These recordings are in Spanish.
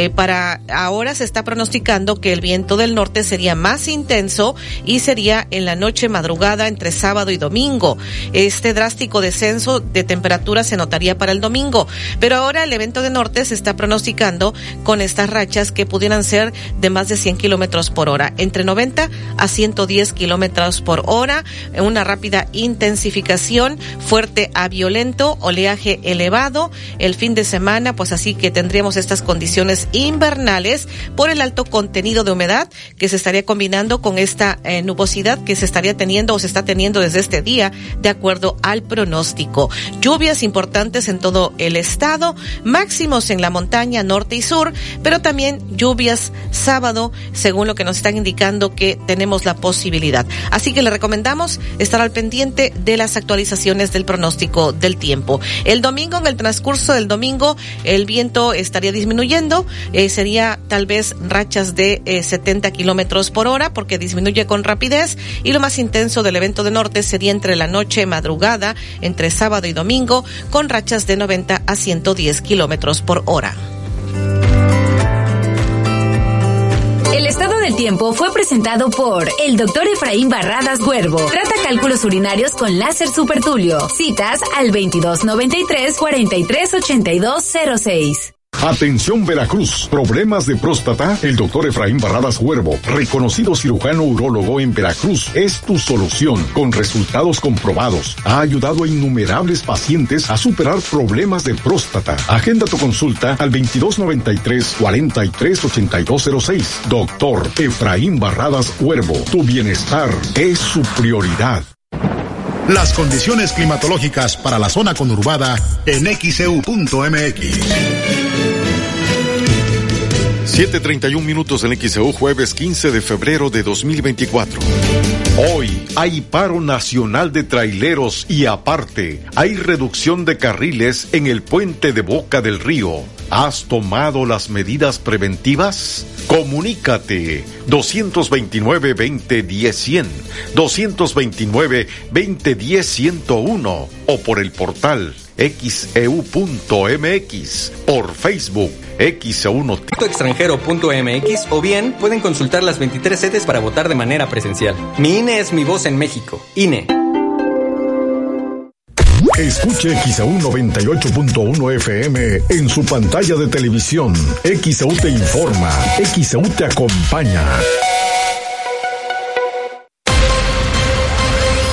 Eh, para ahora se está pronosticando que el viento del norte sería más intenso y sería en la noche madrugada entre sábado y domingo. Este drástico descenso de temperatura se notaría para el domingo, pero ahora el evento de norte se está pronosticando con estas rachas que pudieran ser de más de 100 kilómetros por hora, entre 90 a 110 kilómetros por hora, una rápida intensificación, fuerte a violento, oleaje elevado. El fin de semana, pues así que tendríamos estas condiciones invernales por el alto contenido de humedad que se estaría combinando con esta eh, nubosidad que se estaría teniendo o se está teniendo desde este día, de acuerdo al pronóstico. Lluvias importantes en todo el estado, máximos en la montaña norte y sur, pero también lluvias sábado, según lo que nos están indicando que tenemos la posibilidad. Así que le recomendamos estar al pendiente de las actualizaciones del pronóstico del tiempo. El domingo, en el transcurso del domingo, el viento estaría disminuyendo, eh, sería tal vez rachas de 70 eh, kilómetros por hora, porque disminuye con rapidez, y lo más intenso del evento de norte sería entre la noche madrugada, entre sábado y domingo, con rachas de 90 a 110 kilómetros por hora. El estado del tiempo fue presentado por el doctor Efraín Barradas Huervo. Trata cálculos urinarios con láser supertulio. Citas al 2293 438206. Atención Veracruz, problemas de próstata, el doctor Efraín Barradas Huervo, reconocido cirujano urólogo en Veracruz, es tu solución, con resultados comprobados. Ha ayudado a innumerables pacientes a superar problemas de próstata. Agenda tu consulta al 2293-438206. Doctor Efraín Barradas Huervo, tu bienestar es su prioridad. Las condiciones climatológicas para la zona conurbada en xeu.mx. 7.31 minutos en XEU, jueves 15 de febrero de 2024. Hoy hay paro nacional de traileros y aparte hay reducción de carriles en el puente de Boca del Río. ¿Has tomado las medidas preventivas? Comunícate 229-2010-100, 229-2010-101 o por el portal xeu.mx, por Facebook XEU extranjero.mx o bien pueden consultar las 23 sedes para votar de manera presencial. Mi INE es mi voz en México. INE. Escuche XEU 98.1 FM en su pantalla de televisión. XEU te informa. XEU te acompaña.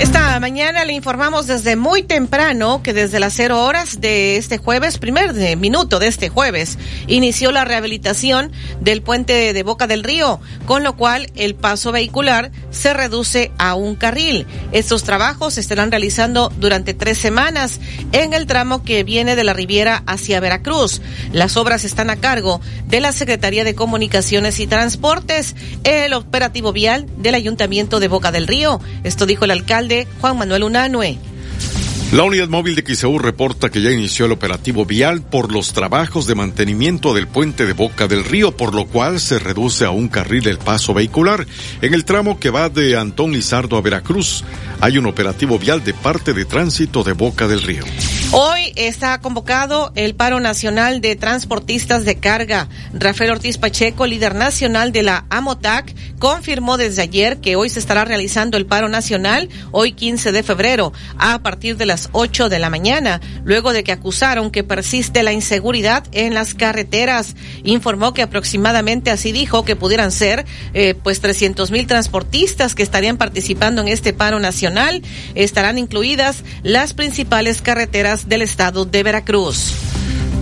Esta mañana le informamos desde muy temprano que desde las cero horas de este jueves, primer minuto de este jueves, inició la rehabilitación del puente de Boca del Río, con lo cual el paso vehicular se reduce a un carril. Estos trabajos se estarán realizando durante tres semanas en el tramo que viene de la Riviera hacia Veracruz. Las obras están a cargo de la Secretaría de Comunicaciones y Transportes, el operativo vial del Ayuntamiento de Boca del Río. Esto dijo el alcalde Juan Manuel Unanue. La unidad móvil de Quiseú reporta que ya inició el operativo vial por los trabajos de mantenimiento del puente de Boca del Río, por lo cual se reduce a un carril el paso vehicular. En el tramo que va de Antón Lizardo a Veracruz, hay un operativo vial de parte de tránsito de Boca del Río. Hoy está convocado el paro nacional de transportistas de carga. Rafael Ortiz Pacheco, líder nacional de la AMOTAC, confirmó desde ayer que hoy se estará realizando el paro nacional, hoy 15 de febrero, a partir de las 8 de la mañana, luego de que acusaron que persiste la inseguridad en las carreteras. Informó que aproximadamente, así dijo, que pudieran ser eh, pues 300 mil transportistas que estarían participando en este paro nacional. Estarán incluidas las principales carreteras del estado de Veracruz.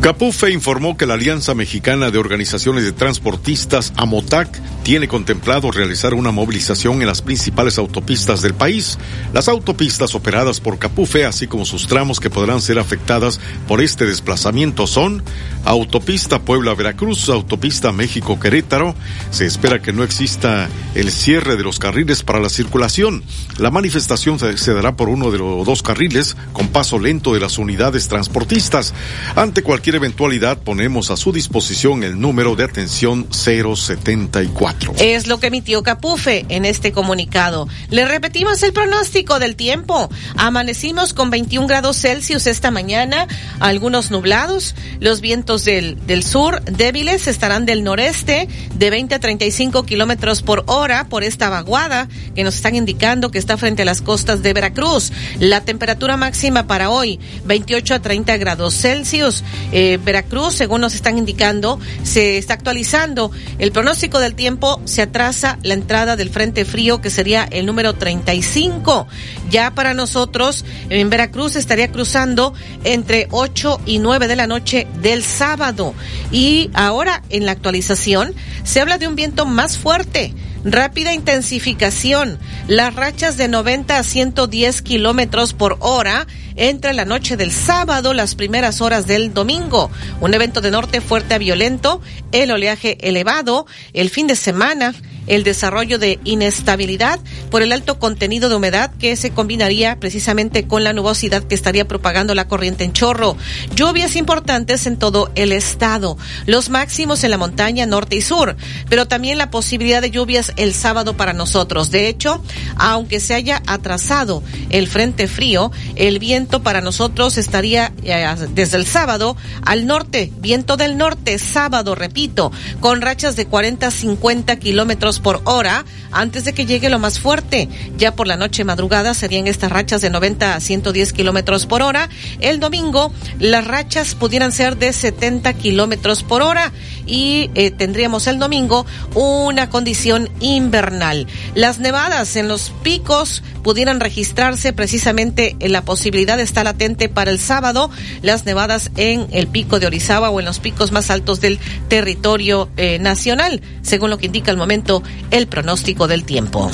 Capufe informó que la Alianza Mexicana de Organizaciones de Transportistas, AMOTAC, tiene contemplado realizar una movilización en las principales autopistas del país. Las autopistas operadas por Capufe, así como sus tramos que podrán ser afectadas por este desplazamiento son Autopista Puebla-Veracruz, Autopista México-Querétaro. Se espera que no exista el cierre de los carriles para la circulación. La manifestación se dará por uno de los dos carriles con paso lento de las unidades transportistas. Ante cualquier cualquier eventualidad ponemos a su disposición el número de atención 074. Es lo que emitió Capufe en este comunicado. Le repetimos el pronóstico del tiempo. Amanecimos con 21 grados Celsius esta mañana, algunos nublados. Los vientos del, del sur débiles estarán del noreste de 20 a 35 kilómetros por hora por esta vaguada que nos están indicando que está frente a las costas de Veracruz. La temperatura máxima para hoy, 28 a 30 grados Celsius. Eh, Veracruz, según nos están indicando, se está actualizando. El pronóstico del tiempo se atrasa la entrada del frente frío que sería el número 35. Ya para nosotros, en Veracruz estaría cruzando entre 8 y 9 de la noche del sábado. Y ahora, en la actualización, se habla de un viento más fuerte rápida intensificación, las rachas de 90 a 110 kilómetros por hora entre la noche del sábado, las primeras horas del domingo. Un evento de norte fuerte a violento, el oleaje elevado, el fin de semana, el desarrollo de inestabilidad por el alto contenido de humedad que se combinaría precisamente con la nubosidad que estaría propagando la corriente en chorro. Lluvias importantes en todo el estado, los máximos en la montaña norte y sur, pero también la posibilidad de lluvias el sábado para nosotros. De hecho, aunque se haya atrasado el frente frío, el viento para nosotros estaría eh, desde el sábado al norte, viento del norte, sábado, repito, con rachas de 40 a 50 kilómetros por hora antes de que llegue lo más fuerte. Ya por la noche madrugada serían estas rachas de 90 a 110 kilómetros por hora. El domingo las rachas pudieran ser de 70 kilómetros por hora y eh, tendríamos el domingo una condición invernal. Las nevadas en los picos pudieran registrarse precisamente en la posibilidad está latente para el sábado las nevadas en el pico de Orizaba o en los picos más altos del territorio eh, nacional, según lo que indica el momento el pronóstico del tiempo.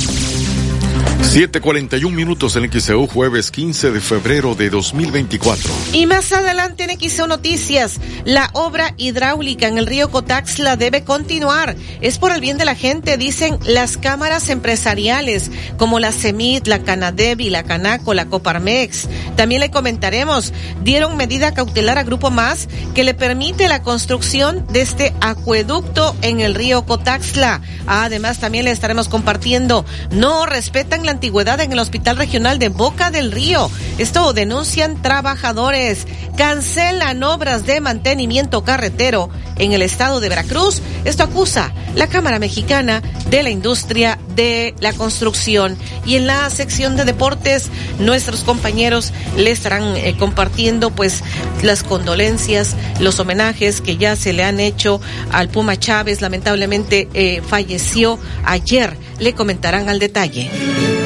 7:41 minutos en XEU, jueves 15 de febrero de 2024. Y más adelante en XEU Noticias, la obra hidráulica en el río Cotaxla debe continuar. Es por el bien de la gente, dicen las cámaras empresariales como la CEMIT, la Canadevi, la Canaco, la Coparmex. También le comentaremos, dieron medida cautelar a Grupo Más que le permite la construcción de este acueducto en el río Cotaxla. Además, también le estaremos compartiendo, no respetan la antigüedad en el Hospital Regional de Boca del Río. Esto denuncian trabajadores. Cancelan obras de mantenimiento carretero en el estado de Veracruz. Esto acusa la Cámara Mexicana de la Industria de la Construcción. Y en la sección de deportes, nuestros compañeros le estarán eh, compartiendo pues las condolencias, los homenajes que ya se le han hecho al Puma Chávez. Lamentablemente eh, falleció ayer. Le comentarán al detalle.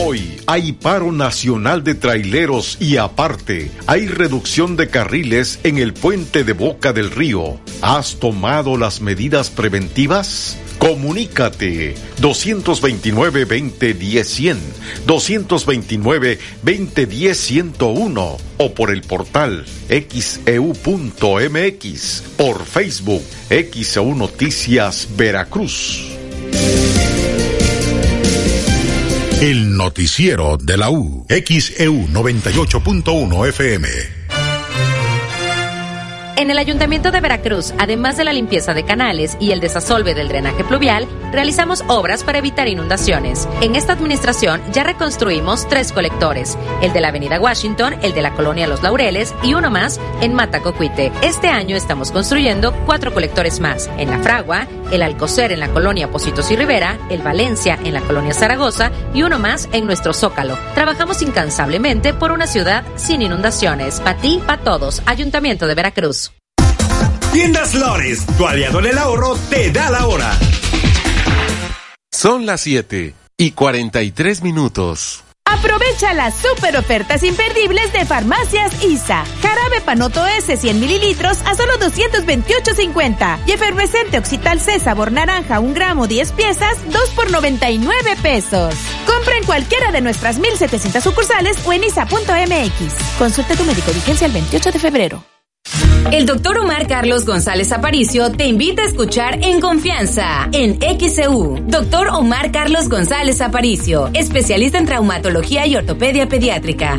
Hoy hay paro nacional de traileros y aparte hay reducción de carriles en el puente de Boca del Río. ¿Has tomado las medidas preventivas? Comunícate 229-2010-100, 229-2010-101 o por el portal xeu.mx, e por Facebook XEU Noticias Veracruz. El noticiero de la U. XEU 98.1 FM. En el Ayuntamiento de Veracruz, además de la limpieza de canales y el desasolve del drenaje pluvial, realizamos obras para evitar inundaciones. En esta administración ya reconstruimos tres colectores, el de la Avenida Washington, el de la Colonia Los Laureles y uno más en Matacocuite. Este año estamos construyendo cuatro colectores más, en La Fragua, el Alcocer en la Colonia Positos y Rivera, el Valencia en la Colonia Zaragoza y uno más en nuestro Zócalo. Trabajamos incansablemente por una ciudad sin inundaciones. Pa' ti, pa' todos. Ayuntamiento de Veracruz. Tiendas Lores, tu aliado en el ahorro, te da la hora. Son las 7 y 43 minutos. Aprovecha las super ofertas imperdibles de Farmacias ISA. Jarabe Panoto S 100 mililitros a solo 228.50. Y efervescente Oxital C sabor naranja 1 gramo 10 piezas 2 por 99 pesos. Compra en cualquiera de nuestras 1700 sucursales o en isa.mx. Consulta tu médico vigencia el 28 de febrero. El doctor Omar Carlos González Aparicio te invita a escuchar En Confianza en XEU. Doctor Omar Carlos González Aparicio, especialista en traumatología y ortopedia pediátrica.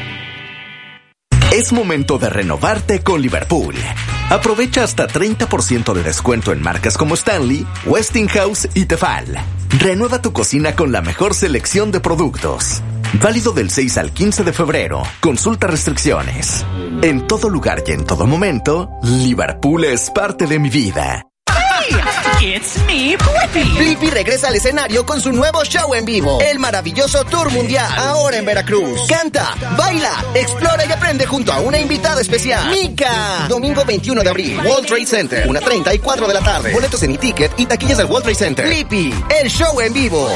Es momento de renovarte con Liverpool. Aprovecha hasta 30% de descuento en marcas como Stanley, Westinghouse y Tefal. Renueva tu cocina con la mejor selección de productos. Válido del 6 al 15 de febrero. Consulta restricciones. En todo lugar y en todo momento, Liverpool es parte de mi vida. It's me, Blippi. Blippi regresa al escenario con su nuevo show en vivo, el maravilloso Tour Mundial, ahora en Veracruz. Canta, baila, explora y aprende junto a una invitada especial, Mika. Domingo 21 de abril, World Trade Center, 1.30 y 4 de la tarde. Boletos en e-ticket y taquillas del World Trade Center. Blippi, el show en vivo.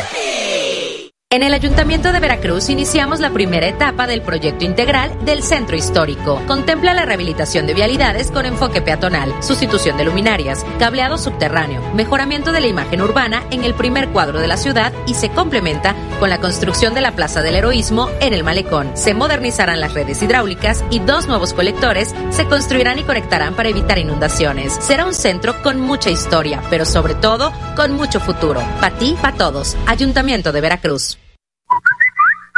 En el Ayuntamiento de Veracruz iniciamos la primera etapa del proyecto integral del Centro Histórico. Contempla la rehabilitación de vialidades con enfoque peatonal, sustitución de luminarias, cableado subterráneo, mejoramiento de la imagen urbana en el primer cuadro de la ciudad y se complementa con la construcción de la Plaza del Heroísmo en el Malecón. Se modernizarán las redes hidráulicas y dos nuevos colectores se construirán y conectarán para evitar inundaciones. Será un centro con mucha historia, pero sobre todo con mucho futuro. Para ti, para todos. Ayuntamiento de Veracruz.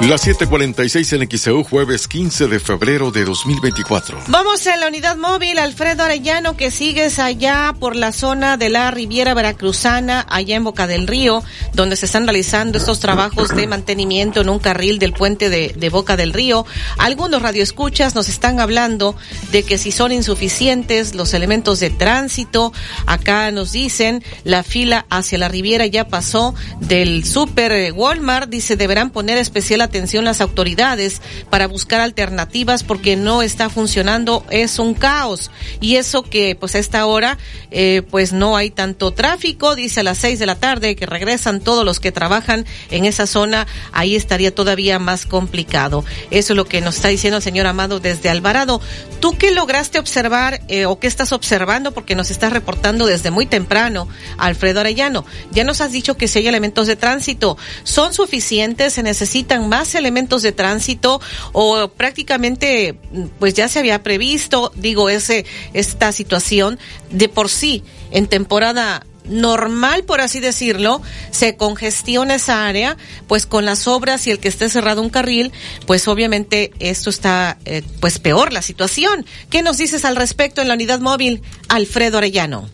Las 7:46 en XEU, jueves 15 de febrero de 2024. Vamos a la unidad móvil, Alfredo Arellano, que sigues allá por la zona de la Riviera Veracruzana, allá en Boca del Río, donde se están realizando estos trabajos de mantenimiento en un carril del puente de, de Boca del Río. Algunos radioescuchas nos están hablando de que si son insuficientes los elementos de tránsito, acá nos dicen la fila hacia la Riviera ya pasó del Super Walmart, dice deberán poner especial atención las autoridades para buscar alternativas porque no está funcionando, es un caos. Y eso que pues a esta hora eh, pues no hay tanto tráfico, dice a las seis de la tarde que regresan todos los que trabajan en esa zona, ahí estaría todavía más complicado. Eso es lo que nos está diciendo el señor Amado desde Alvarado. ¿Tú qué lograste observar eh, o qué estás observando? Porque nos estás reportando desde muy temprano, Alfredo Arellano. Ya nos has dicho que si hay elementos de tránsito, ¿son suficientes? ¿Se necesitan más elementos de tránsito o prácticamente pues ya se había previsto, digo, ese, esta situación de por sí en temporada normal, por así decirlo, se congestiona esa área, pues con las obras y el que esté cerrado un carril, pues obviamente esto está, eh, pues peor la situación. ¿Qué nos dices al respecto en la unidad móvil, Alfredo Arellano?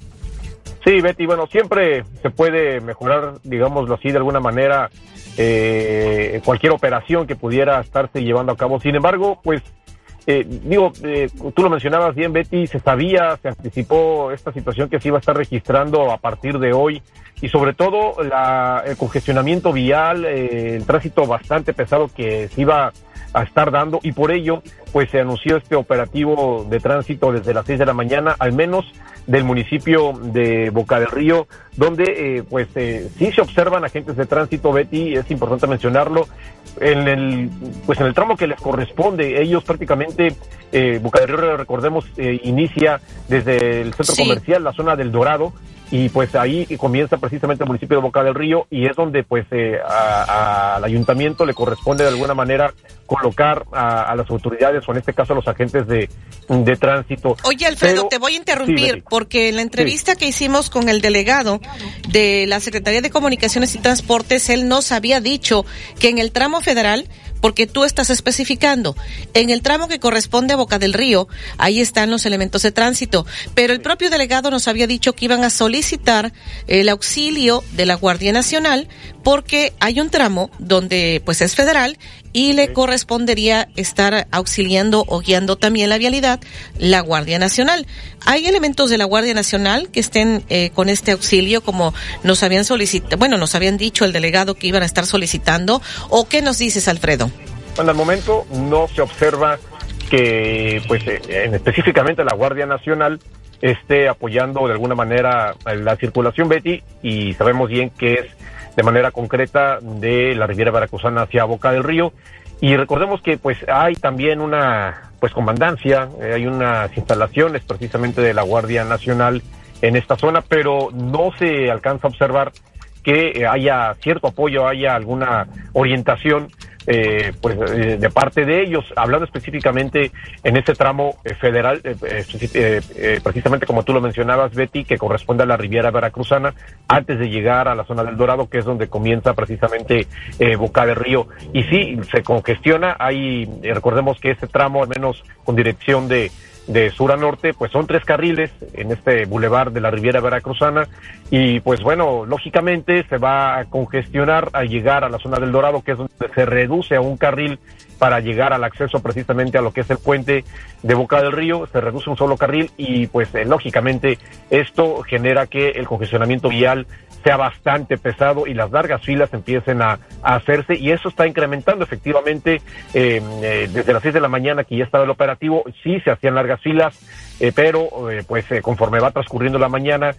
Sí, Betty, bueno, siempre se puede mejorar, digámoslo así, de alguna manera, eh, cualquier operación que pudiera estarse llevando a cabo. Sin embargo, pues eh, digo, eh, tú lo mencionabas bien, Betty, se sabía, se anticipó esta situación que se iba a estar registrando a partir de hoy y sobre todo la, el congestionamiento vial, eh, el tránsito bastante pesado que se iba a estar dando y por ello pues se anunció este operativo de tránsito desde las 6 de la mañana, al menos del municipio de Boca del Río, donde eh, pues eh, sí se observan agentes de tránsito, Betty, es importante mencionarlo, en el pues en el tramo que les corresponde, ellos prácticamente eh, Boca del Río, recordemos, inicia desde el centro comercial, la zona del Dorado, y pues ahí comienza precisamente el municipio de Boca del Río y es donde pues eh, al ayuntamiento le corresponde de alguna manera colocar a, las autoridades o en este caso a los agentes de, de tránsito. Oye Alfredo, te voy a interrumpir porque en la entrevista que hicimos con el delegado de la Secretaría de Comunicaciones y Transportes, él nos había dicho que en el tramo federal porque tú estás especificando. En el tramo que corresponde a Boca del Río, ahí están los elementos de tránsito, pero el propio delegado nos había dicho que iban a solicitar el auxilio de la Guardia Nacional porque hay un tramo donde pues es federal y le correspondería estar auxiliando o guiando también la vialidad la Guardia Nacional. ¿Hay elementos de la Guardia Nacional que estén eh, con este auxilio como nos habían solicitado, bueno, nos habían dicho el delegado que iban a estar solicitando o qué nos dices, Alfredo? Bueno, al momento no se observa que pues eh, en, específicamente la Guardia Nacional esté apoyando de alguna manera la circulación Betty y sabemos bien que es de manera concreta de la Riviera Veracruzana hacia Boca del Río. Y recordemos que pues hay también una pues comandancia, eh, hay unas instalaciones precisamente de la Guardia Nacional en esta zona, pero no se alcanza a observar que haya cierto apoyo, haya alguna orientación eh, pues eh, de parte de ellos, hablando específicamente en este tramo eh, federal, precisamente como tú lo mencionabas, Betty, que corresponde a la Riviera Veracruzana, antes de llegar a la zona del Dorado, que es donde comienza precisamente Boca del Río. Y sí, se congestiona, hay, recordemos que este tramo, al menos con dirección de de sur a norte, pues son tres carriles en este bulevar de la Riviera Veracruzana. Y pues bueno, lógicamente se va a congestionar al llegar a la zona del Dorado, que es donde se reduce a un carril para llegar al acceso precisamente a lo que es el puente de Boca del Río, se reduce un solo carril y pues eh, lógicamente esto genera que el congestionamiento vial sea bastante pesado y las largas filas empiecen a, hacerse y eso está incrementando efectivamente em, eh, desde las 6 de la mañana que ya estaba el operativo, sí se hacían largas filas, eh, pero eh, pues conforme va transcurriendo la mañana,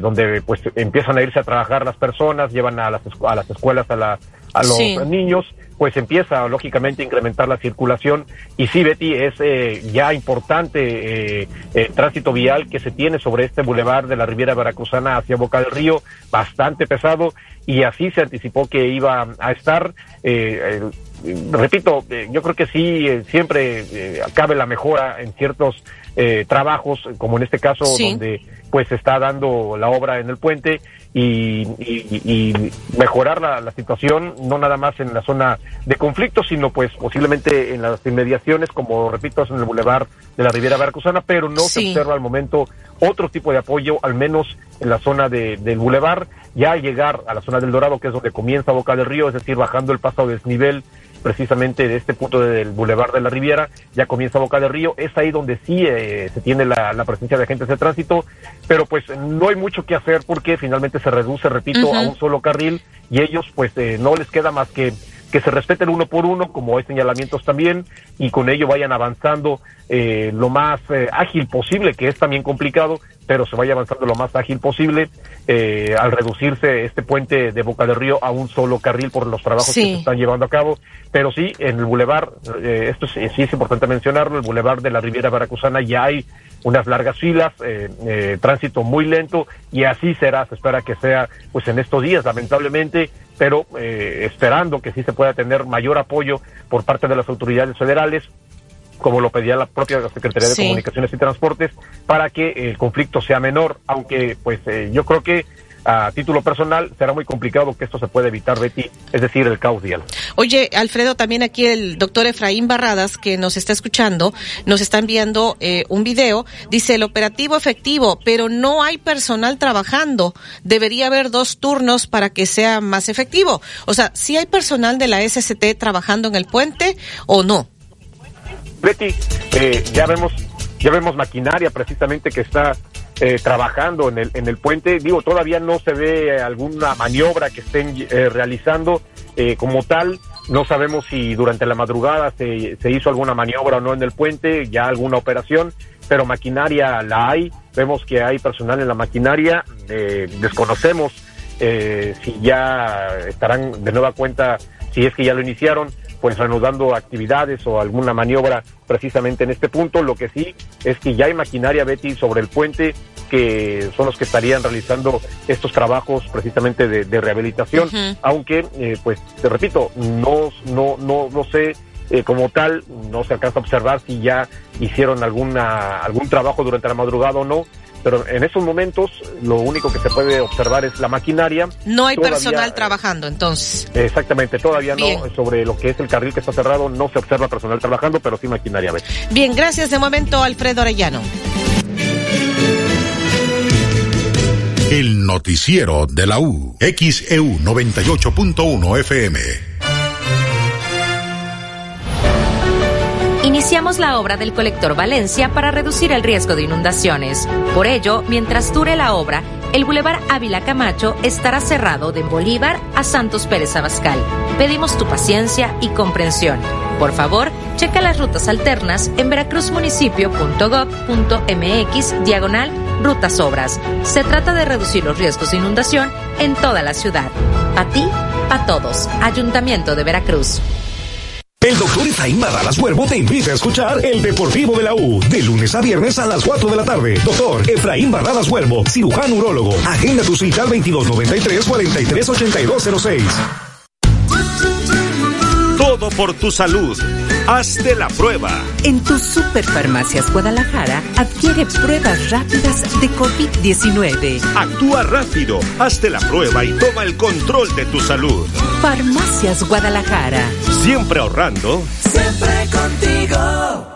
donde pues empiezan a irse a trabajar las personas, llevan a las, a las escuelas a, la, a los niños, pues empieza lógicamente a incrementar la circulación y sí, Betty, es eh, ya importante eh, el tránsito vial que se tiene sobre este bulevar de la Riviera Veracruzana hacia Boca del Río, bastante pesado y así se anticipó que iba a estar. Eh, repito, yo creo que sí, siempre cabe la mejora en ciertos trabajos, como en este caso donde pues se está dando la obra en el puente y, mejorar la, situación, no nada más en la zona de conflicto, sino pues posiblemente en las inmediaciones, como repito, es en el bulevar de la Riviera Veracruzana, pero no se observa al momento otro tipo de apoyo, al menos en la zona de, del bulevar, ya llegar a la zona del Dorado, que es donde comienza Boca del Río, es decir, bajando el paso a desnivel precisamente de este punto del Boulevard de la Riviera, ya comienza Boca del Río, es ahí donde sí eh, se tiene la, presencia de agentes de tránsito, pero pues no hay mucho que hacer porque finalmente se reduce, repito, a un solo carril y ellos pues eh, no les queda más que que se respeten uno por uno, como hay señalamientos también, y con ello vayan avanzando eh, lo más eh, ágil posible, que es también complicado, pero se vaya avanzando lo más ágil posible eh, al reducirse este puente de Boca del Río a un solo carril por los trabajos que se están llevando a cabo. Pero sí, en el bulevar, esto sí es importante mencionarlo, el bulevar de la Riviera Veracruzana ya hay unas largas filas, tránsito muy lento y así será, se espera que sea pues en estos días, lamentablemente pero eh, esperando que sí se pueda tener mayor apoyo por parte de las autoridades federales como lo pedía la propia Secretaría de Comunicaciones y Transportes, para que el conflicto sea menor, aunque pues eh, yo creo que a título personal será muy complicado que esto se pueda evitar, Betty, es decir, el caos vial. Oye, Alfredo, también aquí el doctor Efraín Barradas, que nos está escuchando, nos está enviando eh, un video, dice el operativo efectivo, pero no hay personal trabajando, debería haber dos turnos para que sea más efectivo. O sea, si hay personal de la SCT trabajando en el puente o no. Betty, eh, ya vemos ya vemos maquinaria precisamente que está eh, trabajando en el, en el puente. Digo, todavía no se ve alguna maniobra que estén eh, realizando eh, como tal. No sabemos si durante la madrugada se, se hizo alguna maniobra o no en el puente, ya alguna operación, pero maquinaria la hay. Vemos que hay personal en la maquinaria. desconocemos si ya estarán de nueva cuenta, si es que ya lo iniciaron, pues reanudando actividades o alguna maniobra precisamente en este punto. Lo que sí es que ya hay maquinaria, Betty, sobre el puente que son los que estarían realizando estos trabajos precisamente de, rehabilitación, aunque, eh, pues, te repito, no, no, no, no sé eh, como tal, no se alcanza a observar si ya hicieron alguna, algún trabajo durante la madrugada o no, pero en esos momentos lo único que se puede observar es la maquinaria. No hay personal trabajando, entonces. Exactamente, todavía no sobre lo que es el carril que está cerrado, no se observa personal trabajando, pero sí maquinaria. Bien, gracias de momento, Alfredo Arellano. El noticiero de la U, XEU 98.1 FM. La obra del colector Valencia para reducir el riesgo de inundaciones. Por ello, mientras dure la obra, el Boulevard Ávila Camacho estará cerrado de Bolívar a Santos Pérez Abascal. Pedimos tu paciencia y comprensión. Por favor, checa las rutas alternas en veracruzmunicipio.gov.mx diagonal rutas obras. Se trata de reducir los riesgos de inundación en toda la ciudad. A ti, a todos. Ayuntamiento de Veracruz. El doctor Efraín Barralas Huervo te invita a escuchar El Deportivo de la U, de lunes a viernes a las 4 de la tarde. Doctor Efraín Barralas Huervo, cirujano urólogo. Agenda tu cita al 2293-438206. Todo por tu salud. Hazte la prueba. En tu Superfarmacias Guadalajara adquiere pruebas rápidas de COVID-19. Actúa rápido, hazte la prueba y toma el control de tu salud. Farmacias Guadalajara. Siempre ahorrando. Siempre contigo.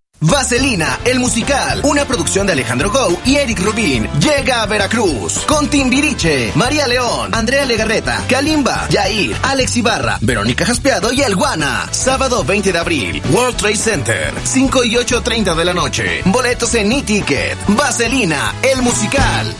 Vaselina, el musical, una producción de Alejandro Gou y Eric Rubin, llega a Veracruz con Timbiriche, María León, Andrea Legarreta, Kalimba, Yair, Alex Ibarra, Verónica Jaspeado y El Guana. Sábado 20 de abril, World Trade Center, 5 y 8.30 de la noche. Boletos en e-ticket. Vaselina, el musical.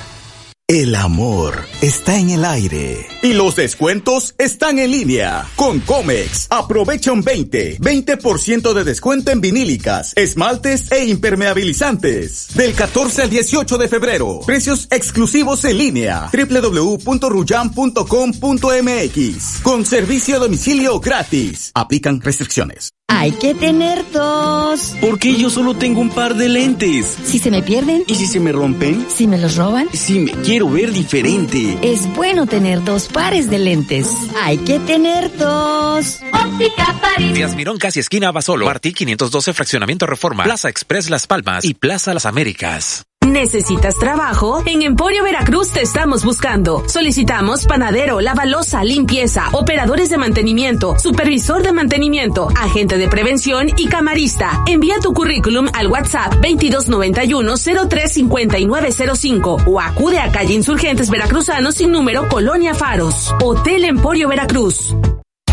El amor está en el aire. Y los descuentos están en línea. Con Comex, aprovecha un 20, 20% de descuento en vinílicas, esmaltes e impermeabilizantes. Del 14 al 18 de febrero. Precios exclusivos en línea. www.ruyan.com.mx. Con servicio a domicilio gratis. Aplican restricciones. Hay que tener dos. ¿Por qué yo solo tengo un par de lentes? Si se me pierden. ¿Y si se me rompen? Si me los roban. Si me quiero ver diferente. Es bueno tener dos pares de lentes. Hay que tener dos. Óptica París. Díaz Mirón, casi esquina Basolo. Martí 512, Fraccionamiento Reforma. Plaza Express Las Palmas y Plaza Las Américas. ¿Necesitas trabajo? En Emporio Veracruz te estamos buscando. Solicitamos panadero, lavalosa, limpieza, operadores de mantenimiento, supervisor de mantenimiento, agente de prevención y camarista. Envía tu currículum al WhatsApp 2291-035905 o acude a calle Insurgentes Veracruzanos sin número Colonia Faros. Hotel Emporio Veracruz.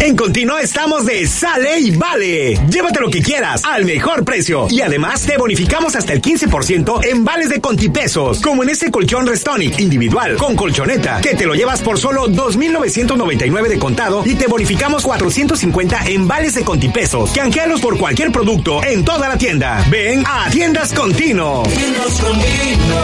En Continuo estamos de sale y vale. Llévate lo que quieras al mejor precio. Y además te bonificamos hasta el 15% en vales de contipesos. Como en este colchón Restonic individual con colchoneta que te lo llevas por solo 2,999 de contado y te bonificamos 450 en vales de contipesos. Canjealos por cualquier producto en toda la tienda. Ven a Tiendas Continuo. Tiendas Continuo.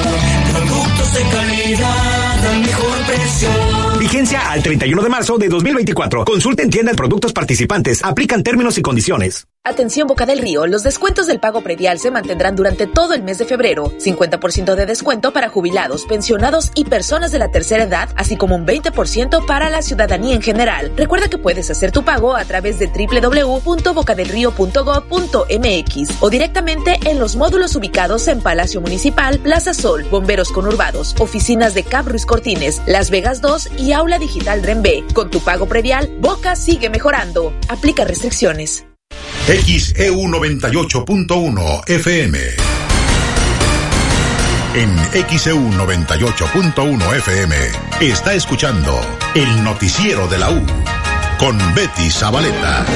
Productos de calidad al mejor precio. Vigencia al 31 de marzo de 2024. Consulta en tiendas productos participantes. Aplican términos y condiciones. Atención Boca del Río, los descuentos del pago predial se mantendrán durante todo el mes de febrero. 50% de descuento para jubilados, pensionados y personas de la tercera edad, así como un 20% para la ciudadanía en general. Recuerda que puedes hacer tu pago a través de www.bocadelrío.gov.mx o directamente en los módulos ubicados en Palacio Municipal, Plaza Sol, Bomberos Conurbados, oficinas de Cap Ruiz Cortines, Las Vegas 2 y Aula Digital Rembe. Con tu pago predial, Boca sigue mejorando. Aplica restricciones. XEU 98.1 FM. En XEU 98.1 FM está escuchando el noticiero de la U con Betty Zabaleta.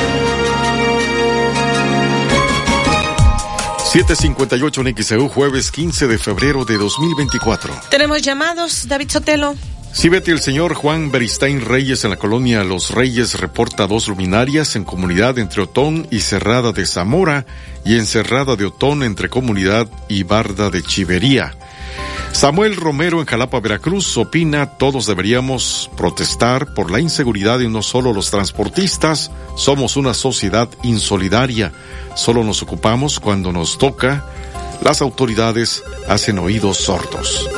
758 en XEU, jueves 15 de febrero de 2024. Tenemos llamados, David Sotelo. Sí, Betty, el señor Juan Beristain Reyes en la colonia Los Reyes reporta dos luminarias en comunidad entre Otón y Cerrada de Zamora y en Cerrada de Otón entre comunidad y Barda de Chivería. Samuel Romero en Jalapa, Veracruz, opina todos deberíamos protestar por la inseguridad y no solo los transportistas. Somos una sociedad insolidaria. Solo nos ocupamos cuando nos toca. Las autoridades hacen oídos sordos.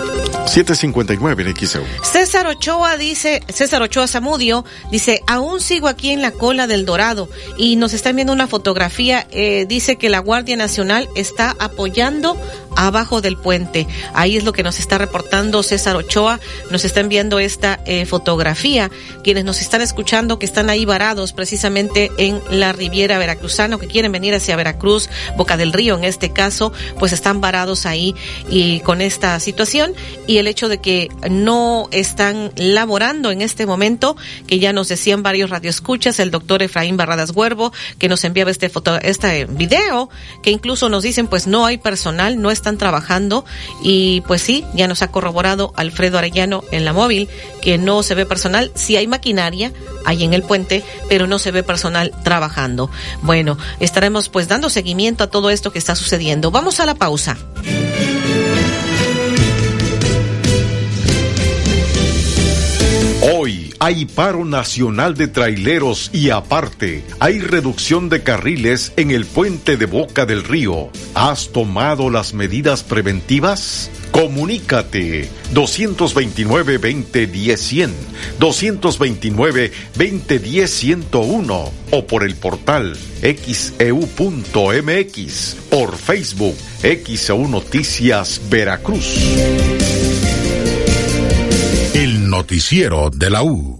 759 en XEU. César Ochoa dice, César Ochoa Zamudio dice, aún sigo aquí en la cola del Dorado y nos están viendo una fotografía, eh, dice que la Guardia Nacional está apoyando abajo del puente. Ahí es lo que nos está reportando César Ochoa, nos está enviando esta eh, fotografía. Quienes nos están escuchando que están ahí varados precisamente en la Riviera Veracruzana, que quieren venir hacia Veracruz, Boca del Río en este caso, pues están varados ahí y con esta situación y el hecho de que no están laborando en este momento, que ya nos decían varios radioescuchas, el doctor Efraín Barradas Huervo, que nos enviaba este foto, este video, que incluso nos dicen pues no hay personal, no están trabajando y pues sí, ya nos ha corroborado Alfredo Arellano en la móvil que no se ve personal, sí hay maquinaria ahí en el puente, pero no se ve personal trabajando. Bueno, estaremos pues dando seguimiento a todo esto que está sucediendo. Vamos a la pausa. Hay paro nacional de traileros y aparte hay reducción de carriles en el puente de Boca del Río. ¿Has tomado las medidas preventivas? Comunícate 229-2010-100, 229-2010-101 o por el portal xeu.mx, por Facebook XEU Noticias Veracruz. Noticiero de la U.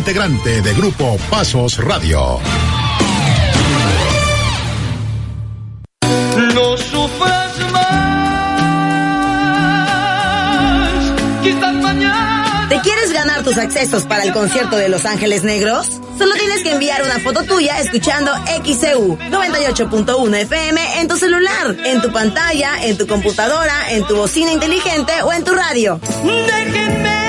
integrante de Grupo Pasos Radio. No sufras más, quizás mañana. ¿Te quieres ganar tus accesos para el concierto de Los Ángeles Negros? Solo tienes que enviar una foto tuya escuchando XCU 98.1 FM en tu celular, en tu pantalla, en tu computadora, en tu bocina inteligente o en tu radio. Déjenme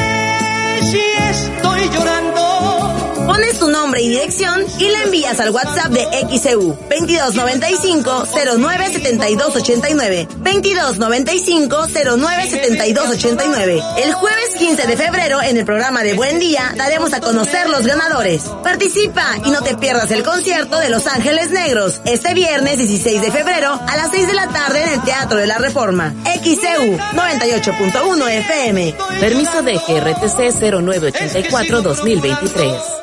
Pones tu nombre y dirección y la envías al WhatsApp de XEU 2295 097289 2295 097289 El jueves 15 de febrero en el programa de Buen Día daremos a conocer los ganadores. Participa y no te pierdas el concierto de Los Ángeles Negros este viernes 16 de febrero a las 6 de la tarde en el Teatro de la Reforma. XEU 98.1 FM. Permiso de GRTC 0984-2023.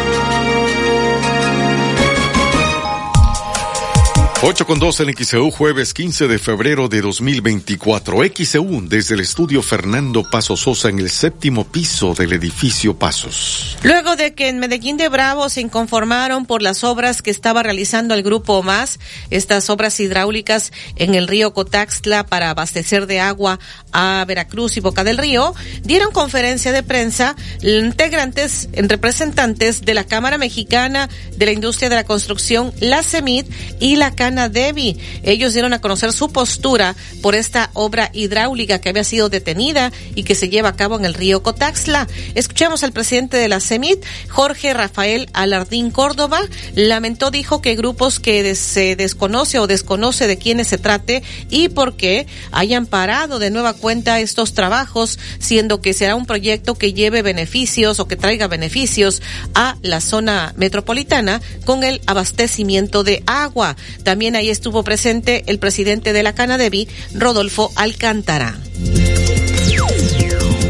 8 con 2 en XEU, jueves 15 de febrero de 2024. XEU desde el estudio Fernando Paso Sosa en el séptimo piso del edificio Pasos. Luego de que en Medellín de Bravo se inconformaron por las obras que estaba realizando el grupo más, estas obras hidráulicas en el río Cotaxtla para abastecer de agua a Veracruz y Boca del Río, dieron conferencia de prensa integrantes, representantes de la Cámara Mexicana de la Industria de la Construcción, la CEMIT y la Devi. Ellos dieron a conocer su postura por esta obra hidráulica que había sido detenida y que se lleva a cabo en el río Cotaxla. Escuchamos al presidente de la CEMIT, Jorge Rafael Alardín Córdoba, lamentó, dijo que grupos que se desconoce o desconoce de quiénes se trate y por qué hayan parado de nueva cuenta estos trabajos, siendo que será un proyecto que lleve beneficios o que traiga beneficios a la zona metropolitana con el abastecimiento de agua. También también ahí estuvo presente el presidente de la Canadevi, Rodolfo Alcántara.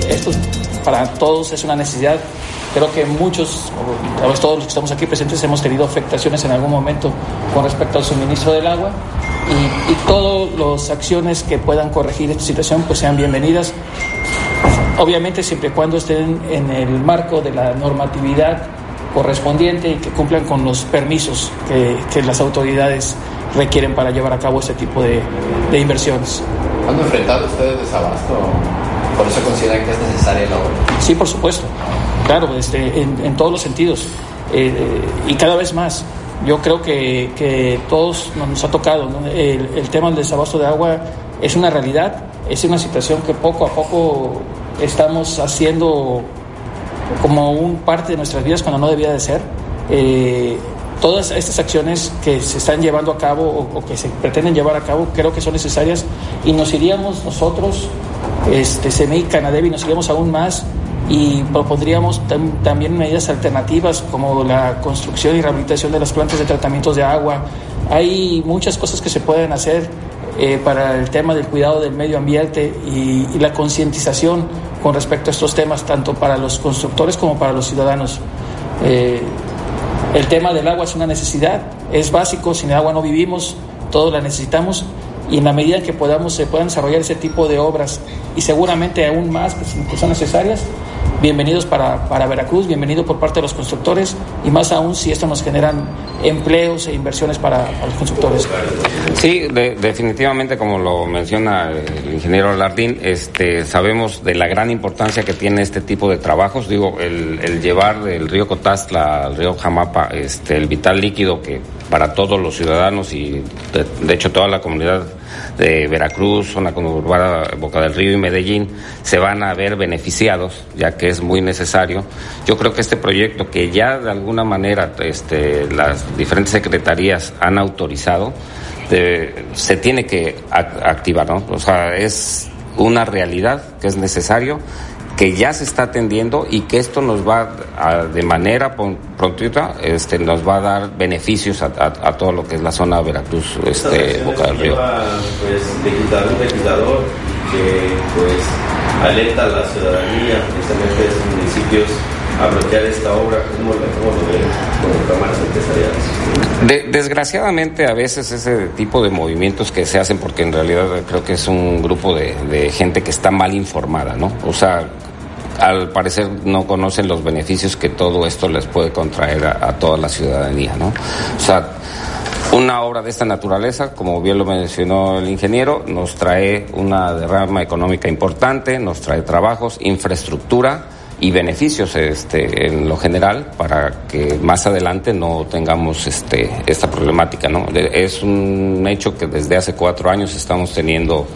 Esto para todos es una necesidad creo que muchos, todos los que estamos aquí presentes, hemos tenido afectaciones en algún momento con respecto al suministro del agua y, y todas las acciones que puedan corregir esta situación pues sean bienvenidas. Obviamente siempre y cuando estén en el marco de la normatividad correspondiente y que cumplan con los permisos que, que las autoridades requieren para llevar a cabo este tipo de, de inversiones. ¿Han enfrentado ustedes desabasto? ¿Por eso consideran que es necesaria la obra? Sí, por supuesto. Claro, este, en, en todos los sentidos. Eh, y cada vez más. Yo creo que, que todos nos ha tocado. ¿no? El, el tema del desabasto de agua es una realidad, es una situación que poco a poco estamos haciendo como un parte de nuestras vidas cuando no debía de ser. Eh, todas estas acciones que se están llevando a cabo o, que se pretenden llevar a cabo creo que son necesarias y nos iríamos nosotros, este, CMI, Canadevi, nos iríamos aún más y propondríamos tam, también medidas alternativas como la construcción y rehabilitación de las plantas de tratamientos de agua. Hay muchas cosas que se pueden hacer eh, para el tema del cuidado del medio ambiente y, y la concientización con respecto a estos temas, tanto para los constructores como para los ciudadanos. Eh, el tema del agua es una necesidad, es básico, sin agua no vivimos, todos la necesitamos y en la medida que podamos se puedan desarrollar ese tipo de obras y seguramente aún más que, que son necesarias, bienvenidos para, para, Veracruz, bienvenido por parte de los constructores y más aún si esto nos generan empleos e inversiones para, los constructores. Sí, de, definitivamente como lo menciona el ingeniero Lardín, este, sabemos de la gran importancia que tiene este tipo de trabajos, digo, el, llevar del río Cotastla al río Jamapa este, el vital líquido que para todos los ciudadanos y de hecho toda la comunidad de Veracruz, zona conurbada Boca del Río y Medellín se van a ver beneficiados, ya que es muy necesario. Yo creo que este proyecto que ya de alguna manera este, las diferentes secretarías han autorizado, se tiene que activar, ¿no? O sea, es una realidad que es necesario que ya se está atendiendo y que esto nos va a, de manera prontita este nos va a dar beneficios a, a, a, todo lo que es la zona Veracruz este Boca del Río pues legislador, un legislador que pues alerta a la ciudadanía precisamente de esos municipios a bloquear esta obra ¿cómo, cómo lo ven como cámaras empresariales? De, desgraciadamente a veces ese tipo de movimientos que se hacen porque en realidad creo que es un grupo de, de gente que está mal informada, ¿no? O sea, al parecer no conocen los beneficios que todo esto les puede contraer a, toda la ciudadanía, ¿no? O sea, una obra de esta naturaleza, como bien lo mencionó el ingeniero, nos trae una derrama económica importante, nos trae trabajos, infraestructura y beneficios este, en lo general para que más adelante no tengamos este, esta problemática. ¿no? Es un hecho que desde hace cuatro años estamos teniendo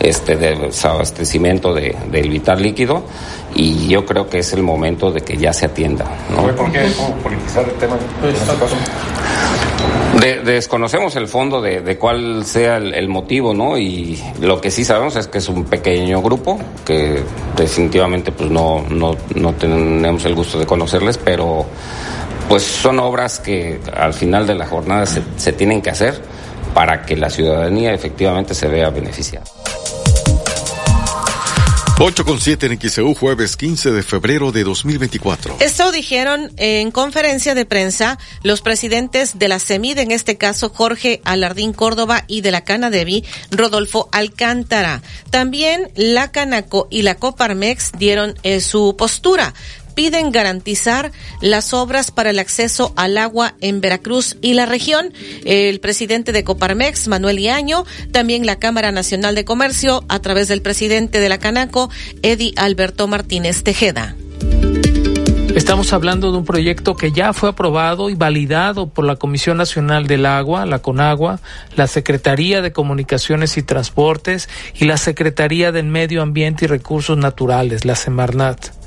este desabastecimiento de, del vital líquido y yo creo que es el momento de que ya se atienda. ¿no? ¿Por qué politizar el tema? En este caso? De, desconocemos el fondo de, de cuál sea el, motivo, ¿no? Y lo que sí sabemos es que es un pequeño grupo que definitivamente pues no, no, no tenemos el gusto de conocerles, pero pues son obras que al final de la jornada se, se tienen que hacer para que la ciudadanía efectivamente se vea beneficiada. 8 con 7 en XEU, jueves 15 de febrero de 2024. Esto dijeron en conferencia de prensa los presidentes de la CEMID, en este caso Jorge Alardín Córdoba y de la Canadevi, Rodolfo Alcántara. También la Canaco y la Coparmex dieron eh, su postura piden garantizar las obras para el acceso al agua en Veracruz y la región. El presidente de Coparmex, Manuel Iaño, también la Cámara Nacional de Comercio, a través del presidente de la Canaco, Eddie Alberto Martínez Tejeda. Estamos hablando de un proyecto que ya fue aprobado y validado por la Comisión Nacional del Agua, la CONAGUA, la Secretaría de Comunicaciones y Transportes y la Secretaría del Medio Ambiente y Recursos Naturales, la Semarnat.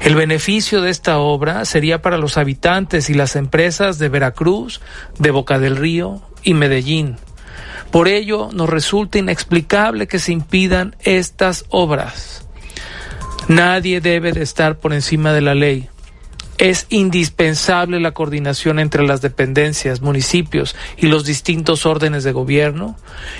El beneficio de esta obra sería para los habitantes y las empresas de Veracruz, de Boca del Río y Medellín. Por ello, nos resulta inexplicable que se impidan estas obras. Nadie debe de estar por encima de la ley. Es indispensable la coordinación entre las dependencias, municipios y los distintos órdenes de gobierno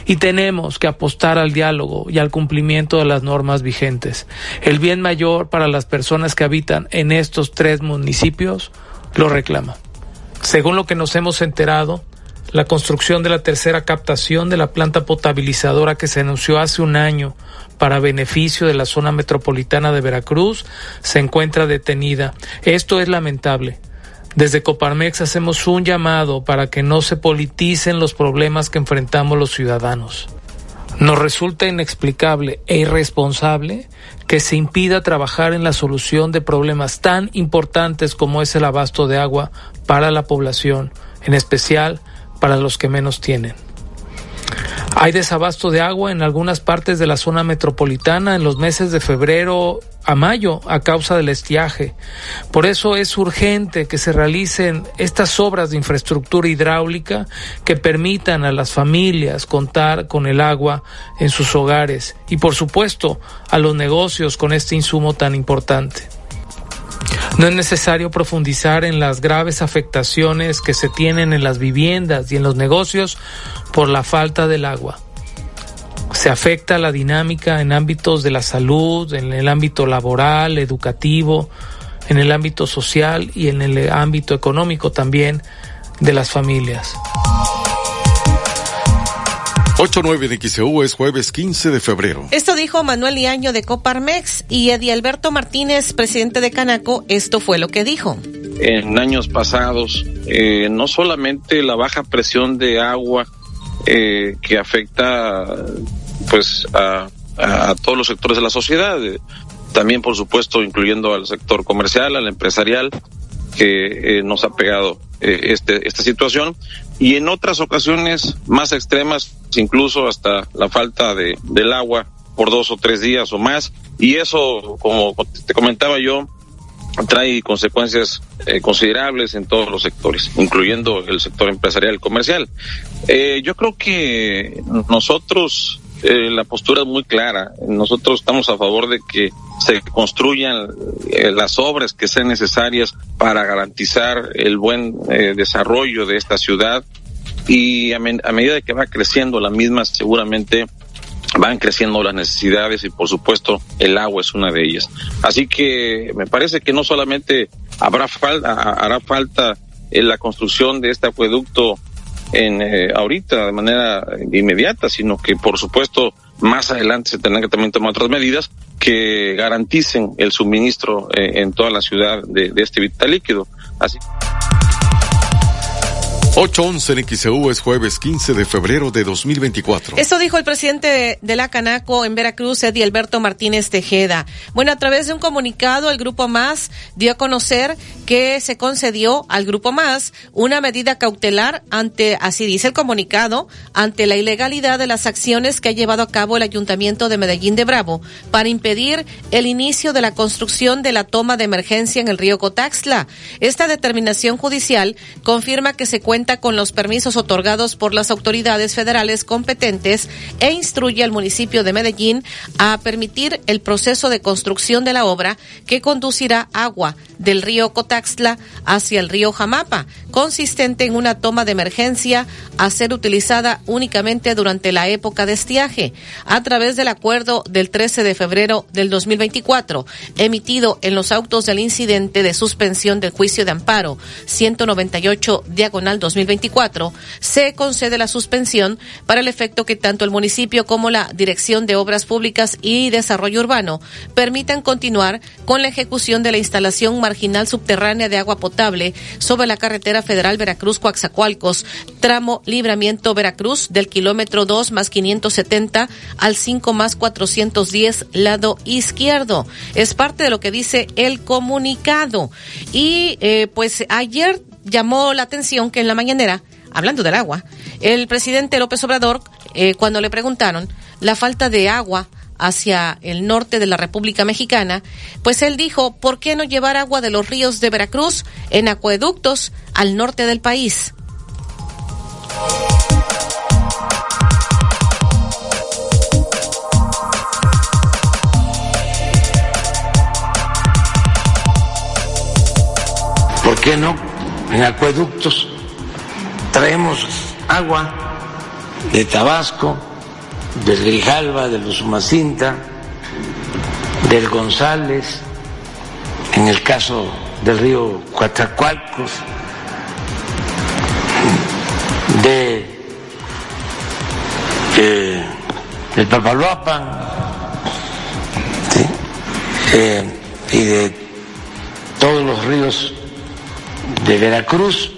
y tenemos que apostar al diálogo y al cumplimiento de las normas vigentes. El bien mayor para las personas que habitan en estos tres municipios lo reclama. Según lo que nos hemos enterado, la construcción de la tercera captación de la planta potabilizadora que se anunció hace un año para beneficio de la zona metropolitana de Veracruz se encuentra detenida. Esto es lamentable. Desde Coparmex hacemos un llamado para que no se politicen los problemas que enfrentamos los ciudadanos. Nos resulta inexplicable e irresponsable que se impida trabajar en la solución de problemas tan importantes como es el abasto de agua para la población, en especial para los que menos tienen. Hay desabasto de agua en algunas partes de la zona metropolitana en los meses de febrero a mayo a causa del estiaje. Por eso es urgente que se realicen estas obras de infraestructura hidráulica que permitan a las familias contar con el agua en sus hogares y por supuesto a los negocios con este insumo tan importante. No es necesario profundizar en las graves afectaciones que se tienen en las viviendas y en los negocios por la falta del agua. Se afecta la dinámica en ámbitos de la salud, en el ámbito laboral, educativo, en el ámbito social y en el ámbito económico también de las familias. 89 de XEU es jueves 15 de febrero. Esto dijo Manuel Liaño de Coparmex y Eddie Alberto Martínez, presidente de Canaco, esto fue lo que dijo. En años pasados, eh, no solamente la baja presión de agua eh, que afecta pues a, a, todos los sectores de la sociedad, eh, también por supuesto incluyendo al sector comercial, al empresarial, que eh, nos ha pegado eh, este, esta situación y en otras ocasiones más extremas, incluso hasta la falta de, del agua por dos o tres días o más y eso, como te comentaba yo, trae consecuencias eh, considerables en todos los sectores, incluyendo el sector empresarial y comercial. Eh, yo creo que nosotros eh, la postura es muy clara. Nosotros estamos a favor de que se construyan eh, las obras que sean necesarias para garantizar el buen eh, desarrollo de esta ciudad y a, medida que va creciendo la misma seguramente van creciendo las necesidades y por supuesto el agua es una de ellas. Así que me parece que no solamente habrá falta, hará falta en la construcción de este acueducto en eh, ahorita de manera inmediata, sino que por supuesto más adelante se tendrán que también tomar otras medidas que garanticen el suministro eh, en toda la ciudad de, de este vital líquido. Así 811 en XEU es jueves 15 de febrero de 2024. Esto dijo el presidente de la Canaco en Veracruz, Eddie Alberto Martínez Tejeda. Bueno, a través de un comunicado, el Grupo Más dio a conocer que se concedió al Grupo Más una medida cautelar ante, así dice el comunicado, ante la ilegalidad de las acciones que ha llevado a cabo el Ayuntamiento de Medellín de Bravo para impedir el inicio de la construcción de la toma de emergencia en el río Cotaxla. Esta determinación judicial confirma que se cuenta con los permisos otorgados por las autoridades federales competentes e instruye al municipio de Medellín a permitir el proceso de construcción de la obra que conducirá agua del río Cotaxtla hacia el río Jamapa, consistente en una toma de emergencia a ser utilizada únicamente durante la época de estiaje, a través del acuerdo del 13 de febrero del 2024, emitido en los autos del incidente de suspensión del juicio de amparo 198 diagonal 2024, se concede la suspensión para el efecto que tanto el municipio como la Dirección de Obras Públicas y Desarrollo Urbano permitan continuar con la ejecución de la instalación marginal subterránea de agua potable sobre la carretera federal Veracruz-Coaxacualcos, tramo Libramiento Veracruz del kilómetro 2 más 570 al 5 más 410 lado izquierdo. Es parte de lo que dice el comunicado. Y eh, pues ayer llamó la atención que en la mañanera, hablando del agua, el presidente López Obrador, eh, cuando le preguntaron la falta de agua hacia el norte de la República Mexicana, pues él dijo, ¿por qué no llevar agua de los ríos de Veracruz en acueductos al norte del país? qué no? En acueductos traemos agua de Tabasco, del Grijalva, de los Umacinta, del González, en el caso del río Coatzacoalcos, de, de del Papaloapan eh, y de todos los ríos de Veracruz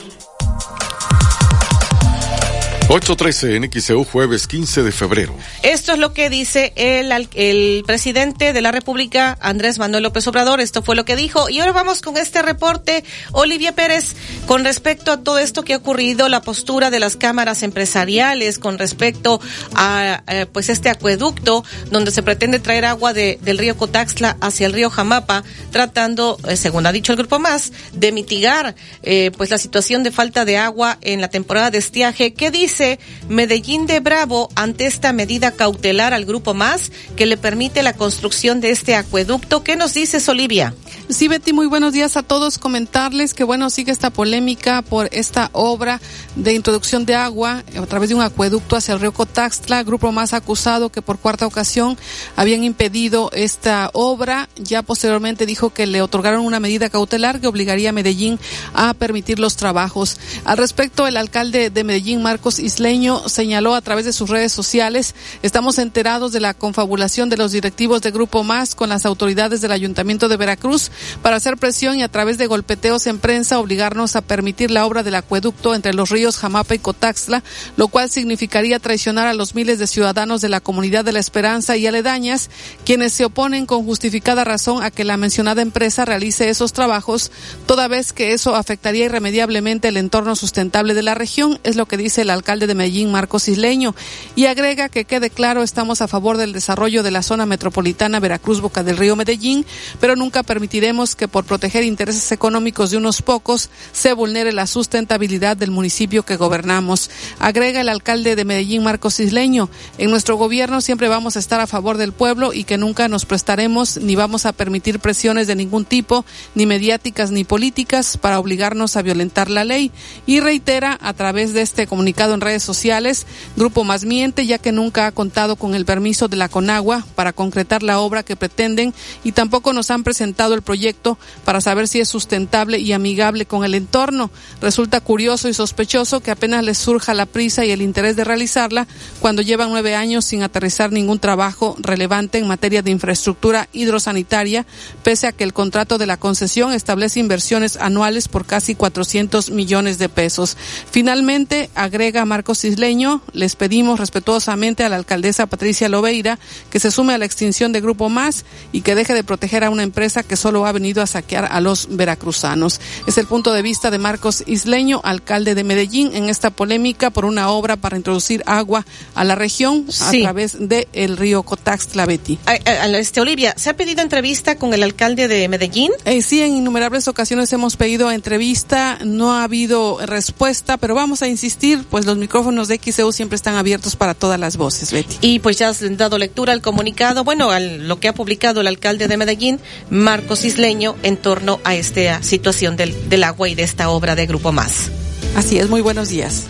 813 en XEU jueves 15 de febrero. Esto es lo que dice el, el presidente de la República, Andrés Manuel López Obrador. Esto fue lo que dijo. Y ahora vamos con este reporte, Olivia Pérez, con respecto a todo esto que ha ocurrido, la postura de las cámaras empresariales con respecto a eh, pues este acueducto donde se pretende traer agua de, del río Cotaxla hacia el río Jamapa, tratando, eh, según ha dicho el grupo más, de mitigar eh, pues la situación de falta de agua en la temporada de estiaje. ¿Qué dice? Medellín de Bravo ante esta medida cautelar al Grupo Más que le permite la construcción de este acueducto. ¿Qué nos dices, Olivia? Sí, Betty, muy buenos días a todos. Comentarles que, bueno, sigue esta polémica por esta obra de introducción de agua a través de un acueducto hacia el río Cotaxtla. Grupo Más acusado que por cuarta ocasión habían impedido esta obra. Ya posteriormente dijo que le otorgaron una medida cautelar que obligaría a Medellín a permitir los trabajos. Al respecto, el alcalde de Medellín, Marcos Isleño señaló a través de sus redes sociales, estamos enterados de la confabulación de los directivos de Grupo Más con las autoridades del Ayuntamiento de Veracruz para hacer presión y a través de golpeteos en prensa obligarnos a permitir la obra del acueducto entre los ríos Jamapa y Cotaxla, lo cual significaría traicionar a los miles de ciudadanos de la comunidad de la Esperanza y aledañas, quienes se oponen con justificada razón a que la mencionada empresa realice esos trabajos, toda vez que eso afectaría irremediablemente el entorno sustentable de la región, es lo que dice el alcalde de Medellín, Marcos Isleño, y agrega que quede claro, estamos a favor del desarrollo de la zona metropolitana Veracruz Boca del Río Medellín, pero nunca permitiremos que por proteger intereses económicos de unos pocos se vulnere la sustentabilidad del municipio que gobernamos. Agrega el alcalde de Medellín, Marcos Isleño, en nuestro gobierno siempre vamos a estar a favor del pueblo y que nunca nos prestaremos ni vamos a permitir presiones de ningún tipo, ni mediáticas ni políticas, para obligarnos a violentar la ley. Y reitera a través de este comunicado redes sociales, Grupo Más Miente, ya que nunca ha contado con el permiso de la Conagua para concretar la obra que pretenden y tampoco nos han presentado el proyecto para saber si es sustentable y amigable con el entorno. Resulta curioso y sospechoso que apenas les surja la prisa y el interés de realizarla cuando llevan nueve años sin aterrizar ningún trabajo relevante en materia de infraestructura hidrosanitaria, pese a que el contrato de la concesión establece inversiones anuales por casi 400 millones de pesos. Finalmente, agrega Marcos Isleño, les pedimos respetuosamente a la alcaldesa Patricia Lobeira que se sume a la extinción de Grupo Más y que deje de proteger a una empresa que solo ha venido a saquear a los veracruzanos. Es el punto de vista de Marcos Isleño, alcalde de Medellín, en esta polémica por una obra para introducir agua a la región a través del el río Cotaxtla Betty. Este, Olivia, ¿se ha pedido entrevista con el alcalde de Medellín? Eh, sí, en innumerables ocasiones hemos pedido entrevista, no ha habido respuesta, pero vamos a insistir, pues los micrófonos de XEU siempre están abiertos para todas las voces, Betty. Y pues ya has dado lectura al comunicado, bueno, a lo que ha publicado el alcalde de Medellín, Marcos Isleño, en torno a esta situación del, del agua y de esta obra de Grupo Más. Así es, muy buenos días.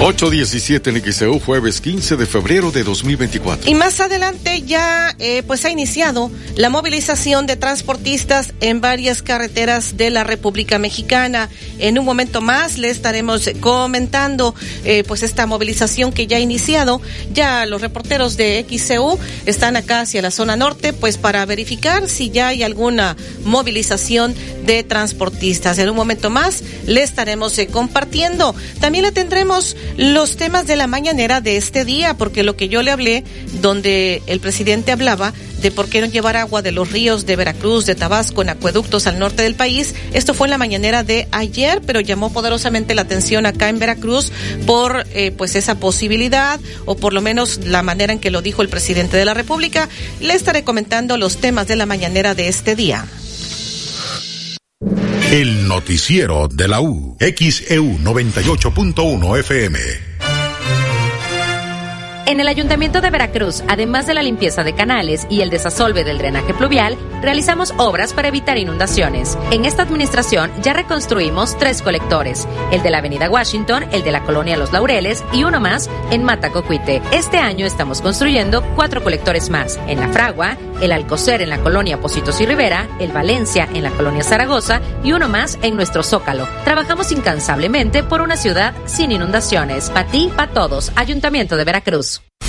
817 en XEU, jueves 15 de febrero de 2024. Y más adelante ya eh, pues ha iniciado la movilización de transportistas en varias carreteras de la República Mexicana. En un momento más le estaremos comentando eh, pues esta movilización que ya ha iniciado. Ya los reporteros de XEU están acá hacia la zona norte pues para verificar si ya hay alguna movilización de transportistas. En un momento más le estaremos eh, compartiendo. También le tendremos los temas de la mañanera de este día, porque lo que yo le hablé, donde el presidente hablaba de por qué no llevar agua de los ríos de Veracruz, de Tabasco, en acueductos al norte del país. Esto fue en la mañanera de ayer, pero llamó poderosamente la atención acá en Veracruz por eh, pues esa posibilidad o por lo menos la manera en que lo dijo el presidente de la República. Le estaré comentando los temas de la mañanera de este día. El noticiero de la U, XEU 98.1 FM. En el Ayuntamiento de Veracruz, además de la limpieza de canales y el desasolve del drenaje pluvial, realizamos obras para evitar inundaciones. En esta administración ya reconstruimos tres colectores, el de la Avenida Washington, el de la Colonia Los Laureles y uno más en Matacocuite. Este año estamos construyendo cuatro colectores más, en La Fragua, el Alcocer en la Colonia Positos y Rivera, el Valencia en la Colonia Zaragoza y uno más en nuestro Zócalo. Trabajamos incansablemente por una ciudad sin inundaciones. Pa' ti, pa' todos. Ayuntamiento de Veracruz.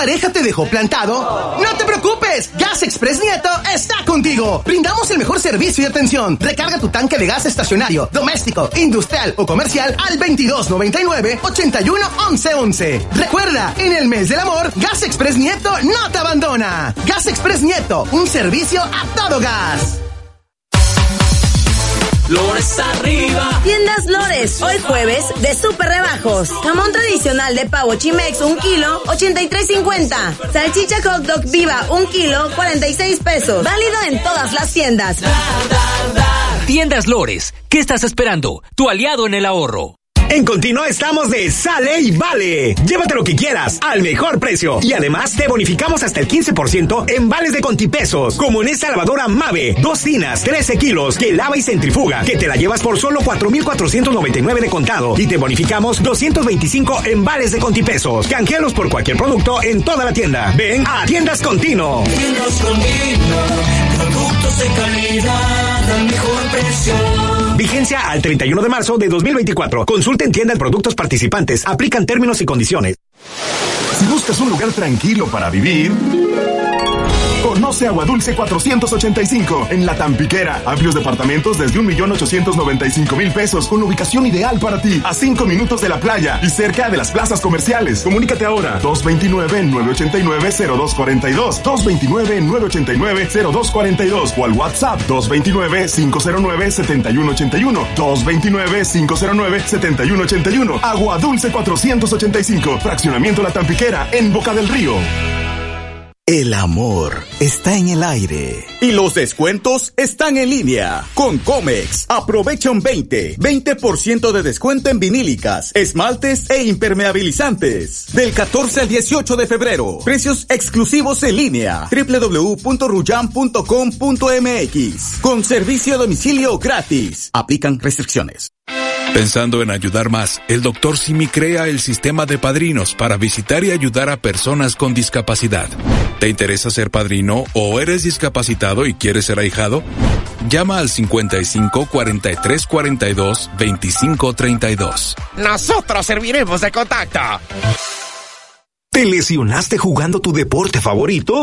Pareja te dejó plantado? No te preocupes, Gas Express Nieto está contigo. Brindamos el mejor servicio y atención. Recarga tu tanque de gas estacionario, doméstico, industrial o comercial al 2299 81 11 11. Recuerda, en el mes del amor, Gas Express Nieto no te abandona. Gas Express Nieto, un servicio a todo gas. Lores arriba. Tiendas Lores, hoy jueves de super rebajos. Jamón tradicional de pavo Chimex, un kilo, 83.50. Salchicha hot dog viva, un kilo, 46 pesos. Válido en todas las tiendas. Tiendas Lores, ¿qué estás esperando? Tu aliado en el ahorro. En continuo estamos de Sale y Vale. Llévate lo que quieras al mejor precio. Y además te bonificamos hasta el 15% en vales de contipesos. Como en esta lavadora Mave. Dos tinas, 13 kilos, que lava y centrifuga. Que te la llevas por solo 4,499 de contado. Y te bonificamos 225 en vales de contipesos. Canjealos por cualquier producto en toda la tienda. Ven a Tiendas Continuo. Tiendas Continuo. Productos de calidad al mejor precio. Vigencia al 31 de marzo de 2024. Consulta en productos participantes. Aplican términos y condiciones. Si buscas un lugar tranquilo para vivir, Agua Dulce 485 en La Tampiquera. Amplios departamentos desde 1.895.000 pesos con ubicación ideal para ti, a 5 minutos de la playa y cerca de las plazas comerciales. Comunícate ahora 229-989-0242, 229-989-0242 o al WhatsApp 229-509-7181, 229-509-7181. Agua Dulce 485, fraccionamiento La Tampiquera en Boca del Río. El amor está en el aire. Y los descuentos están en línea. Con Comex, aprovecha un 20, 20% de descuento en vinílicas, esmaltes e impermeabilizantes. Del 14 al 18 de febrero. Precios exclusivos en línea. www.ruyan.com.mx. Con servicio a domicilio gratis. Aplican restricciones. Pensando en ayudar más, el doctor Simi crea el sistema de padrinos para visitar y ayudar a personas con discapacidad. ¿Te interesa ser padrino o eres discapacitado y quieres ser ahijado? Llama al 55 43 42 25 32. Nosotros serviremos de contacto. ¿Te lesionaste jugando tu deporte favorito?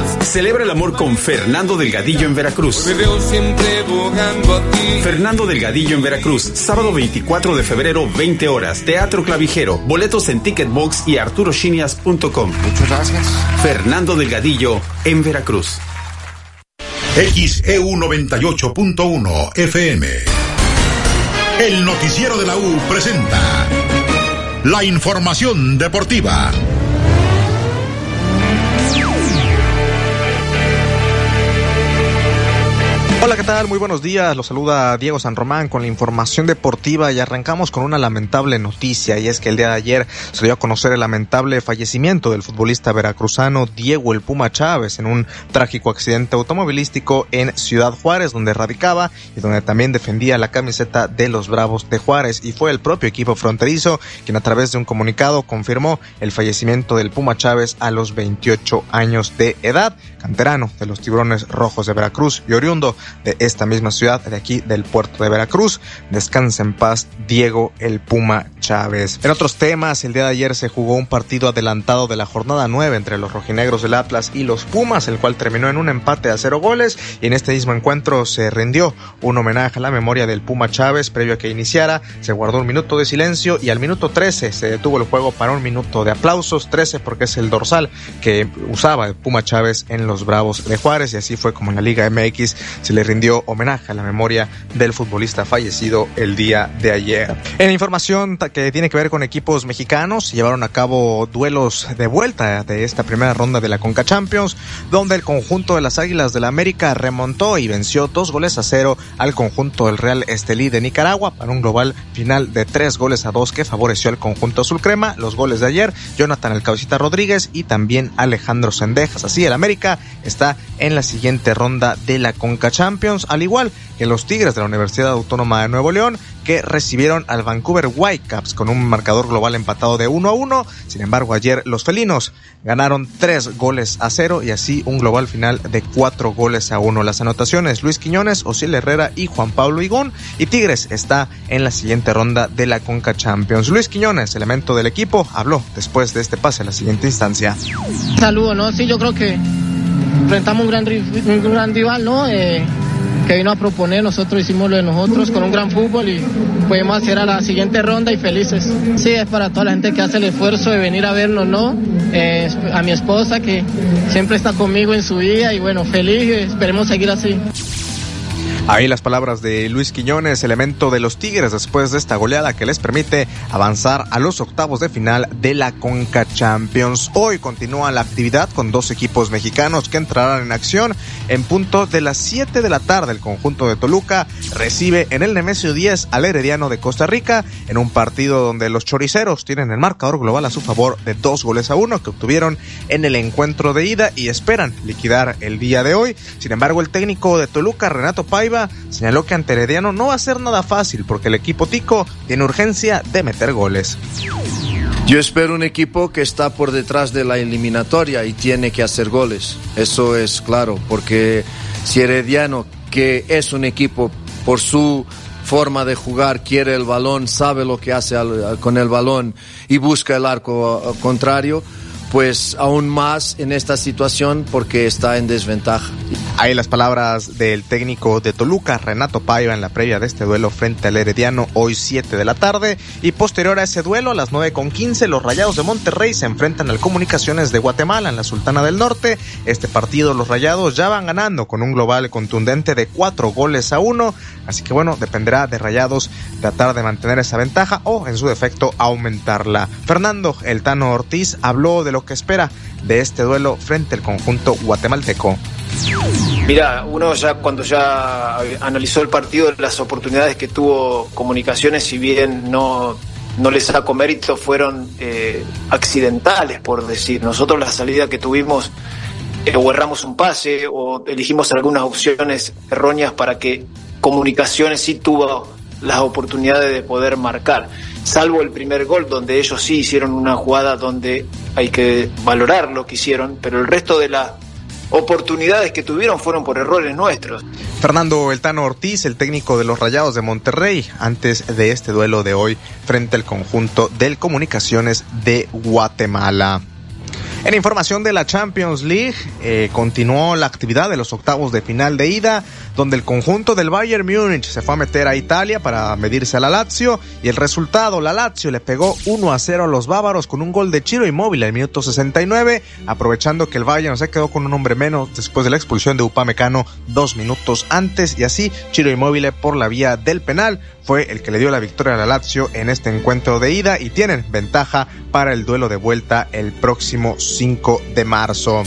Celebra el amor con Fernando Delgadillo en Veracruz. Fernando Delgadillo en Veracruz, sábado 24 de febrero, 20 horas, Teatro Clavijero, boletos en Ticketbox y arturoshinias.com. Muchas gracias. Fernando Delgadillo en Veracruz. XEU 98.1 FM. El noticiero de la U presenta la información deportiva. ¿Qué tal? Muy buenos días. Los saluda Diego San Román con la información deportiva y arrancamos con una lamentable noticia y es que el día de ayer se dio a conocer el lamentable fallecimiento del futbolista veracruzano Diego El Puma Chávez en un trágico accidente automovilístico en Ciudad Juárez donde radicaba y donde también defendía la camiseta de los Bravos de Juárez y fue el propio equipo fronterizo quien a través de un comunicado confirmó el fallecimiento del Puma Chávez a los 28 años de edad, canterano de los Tiburones Rojos de Veracruz y oriundo de esta misma ciudad, de aquí del puerto de Veracruz. Descansa en paz Diego el Puma Chávez. En otros temas, el día de ayer se jugó un partido adelantado de la jornada 9 entre los rojinegros del Atlas y los Pumas, el cual terminó en un empate a cero goles y en este mismo encuentro se rindió un homenaje a la memoria del Puma Chávez previo a que iniciara, se guardó un minuto de silencio y al minuto 13 se detuvo el juego para un minuto de aplausos, 13 porque es el dorsal que usaba el Puma Chávez en los Bravos de Juárez y así fue como en la Liga MX se le rindió homenaje a la memoria del futbolista fallecido el día de ayer. En información que tiene que ver con equipos mexicanos, llevaron a cabo duelos de vuelta de esta primera ronda de la Conca Champions, donde el conjunto de las Águilas del la América remontó y venció dos goles a cero al conjunto del Real Estelí de Nicaragua para un global final de tres goles a dos que favoreció al conjunto azul crema. Los goles de ayer, Jonathan El Rodríguez y también Alejandro Sendejas. Así el América está en la siguiente ronda de la Conca Champions, al igual que los Tigres de la Universidad Autónoma de Nuevo León, que recibieron al Vancouver Whitecaps con un marcador global empatado de 1 a 1. Sin embargo, ayer los felinos ganaron tres goles a cero y así un global final de cuatro goles a uno. Las anotaciones Luis Quiñones, Osiel Herrera y Juan Pablo Higón. Y Tigres está en la siguiente ronda de la Conca Champions. Luis Quiñones, elemento del equipo, habló después de este pase a la siguiente instancia. Saludo, ¿no? Sí, yo creo que enfrentamos un gran, un gran rival, ¿no? Eh, que vino a proponer, nosotros hicimos lo de nosotros con un gran fútbol y podemos hacer a la siguiente ronda y felices. Sí, es para toda la gente que hace el esfuerzo de venir a vernos, ¿no? Eh, a mi esposa que siempre está conmigo en su día y bueno, feliz, esperemos seguir así. Ahí las palabras de Luis Quiñones, elemento de los Tigres después de esta goleada que les permite avanzar a los octavos de final de la Conca Champions. Hoy continúa la actividad con dos equipos mexicanos que entrarán en acción en punto de las 7 de la tarde. El conjunto de Toluca recibe en el Nemesio 10 al Herediano de Costa Rica en un partido donde los choriceros tienen el marcador global a su favor de dos goles a uno que obtuvieron en el encuentro de ida y esperan liquidar el día de hoy. Sin embargo, el técnico de Toluca, Renato Paiva, señaló que ante Herediano no va a ser nada fácil porque el equipo tico tiene urgencia de meter goles. Yo espero un equipo que está por detrás de la eliminatoria y tiene que hacer goles. Eso es claro, porque si Herediano, que es un equipo por su forma de jugar, quiere el balón, sabe lo que hace con el balón y busca el arco contrario, pues aún más en esta situación porque está en desventaja. Ahí las palabras del técnico de Toluca, Renato Paiva, en la previa de este duelo frente al Herediano, hoy 7 de la tarde. Y posterior a ese duelo, a las 9 con 15, los Rayados de Monterrey se enfrentan al Comunicaciones de Guatemala en la Sultana del Norte. Este partido, los Rayados ya van ganando con un global contundente de 4 goles a 1. Así que bueno, dependerá de Rayados tratar de mantener esa ventaja o, en su defecto, aumentarla. Fernando El Tano Ortiz habló de lo que espera de este duelo frente al conjunto guatemalteco. Mira, uno ya cuando ya analizó el partido, las oportunidades que tuvo comunicaciones, si bien no, no les saco mérito, fueron eh, accidentales, por decir. Nosotros la salida que tuvimos, eh, o erramos un pase, o elegimos algunas opciones erróneas para que comunicaciones sí tuvo las oportunidades de poder marcar salvo el primer gol donde ellos sí hicieron una jugada donde hay que valorar lo que hicieron, pero el resto de las oportunidades que tuvieron fueron por errores nuestros. Fernando Eltano Ortiz, el técnico de los Rayados de Monterrey, antes de este duelo de hoy frente al conjunto del Comunicaciones de Guatemala. En información de la Champions League, eh, continuó la actividad de los octavos de final de ida, donde el conjunto del Bayern Múnich se fue a meter a Italia para medirse a la Lazio y el resultado, la Lazio le pegó 1 a 0 a los bávaros con un gol de Chiro Inmóvil el minuto 69, aprovechando que el Bayern se quedó con un hombre menos después de la expulsión de Upamecano dos minutos antes y así Chiro Inmóvil por la vía del penal fue el que le dio la victoria a la Lazio en este encuentro de ida y tienen ventaja para el duelo de vuelta el próximo 5 de marzo.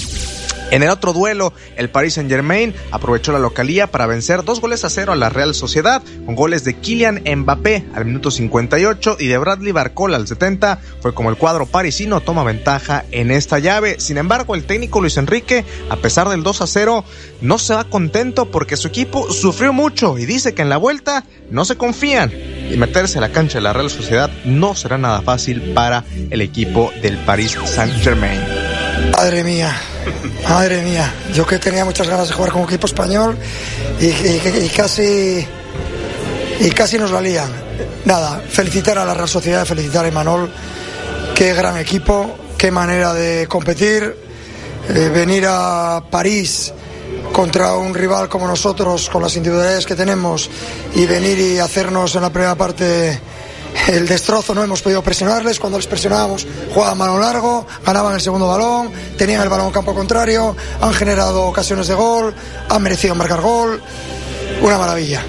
En el otro duelo, el Paris Saint Germain aprovechó la localía para vencer dos goles a cero a la Real Sociedad, con goles de Kylian Mbappé al minuto 58 y de Bradley Barcola al 70. Fue como el cuadro parisino toma ventaja en esta llave. Sin embargo, el técnico Luis Enrique, a pesar del 2 a 0, no se va contento porque su equipo sufrió mucho y dice que en la vuelta no se confían y meterse a la cancha de la Real Sociedad no será nada fácil para el equipo del Paris Saint Germain. Madre mía, madre mía. Yo que tenía muchas ganas de jugar con equipo español y, casi y casi nos valían. nada, felicitar a la Real Sociedad, felicitar a Imanol, qué gran equipo, qué manera de competir, eh, venir a París contra un rival como nosotros, con las individualidades que tenemos, y venir y hacernos en la primera parte el destrozo, no hemos podido presionarles, cuando les presionábamos jugaban mano largo, ganaban el segundo balón, tenían el balón campo contrario, han generado ocasiones de gol, han merecido marcar gol, una maravilla.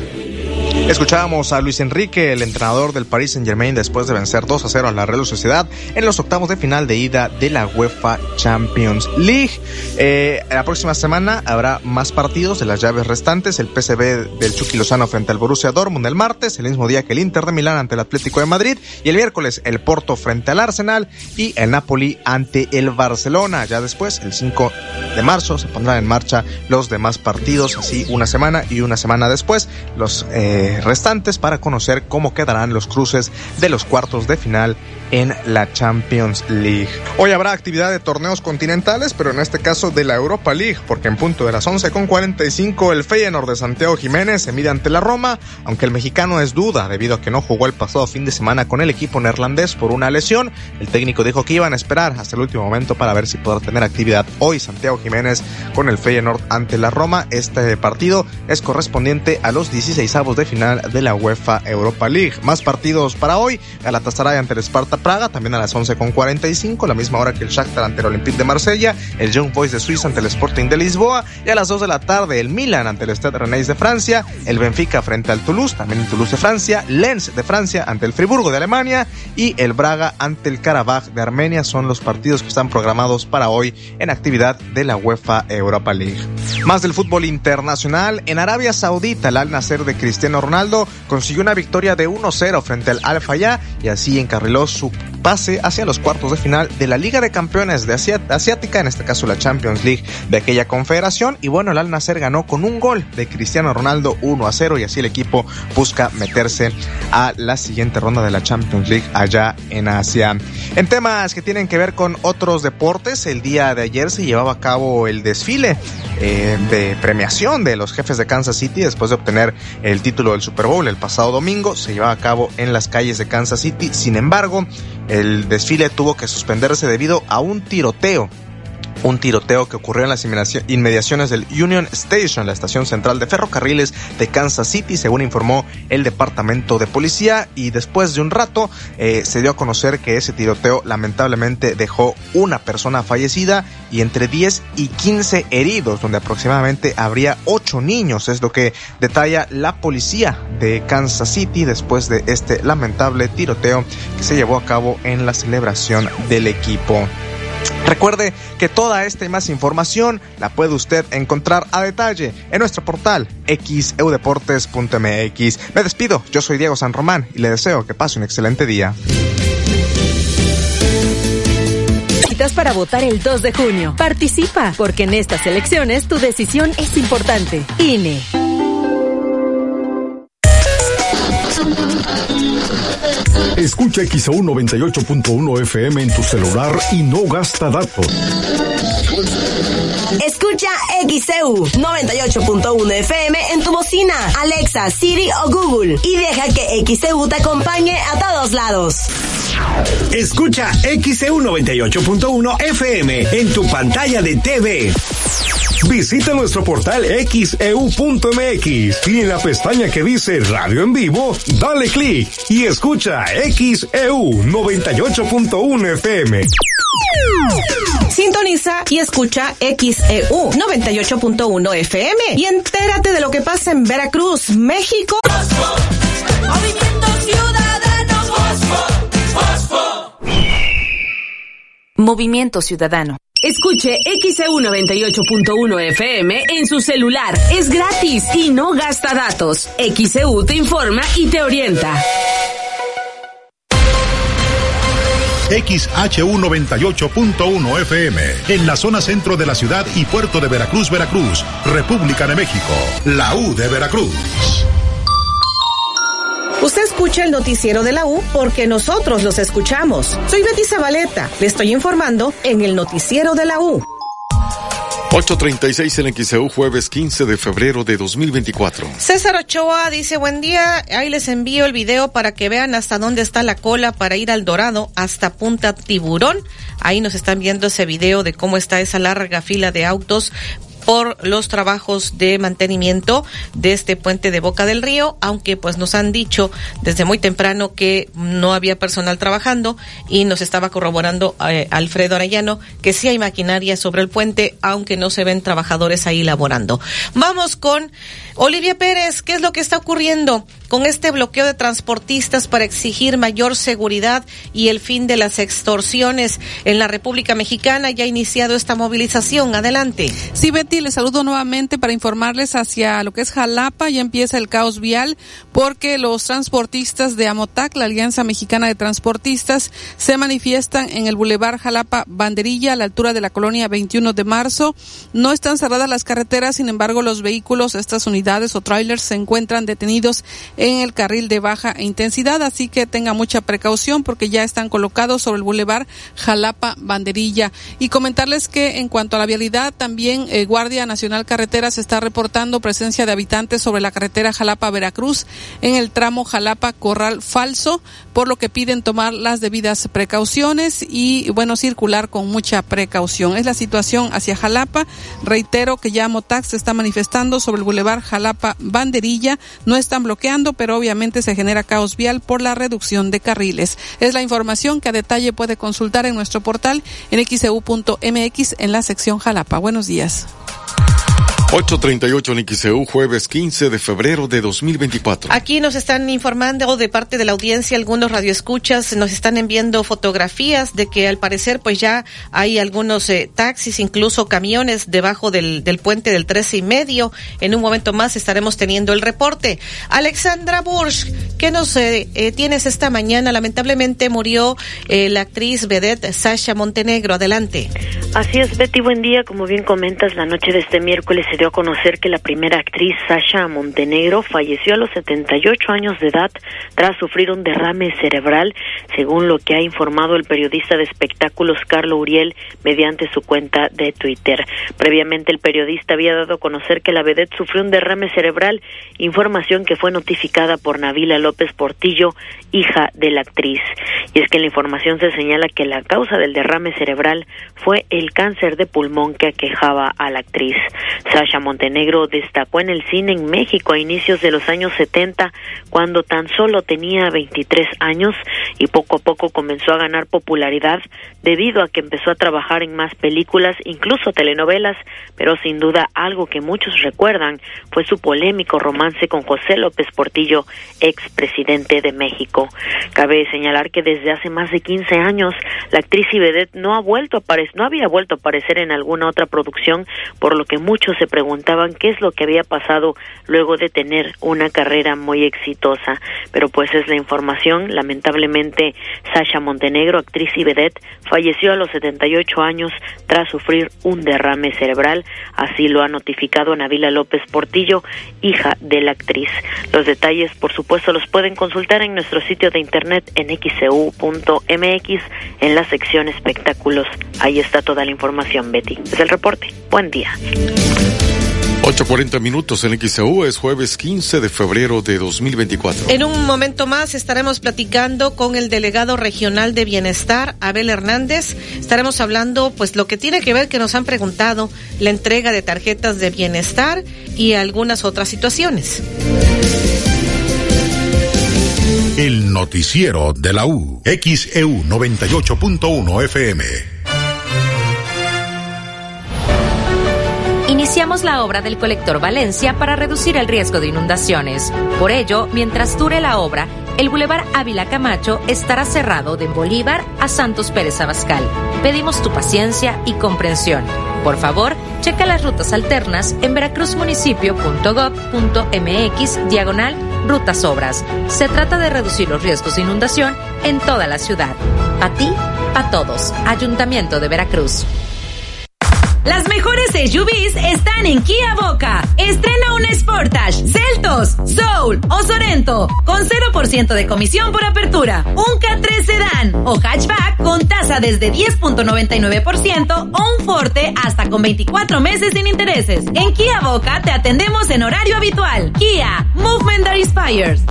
Escuchábamos a Luis Enrique, el entrenador del Paris Saint Germain, después de vencer 2 a 0 a la Real Sociedad en los octavos de final de ida de la UEFA Champions League. Eh, la próxima semana habrá más partidos de las llaves restantes. El PSV del Chucky Lozano frente al Borussia Dortmund el martes, el mismo día que el Inter de Milán ante el Atlético de Madrid. Y el miércoles el Porto frente al Arsenal y el Napoli ante el Barcelona. Ya después, el 5 de marzo, se pondrán en marcha los demás partidos, así una semana y una semana después, los eh, restantes para conocer cómo quedarán los cruces de los cuartos de final en la Champions League. Hoy habrá actividad de torneos continentales, pero en este caso de la Europa League, porque en punto de las 11.45 el Feyenoord de Santiago Jiménez se mide ante la Roma, aunque el mexicano es duda debido a que no jugó el pasado fin de semana con el equipo neerlandés por una lesión. El técnico dijo que iban a esperar hasta el último momento para ver si podrá tener actividad hoy Santiago Jiménez con el Feyenoord ante la Roma. Este partido es correspondiente a los 16 avos de final de la UEFA Europa League. Más partidos para hoy, Galatasaray ante el Sparta Praga, también a las 11.45, la misma hora que el Shakhtar ante el Olympique de Marsella, el Young Boys de Suiza ante el Sporting de Lisboa, y a las 2 de la tarde el Milan ante el Stade Rennais de Francia, el Benfica frente al Toulouse, también el Toulouse de Francia, Lens de Francia ante el Friburgo de Alemania y el Braga ante el Karabakh de Armenia son los partidos que están programados para hoy en actividad de la UEFA Europa League. Más del fútbol internacional, en Arabia Saudita el Al Nasser de Cristiano Ronaldo consiguió una victoria de 1-0 frente al Al Fayah y así encarriló su pase hacia los cuartos de final de la Liga de Campeones de Asiática, en este caso la Champions League de aquella confederación. Y bueno, el Al Nasser ganó con un gol de Cristiano Ronaldo 1 a 0 y así el equipo busca meterse a la siguiente ronda de la Champions League allá en Asia. En temas que tienen que ver con otros deportes, el día de ayer se llevaba a cabo el desfile eh, de premiación de los jefes de Kansas City después de obtener el título del Super Bowl el pasado domingo. Se llevaba a cabo en las calles de Kansas City. Sin embargo, el desfile tuvo que suspenderse debido a un tiroteo un tiroteo que ocurrió en las inmediaciones del Union Station, la estación central de ferrocarriles de Kansas City, según informó el departamento de policía. Y después de un rato eh, se dio a conocer que ese tiroteo lamentablemente dejó una persona fallecida y entre 10 y 15 heridos, donde aproximadamente habría 8 niños, es lo que detalla la policía de Kansas City después de este lamentable tiroteo que se llevó a cabo en la celebración del equipo. Recuerde que toda esta y más información la puede usted encontrar a detalle en nuestro portal xeudeportes.mx. Me despido, yo soy Diego San Román y le deseo que pase un excelente día. Para votar el 2 de junio. Participa, porque en estas elecciones tu decisión es importante. INE. Escucha XAU 98.1 FM en tu celular y no gasta datos. Escucha XEU 98.1 FM en tu bocina, Alexa, Siri o Google y deja que XEU te acompañe a todos lados. Escucha XEU 98.1 FM en tu pantalla de TV. Visita nuestro portal xeu.mx y en la pestaña que dice Radio en Vivo, dale clic y escucha XEU 98.1 FM. Sintoniza y escucha XEU 98.1 FM y entérate de lo que pasa en Veracruz, México. Movimiento Ciudadano. Movimiento Ciudadano. Escuche XEU 98.1 FM en su celular. Es gratis y no gasta datos. XEU te informa y te orienta. XHU 98.1 FM, en la zona centro de la ciudad y puerto de Veracruz, Veracruz, República de México, la U de Veracruz. Usted escucha el noticiero de la U porque nosotros los escuchamos. Soy Betty Zabaleta. Le estoy informando en el noticiero de la U. 836 en XEU, jueves 15 de febrero de 2024. César Ochoa dice, buen día, ahí les envío el video para que vean hasta dónde está la cola para ir al Dorado, hasta Punta Tiburón. Ahí nos están viendo ese video de cómo está esa larga fila de autos por los trabajos de mantenimiento de este puente de Boca del Río, aunque pues nos han dicho desde muy temprano que no había personal trabajando y nos estaba corroborando eh, Alfredo Arellano que sí hay maquinaria sobre el puente, aunque no se ven trabajadores ahí laborando. Vamos con Olivia Pérez, ¿qué es lo que está ocurriendo con este bloqueo de transportistas para exigir mayor seguridad y el fin de las extorsiones en la República Mexicana? Ya ha iniciado esta movilización. Adelante. Sí, Betty, les saludo nuevamente para informarles hacia lo que es Jalapa. Ya empieza el caos vial porque los transportistas de Amotac, la Alianza Mexicana de Transportistas, se manifiestan en el Boulevard Jalapa Banderilla a la altura de la colonia 21 de marzo. No están cerradas las carreteras, sin embargo, los vehículos, estas unidades o trailers se encuentran detenidos en el carril de baja intensidad, así que tenga mucha precaución porque ya están colocados sobre el bulevar Jalapa Banderilla. Y comentarles que en cuanto a la vialidad, también eh, Guardia Nacional Carreteras está reportando presencia de habitantes sobre la carretera Jalapa Veracruz en el tramo Jalapa Corral Falso, por lo que piden tomar las debidas precauciones y bueno, circular con mucha precaución. Es la situación hacia Jalapa. Reitero que ya Motax se está manifestando sobre el bulevar Jalapa Banderilla no están bloqueando, pero obviamente se genera caos vial por la reducción de carriles. Es la información que a detalle puede consultar en nuestro portal en xeu.mx en la sección Jalapa. Buenos días. 838 en XEU, jueves 15 de febrero de 2024. Aquí nos están informando de parte de la audiencia, algunos radioescuchas nos están enviando fotografías de que al parecer pues ya hay algunos eh, taxis, incluso camiones debajo del, del puente del 13 y medio. En un momento más estaremos teniendo el reporte. Alexandra Bursch, ¿qué nos eh, eh, tienes esta mañana? Lamentablemente murió la actriz vedette Sasha Montenegro. Adelante. Así es, Betty, buen día. Como bien comentas, la noche de este miércoles se dio a conocer que la primera actriz, Sasha Montenegro, falleció a los 78 años de edad tras sufrir un derrame cerebral, según lo que ha informado el periodista de espectáculos Carlo Uriel mediante su cuenta de Twitter. Previamente, el periodista había dado a conocer que la vedette sufrió un derrame cerebral, información que fue notificada por Navila López Portillo, hija de la actriz. Y es que la información se señala que la causa del derrame cerebral fue el cáncer de pulmón que aquejaba a la actriz. Sasha Montenegro destacó en el cine en México a inicios de los años 70, cuando tan solo tenía 23 años y poco a poco comenzó a ganar popularidad debido a que empezó a trabajar en más películas, incluso telenovelas, pero sin duda algo que muchos recuerdan fue su polémico romance con José López Portillo, expresidente de México. Cabe señalar que desde hace más de 15 años la actriz y vedette no ha vuelto a no había vuelto a aparecer en alguna otra producción, por lo que muchos se preguntaban qué es lo que había pasado luego de tener una carrera muy exitosa. Pero pues es la información, lamentablemente Sasha Montenegro, actriz y vedette, falleció a los 78 años tras sufrir un derrame cerebral, así lo ha notificado Navila López Portillo, hija de la actriz. Los detalles, por supuesto, los pueden consultar en nuestro sitio de internet en xcu.mx en la sección espectáculos. Ahí está toda la información, Betty. Es el reporte. Buen día. 8.40 minutos en XEU es jueves 15 de febrero de 2024. En un momento más estaremos platicando con el delegado regional de bienestar, Abel Hernández. Estaremos hablando pues lo que tiene que ver que nos han preguntado la entrega de tarjetas de bienestar y algunas otras situaciones. El noticiero de la U, XEU 98.1 FM. Iniciamos la obra del colector Valencia para reducir el riesgo de inundaciones. Por ello, mientras dure la obra, el Boulevard Ávila Camacho estará cerrado de Bolívar a Santos Pérez Abascal. Pedimos tu paciencia y comprensión. Por favor, checa las rutas alternas en veracruzmunicipio.gov.mx diagonal rutas obras. Se trata de reducir los riesgos de inundación en toda la ciudad. A ti, a todos. Ayuntamiento de Veracruz. Las mejores SUVs están en Kia Boca. Estrena un Sportage, Celtos, Soul o Sorento con 0% de comisión por apertura, un K3 Sedan o hatchback con tasa desde 10.99% o un Forte hasta con 24 meses sin intereses. En Kia Boca te atendemos en horario habitual. Kia, movement that inspires.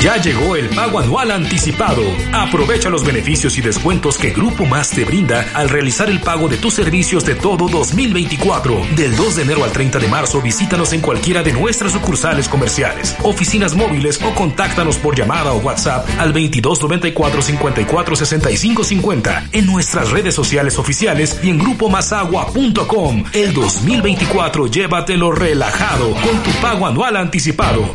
Ya llegó el pago anual anticipado. Aprovecha los beneficios y descuentos que Grupo Más te brinda al realizar el pago de tus servicios de todo 2024. Del 2 de enero al 30 de marzo, visítanos en cualquiera de nuestras sucursales comerciales, oficinas móviles o contáctanos por llamada o WhatsApp al 2294 54 65 50 en nuestras redes sociales oficiales y en grupomasagua.com. El 2024 llévatelo relajado con tu pago anual anticipado.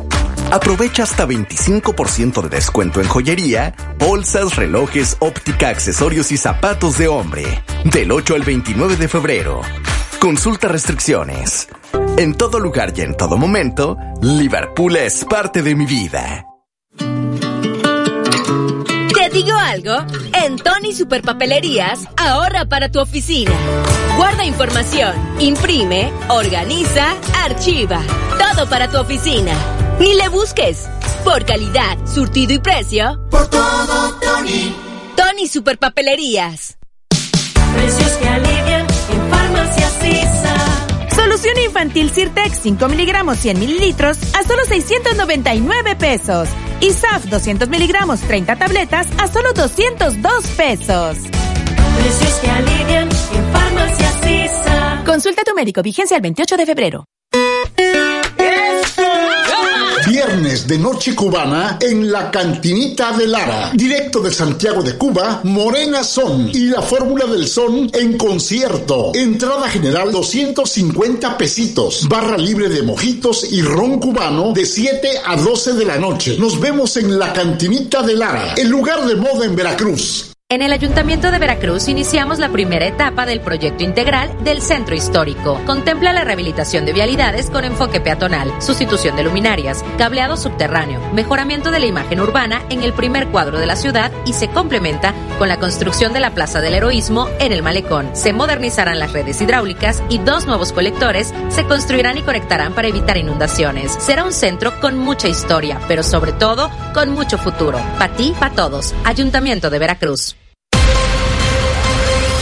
Aprovecha hasta 25% de descuento en joyería, bolsas, relojes, óptica, accesorios y zapatos de hombre. Del 8 al 29 de febrero. Consulta restricciones. En todo lugar y en todo momento, Liverpool es parte de mi vida. ¿Te digo algo? En Tony Superpapelerías, ahorra para tu oficina. Guarda información, imprime, organiza, archiva. Todo para tu oficina. Ni le busques. Por calidad, surtido y precio. Por todo, Tony. Tony Superpapelerías. Precios que alivian en Farmacias Sisa. Solución infantil Sirtex 5 miligramos 100 mililitros a solo 699 pesos. Y SAF 200 miligramos 30 tabletas a solo 202 pesos. Precios que alivian en Farmacias Sisa. Consulta a tu médico. Vigencia el 28 de febrero. Viernes de Noche Cubana en la Cantinita de Lara. Directo de Santiago de Cuba, Morena Son y la Fórmula del Son en concierto. Entrada general 250 pesitos. Barra libre de mojitos y ron cubano de 7 a 12 de la noche. Nos vemos en la Cantinita de Lara, el lugar de moda en Veracruz. En el Ayuntamiento de Veracruz iniciamos la primera etapa del proyecto integral del Centro Histórico. Contempla la rehabilitación de vialidades con enfoque peatonal, sustitución de luminarias, cableado subterráneo, mejoramiento de la imagen urbana en el primer cuadro de la ciudad y se complementa con la construcción de la Plaza del Heroísmo en el Malecón. Se modernizarán las redes hidráulicas y dos nuevos colectores se construirán y conectarán para evitar inundaciones. Será un centro con mucha historia, pero sobre todo con mucho futuro. Para ti, para todos. Ayuntamiento de Veracruz.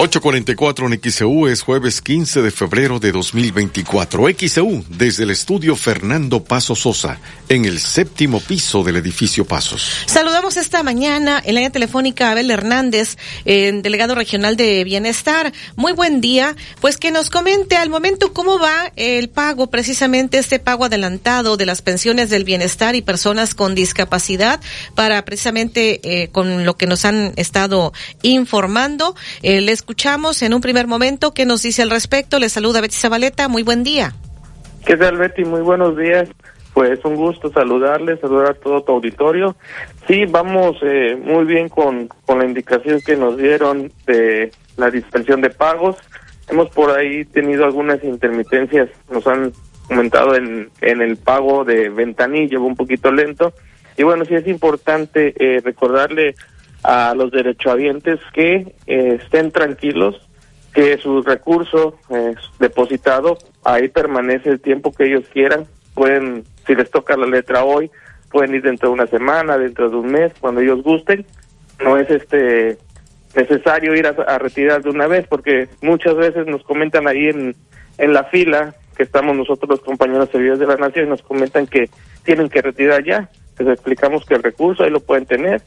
844 en XEU es jueves 15 de febrero de 2024. XEU desde el estudio Fernando Paso Sosa en el séptimo piso del edificio Pasos. Saludamos esta mañana en la línea telefónica a Abel Hernández, delegado regional de Bienestar. Muy buen día. Pues que nos comente al momento cómo va el pago, precisamente este pago adelantado de las pensiones del bienestar y personas con discapacidad para precisamente eh, con lo que nos han estado informando. Eh, les escuchamos en un primer momento. ¿Qué nos dice al respecto? Le saluda Betty Zabaleta. Muy buen día. ¿Qué tal, Betty? Muy buenos días. Pues un gusto saludarles, saludar a todo tu auditorio. Sí, vamos eh, muy bien con, con la indicación que nos dieron de la dispensión de pagos. Hemos por ahí tenido algunas intermitencias, nos han comentado en, en el pago de ventanilla, un poquito lento. Y bueno, sí es importante eh, recordarle a los derechohabientes que eh, estén tranquilos, que su recurso es depositado, ahí permanece el tiempo que ellos quieran, pueden, si les toca la letra hoy, pueden ir dentro de una semana, dentro de un mes, cuando ellos gusten, no es este necesario ir a, retirar de una vez, porque muchas veces nos comentan ahí en, en la fila, que estamos nosotros los compañeros servidores de la nación, nos comentan que tienen que retirar ya, les explicamos que el recurso ahí lo pueden tener,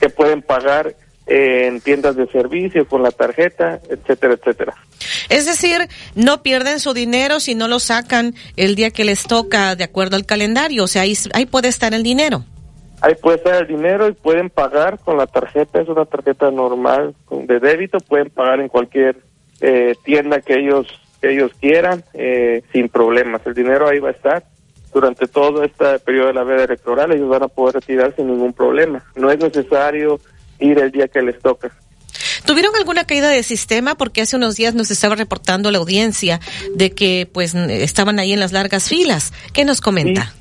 que pueden pagar en tiendas de servicio con la tarjeta, etcétera, etcétera. Es decir, no pierden su dinero si no lo sacan el día que les toca de acuerdo al calendario, o sea, ahí, ahí puede estar el dinero. Ahí puede estar el dinero y pueden pagar con la tarjeta, es una tarjeta normal de débito, pueden pagar en cualquier eh, tienda que ellos que ellos quieran eh, sin problemas. El dinero ahí va a estar durante todo este periodo de la veda electoral, ellos van a poder retirar sin ningún problema. No es necesario ir el día que les toca. ¿Tuvieron alguna caída de sistema? Porque hace unos días nos estaba reportando la audiencia de que pues estaban ahí en las largas filas. ¿Qué nos comenta?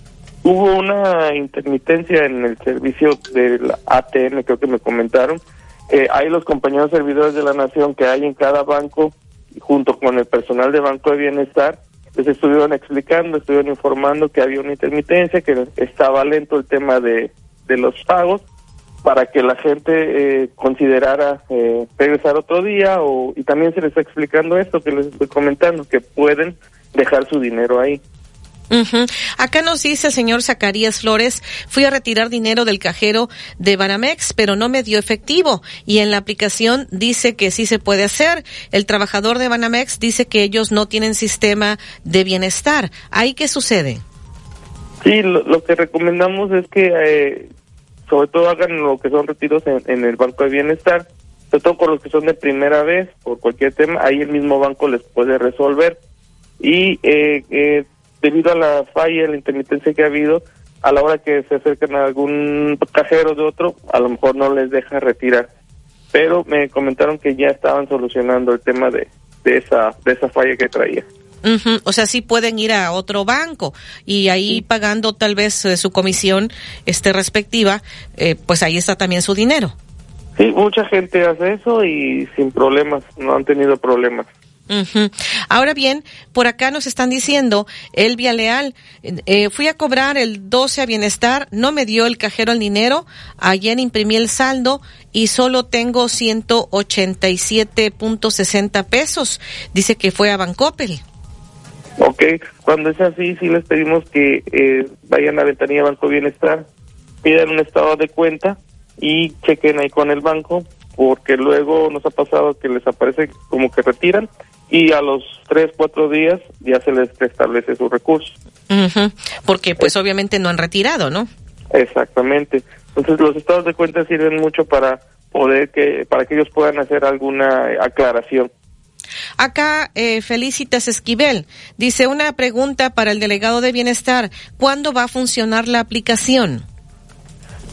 Hubo una intermitencia en el servicio del ATM, creo que me comentaron. Eh, hay los compañeros servidores de la nación que hay en cada banco, junto con el personal de Banco de Bienestar, les estuvieron explicando, estuvieron informando que había una intermitencia, que estaba lento el tema de, de los pagos para que la gente eh, considerara eh, regresar otro día o, y también se les está explicando esto que les estoy comentando, que pueden dejar su dinero ahí. Acá nos dice el señor Zacarías Flores, fui a retirar dinero del cajero de Banamex, pero no me dio efectivo y en la aplicación dice que sí se puede hacer. El trabajador de Banamex dice que ellos no tienen sistema de bienestar. ¿Ahí qué sucede? Sí, lo, que recomendamos es que eh, sobre todo hagan lo que son retiros en, el Banco de Bienestar, sobre todo con los que son de primera vez, por cualquier tema, ahí el mismo banco les puede resolver. Y eh, eh, debido a la falla, la intermitencia que ha habido, a la hora que se acercan a algún cajero de otro, a lo mejor no les deja retirar. Pero me comentaron que ya estaban solucionando el tema de, de esa de esa falla que traía. O sea, sí pueden ir a otro banco y ahí pagando tal vez eh, su comisión este respectiva, eh, pues ahí está también su dinero. Sí, mucha gente hace eso y sin problemas, no han tenido problemas. Ahora bien, por acá nos están diciendo, Elvia Leal, eh, fui a cobrar el 12 a Bienestar, no me dio el cajero el dinero, ayer imprimí el saldo y solo tengo 187.60 pesos. Dice que fue a Bancopel. Ok, cuando es así, sí les pedimos que eh, vayan a ventanilla Banco Bienestar, pidan un estado de cuenta y chequen ahí con el banco, porque luego nos ha pasado que les aparece como que retiran y a los tres, cuatro días ya se les establece su recurso. Porque pues obviamente no han retirado, ¿no? Exactamente. Entonces los estados de cuenta sirven mucho para poder que, para que ellos puedan hacer alguna aclaración. Acá, eh, Felicitas Esquivel dice una pregunta para el delegado de bienestar. ¿Cuándo va a funcionar la aplicación?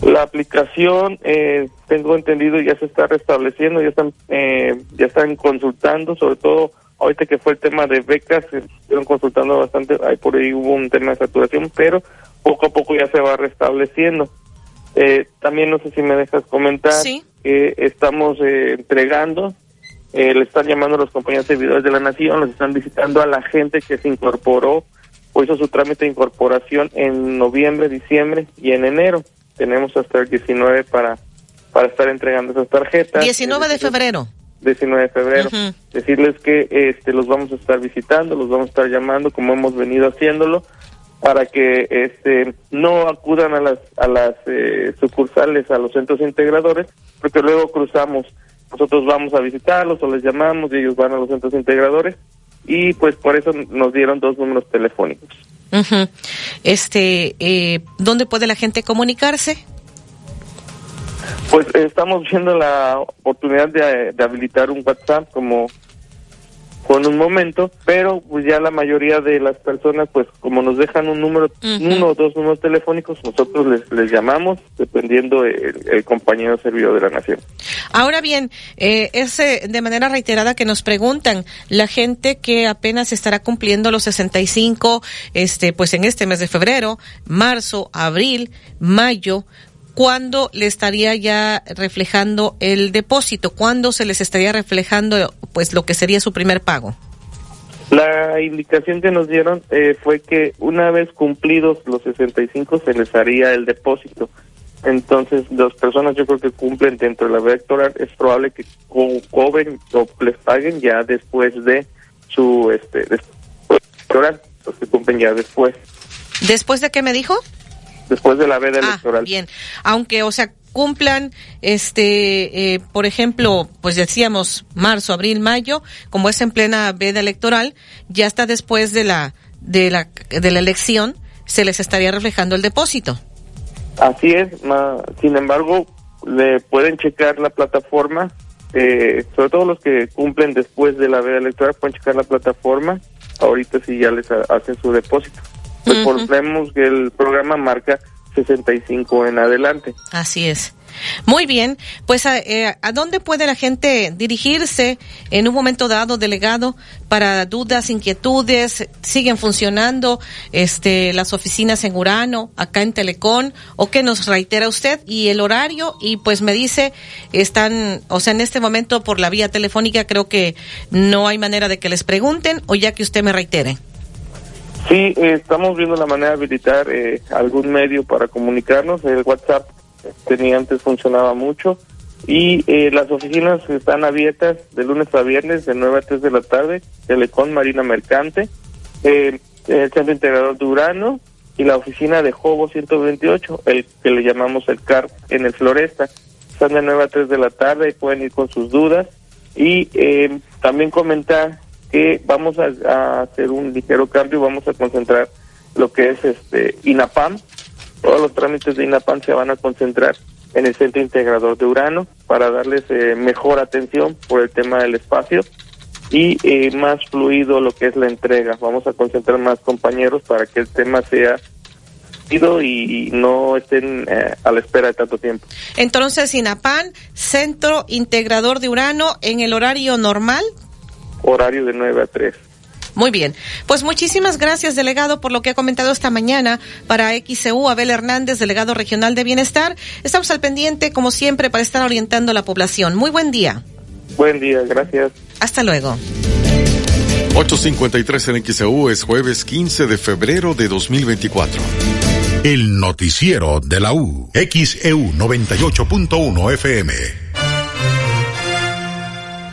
La aplicación, eh, tengo entendido, ya se está restableciendo, ya están, eh, ya están consultando, sobre todo ahorita que fue el tema de becas, estuvieron consultando bastante, ahí por ahí hubo un tema de saturación, pero poco a poco ya se va restableciendo. Eh, también no sé si me dejas comentar que estamos eh, entregando eh, le están llamando a los compañeros servidores de la nación, los están visitando a la gente que se incorporó o hizo su trámite de incorporación en noviembre, diciembre y en enero. Tenemos hasta el 19 para, para estar entregando esas tarjetas. 19 de febrero. 19 de febrero. Decirles que este los vamos a estar visitando, los vamos a estar llamando como hemos venido haciéndolo para que este no acudan a las a las eh, sucursales, a los centros integradores, porque luego cruzamos nosotros vamos a visitarlos o les llamamos y ellos van a los centros integradores y pues por eso nos dieron dos números telefónicos. Este, eh, ¿dónde puede la gente comunicarse? Pues estamos viendo la oportunidad de habilitar un WhatsApp como con un momento, pero pues ya la mayoría de las personas, pues como nos dejan un número, uno o dos números telefónicos, nosotros les, les llamamos dependiendo el, compañero servidor de la nación. Ahora bien, eh, es eh, de manera reiterada que nos preguntan la gente que apenas estará cumpliendo los 65, este, pues en este mes de febrero, marzo, abril, mayo, ¿cuándo le estaría ya reflejando el depósito? ¿Cuándo se les estaría reflejando pues lo que sería su primer pago? La indicación que nos dieron eh, fue que una vez cumplidos los 65 se les haría el depósito. Entonces, las personas yo creo que cumplen dentro de la veda electoral, es probable que cobren o les paguen ya después de su este electoral, los que cumplen ya después. ¿Después de qué me dijo? Después de la veda ah, electoral. Bien, aunque, o sea, cumplan, este, eh, por ejemplo, pues decíamos marzo, abril, mayo, como es en plena veda electoral, ya está después de la, de la, de la elección, se les estaría reflejando el depósito. Así es, ma- sin embargo, le pueden checar la plataforma, eh, sobre todo los que cumplen después de la veda electoral, pueden checar la plataforma, ahorita sí ya les ha- hacen su depósito. Recordemos que el programa marca 65 en adelante. Así es. Muy bien, pues a, eh, ¿a dónde puede la gente dirigirse en un momento dado, delegado, para dudas, inquietudes? ¿Siguen funcionando este, las oficinas en Urano, acá en Telecom? ¿O qué nos reitera usted? Y el horario, y pues me dice, están, o sea, en este momento por la vía telefónica creo que no hay manera de que les pregunten, o ya que usted me reitere. Sí, eh, estamos viendo la manera de habilitar eh, algún medio para comunicarnos. El WhatsApp tenía antes funcionaba mucho y eh, las oficinas están abiertas de lunes a viernes de 9 a 3 de la tarde. Telecom Marina Mercante, el Centro Integrador de Urano y la oficina de Jobo 128, el que le llamamos el CAR en el Floresta. Están de 9 a 3 de la tarde y pueden ir con sus dudas. Y eh, también comentar que vamos a, hacer un ligero cambio, vamos a concentrar lo que es este INAPAM. Todos los trámites de INAPAM se van a concentrar en el Centro Integrador de Urano para darles eh, mejor atención por el tema del espacio y eh, más fluido lo que es la entrega. Vamos a concentrar más compañeros para que el tema sea fluido y no estén eh, a la espera de tanto tiempo. Entonces, INAPAN, Centro Integrador de Urano, en el horario normal, Horario de 9 a 3. Muy bien. Pues muchísimas gracias, delegado, por lo que ha comentado esta mañana para XCU. Abel Hernández, delegado regional de Bienestar. Estamos al pendiente, como siempre, para estar orientando a la población. Muy buen día. Buen día, gracias. Hasta luego. 853 en XEU es jueves 15 de febrero de 2024. El noticiero de la U. XEU 98.1 FM.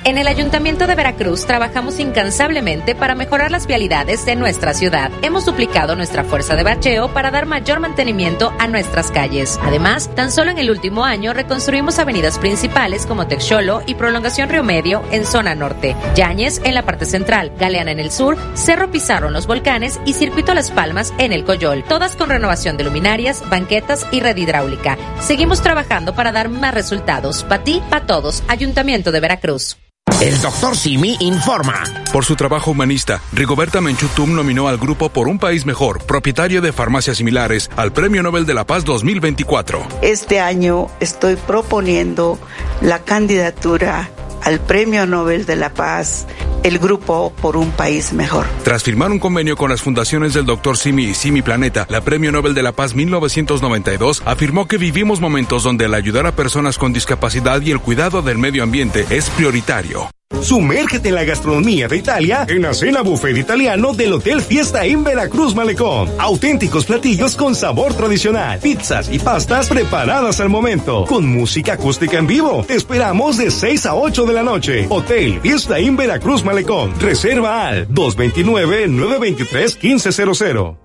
En el Ayuntamiento de Veracruz trabajamos incansablemente para mejorar las vialidades de nuestra ciudad. Hemos duplicado nuestra fuerza de bacheo para dar mayor mantenimiento a nuestras calles. Además, tan solo en el último año reconstruimos avenidas principales como Texolo y Prolongación Río Medio en zona norte, Yáñez en la parte central, Galeana en el sur, Cerro Pizarro en los volcanes y Circuito Las Palmas en el Coyol, todas con renovación de luminarias, banquetas y red hidráulica. Seguimos trabajando para dar más resultados. Para ti, para todos. Ayuntamiento de Veracruz. El doctor Simi informa. Por su trabajo humanista, Rigoberta Menchutum nominó al grupo Por un País Mejor, propietario de farmacias similares, al Premio Nobel de la Paz 2024. Este año estoy proponiendo la candidatura al Premio Nobel de la Paz, el grupo Por un País Mejor. Tras firmar un convenio con las fundaciones del Dr. Simi y Simi Planeta, la Premio Nobel de la Paz 1992 afirmó que vivimos momentos donde el ayudar a personas con discapacidad y el cuidado del medio ambiente es prioritario. Sumérgete en la gastronomía de Italia en la cena buffet italiano del Hotel Fiesta en Veracruz Malecón. Auténticos platillos con sabor tradicional, pizzas y pastas preparadas al momento, con música acústica en vivo. Te esperamos de 6 a 8 de la noche. Hotel Fiesta en Veracruz Malecón. Reserva al 229-923-1500.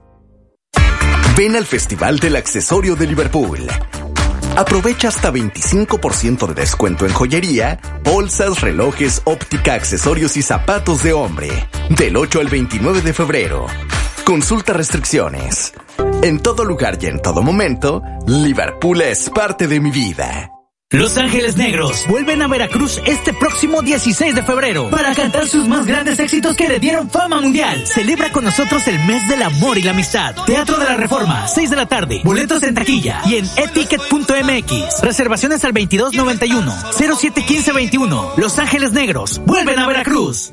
Ven al Festival del Accesorio de Liverpool. Aprovecha hasta 25% de descuento en joyería, bolsas, relojes, óptica, accesorios y zapatos de hombre. Del 8 al 29 de febrero. Consulta restricciones. En todo lugar y en todo momento, Liverpool es parte de mi vida. Los Ángeles Negros vuelven a Veracruz este próximo 16 de febrero para cantar sus más grandes éxitos que le dieron fama mundial. Celebra con nosotros el mes del amor y la amistad. Teatro de la Reforma, 6 de la tarde. Boletos en taquilla y en eticket.mx. Reservaciones al 2291 071521. Los Ángeles Negros vuelven a Veracruz.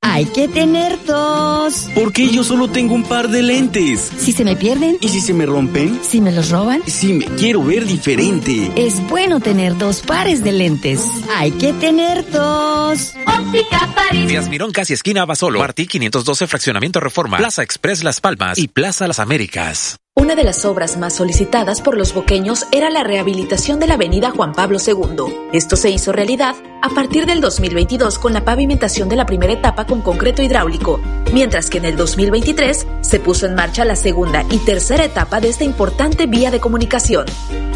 Hay que tener dos dos. ¿Por qué yo solo tengo un par de lentes? Si se me pierden. ¿Y si se me rompen? Si me los roban. Si me quiero ver diferente. Es bueno tener dos pares de lentes. Hay que tener dos. Óptica París. Díaz Mirón, casi esquina Basolo. Martí 512, Fraccionamiento Reforma. Plaza Express Las Palmas y Plaza Las Américas. Una de las obras más solicitadas por los boqueños era la rehabilitación de la avenida Juan Pablo II. Esto se hizo realidad a partir del 2022 con la pavimentación de la primera etapa con concreto hidráulico, mientras que en el 2023 se puso en marcha la segunda y tercera etapa de esta importante vía de comunicación.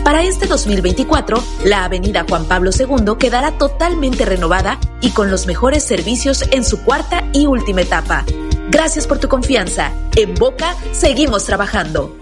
Para este 2024, la avenida Juan Pablo II quedará totalmente renovada y con los mejores servicios en su cuarta y última etapa. Gracias por tu confianza. En Boca seguimos trabajando.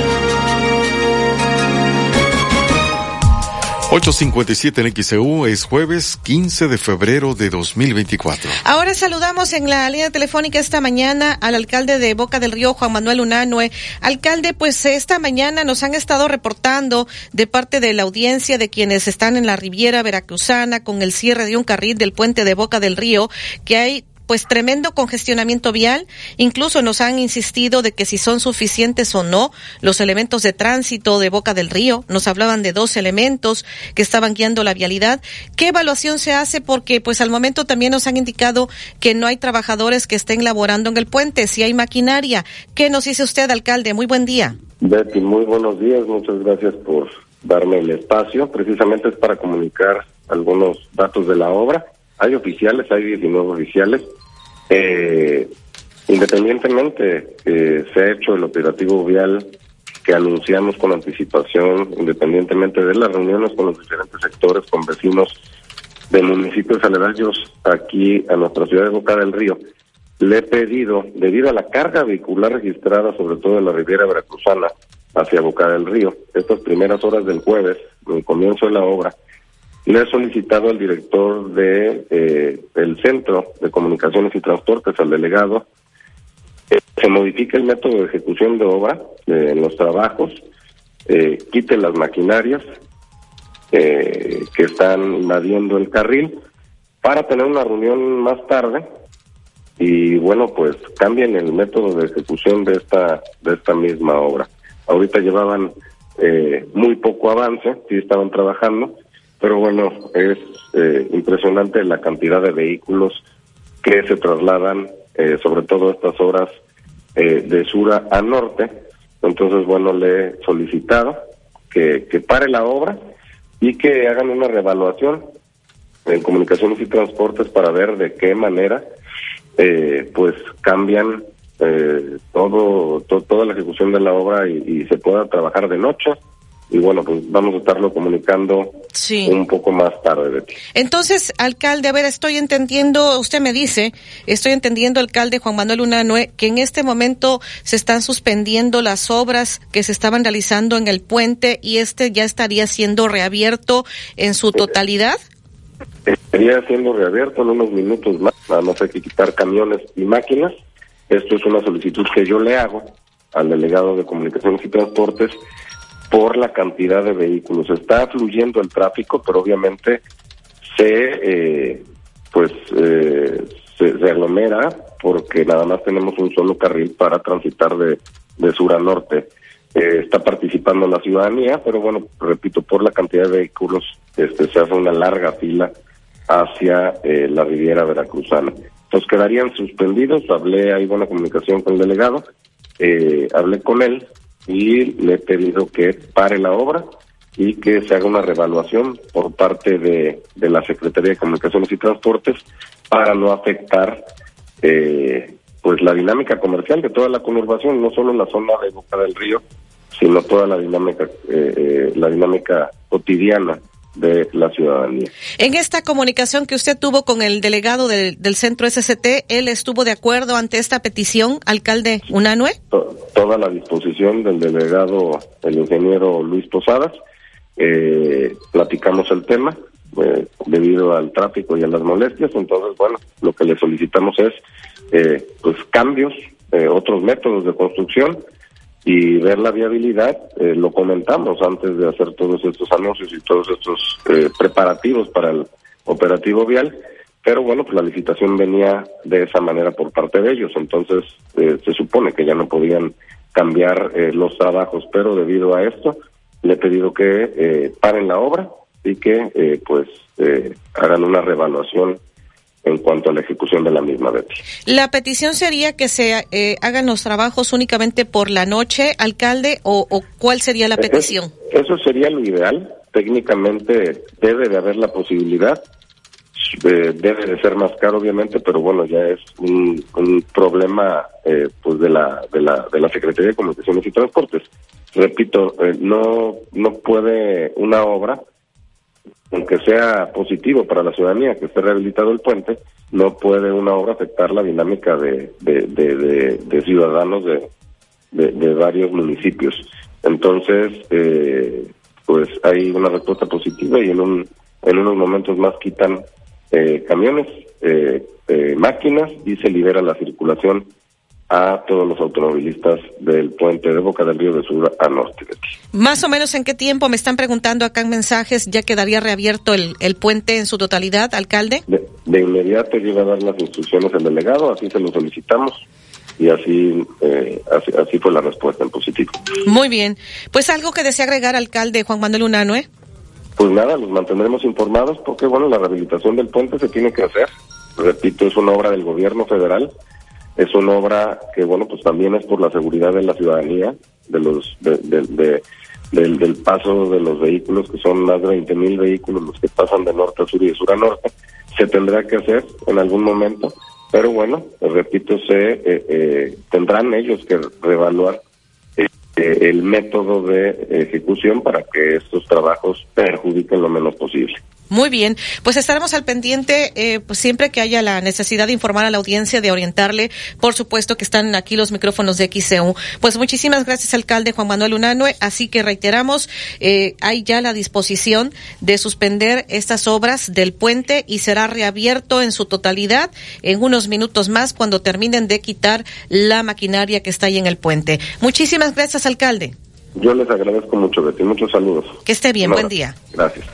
857 en XEU es jueves 15 de febrero de 2024. Ahora saludamos en la línea telefónica esta mañana al alcalde de Boca del Río, Juan Manuel Unanue. Alcalde, pues esta mañana nos han estado reportando de parte de la audiencia de quienes están en la Riviera Veracruzana con el cierre de un carril del puente de Boca del Río que hay pues tremendo congestionamiento vial. Incluso nos han insistido de que si son suficientes o no los elementos de tránsito de Boca del Río. Nos hablaban de dos elementos que estaban guiando la vialidad. ¿Qué evaluación se hace? Porque pues al momento también nos han indicado que no hay trabajadores que estén laborando en el puente, si hay maquinaria. ¿Qué nos dice usted, alcalde? Muy buen día. Betty, muy buenos días. Muchas gracias por darme el espacio. Precisamente es para comunicar algunos datos de la obra. Hay oficiales, hay 19 oficiales eh, independientemente que se ha hecho el operativo vial que anunciamos con anticipación, independientemente de las reuniones con los diferentes sectores, con vecinos de municipios aledaños aquí a nuestra ciudad de Boca del Río, le he pedido, debido a la carga vehicular registrada, sobre todo en la Riviera Veracruzana, hacia Boca del Río, estas primeras horas del jueves, el comienzo de la obra, le he solicitado al director de eh, el Centro de Comunicaciones y Transportes, al delegado, que se modifique el método de ejecución de obra en los trabajos, eh, quite las maquinarias eh, que están invadiendo el carril para tener una reunión más tarde y bueno pues cambien el método de ejecución de esta de esta misma obra. Ahorita llevaban muy poco avance, sí estaban trabajando, pero bueno, es eh, impresionante la cantidad de vehículos que se trasladan, eh, sobre todo estas horas eh, de sur a, norte. Entonces, bueno, le he solicitado que, que pare la obra y que hagan una revaluación en comunicaciones y transportes para ver de qué manera pues cambian todo, toda la ejecución de la obra y se pueda trabajar de noche y bueno, pues vamos a estarlo comunicando un poco más tarde. Betty. Entonces, alcalde, a ver, estoy entendiendo, usted me dice, estoy entendiendo, alcalde Juan Manuel Unanue, que en este momento se están suspendiendo las obras que se estaban realizando en el puente y este ya estaría siendo reabierto en su totalidad. Estaría siendo reabierto en unos minutos más, nada más hay que quitar camiones y máquinas. Esto es una solicitud que yo le hago al delegado de Comunicaciones y Transportes por la cantidad de vehículos. Está fluyendo el tráfico, pero obviamente se, eh, pues, eh, se, aglomera porque nada más tenemos un solo carril para transitar de, sur a norte. Eh, está participando la ciudadanía, pero bueno, repito, por la cantidad de vehículos este, se hace una larga fila hacia la Riviera Veracruzana. Entonces quedarían suspendidos, hablé, hay buena comunicación con el delegado, hablé con él, y le he pedido que pare la obra y que se haga una revaluación por parte de, de la Secretaría de Comunicaciones y Transportes para no afectar eh, pues la dinámica comercial de toda la conurbación, no solo la zona de Boca del Río, sino toda la dinámica eh, eh, la dinámica cotidiana de la ciudadanía. En esta comunicación que usted tuvo con el delegado del centro SCT, ¿él estuvo de acuerdo ante esta petición, alcalde Unanue? toda la disposición del delegado, el ingeniero Luis Posadas. Eh, platicamos el tema eh, debido al tráfico y a las molestias. Entonces, bueno, lo que le solicitamos es eh, pues cambios eh, otros métodos de construcción y ver la viabilidad, eh, lo comentamos antes de hacer todos estos anuncios y todos estos eh, preparativos para el operativo vial, pero bueno, pues la licitación venía de esa manera por parte de ellos, entonces eh, se supone que ya no podían cambiar eh, los trabajos, pero debido a esto le he pedido que eh, paren la obra y que pues hagan una reevaluación en cuanto a la ejecución de la misma, Betty. La petición sería que se eh, hagan los trabajos únicamente por la noche, alcalde, o, o cuál sería la petición. Es- eso sería lo ideal. Técnicamente debe de haber la posibilidad. Eh, debe de ser más caro, obviamente, pero bueno, ya es un, un problema eh, pues de la, de la de la Secretaría de Comunicaciones y Transportes. Repito, eh, no no puede una obra, aunque sea positivo para la ciudadanía que esté rehabilitado el puente, no puede una obra afectar la dinámica de, ciudadanos de varios municipios. Entonces, eh, pues hay una respuesta positiva y en, un, en unos momentos más quitan eh, camiones, eh, eh, máquinas y se libera la circulación a todos los automovilistas del puente de Boca del Río de Sur a norte. Más o menos en qué tiempo me están preguntando acá en mensajes ya quedaría reabierto el, el puente en su totalidad, alcalde. De, de inmediato llega a dar las instrucciones el delegado, así se lo solicitamos y así, eh, así, así fue la respuesta en positivo. Muy bien. Pues algo que desea agregar, alcalde Juan Manuel Unanue. Pues nada, los mantendremos informados porque, bueno, la rehabilitación del puente se tiene que hacer. Repito, es una obra del gobierno federal, es una obra que, bueno, pues también es por la seguridad de la ciudadanía, de los, de, de- de- del, del paso de los vehículos, que son más de 20 mil vehículos los que pasan de norte a sur y de sur a norte. Se tendrá que hacer en algún momento, pero bueno, repito, se eh, eh, tendrán ellos que reevaluar eh, eh, el método de ejecución para que estos trabajos perjudiquen lo menos posible. Muy bien, pues estaremos al pendiente eh, pues siempre que haya la necesidad de informar a la audiencia, de orientarle. Por supuesto que están aquí los micrófonos de XCU. Pues muchísimas gracias, alcalde Juan Manuel Unanue. Así que reiteramos, eh, hay ya la disposición de suspender estas obras del puente y será reabierto en su totalidad en unos minutos más cuando terminen de quitar la maquinaria que está ahí en el puente. Muchísimas gracias, alcalde. Yo les agradezco mucho, Betty. Muchos saludos. Que esté bien, buen día. Gracias.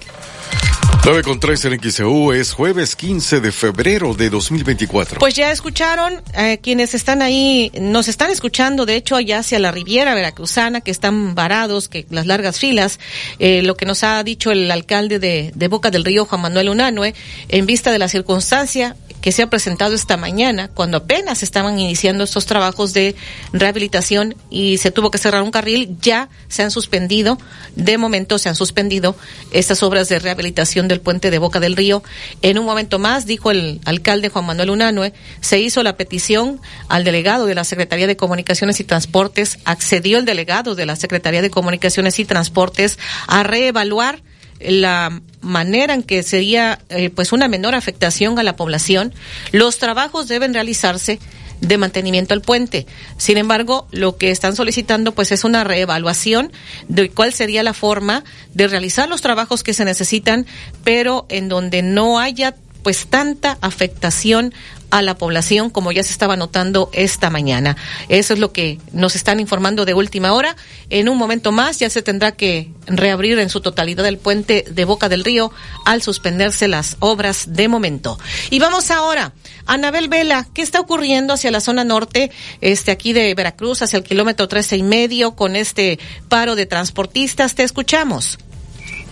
9 con 3 en XEU es jueves 15 de febrero de 2024. Pues ya escucharon eh, quienes están ahí, nos están escuchando, de hecho, allá hacia la Riviera Veracruzana, que están varados, que las largas filas, eh, lo que nos ha dicho el alcalde de, de Boca del Río, Juan Manuel Unanue, en vista de la circunstancia que se ha presentado esta mañana, cuando apenas estaban iniciando estos trabajos de rehabilitación y se tuvo que cerrar un carril, ya se han suspendido, de momento se han suspendido estas obras de rehabilitación del puente de Boca del Río. En un momento más, dijo el alcalde Juan Manuel Unanue, se hizo la petición al delegado de la Secretaría de Comunicaciones y Transportes, accedió el delegado de la Secretaría de Comunicaciones y Transportes a reevaluar la manera en que sería eh, pues una menor afectación a la población, los trabajos deben realizarse de mantenimiento al puente. Sin embargo, lo que están solicitando pues es una reevaluación de cuál sería la forma de realizar los trabajos que se necesitan, pero en donde no haya pues tanta afectación a la población como ya se estaba notando esta mañana. Eso es lo que nos están informando de última hora. En un momento más ya se tendrá que reabrir en su totalidad el puente de Boca del Río al suspenderse las obras de momento. Y vamos ahora, Anabel Vela, ¿qué está ocurriendo hacia la zona norte, este aquí de Veracruz, hacia el kilómetro trece y medio con este paro de transportistas? Te escuchamos.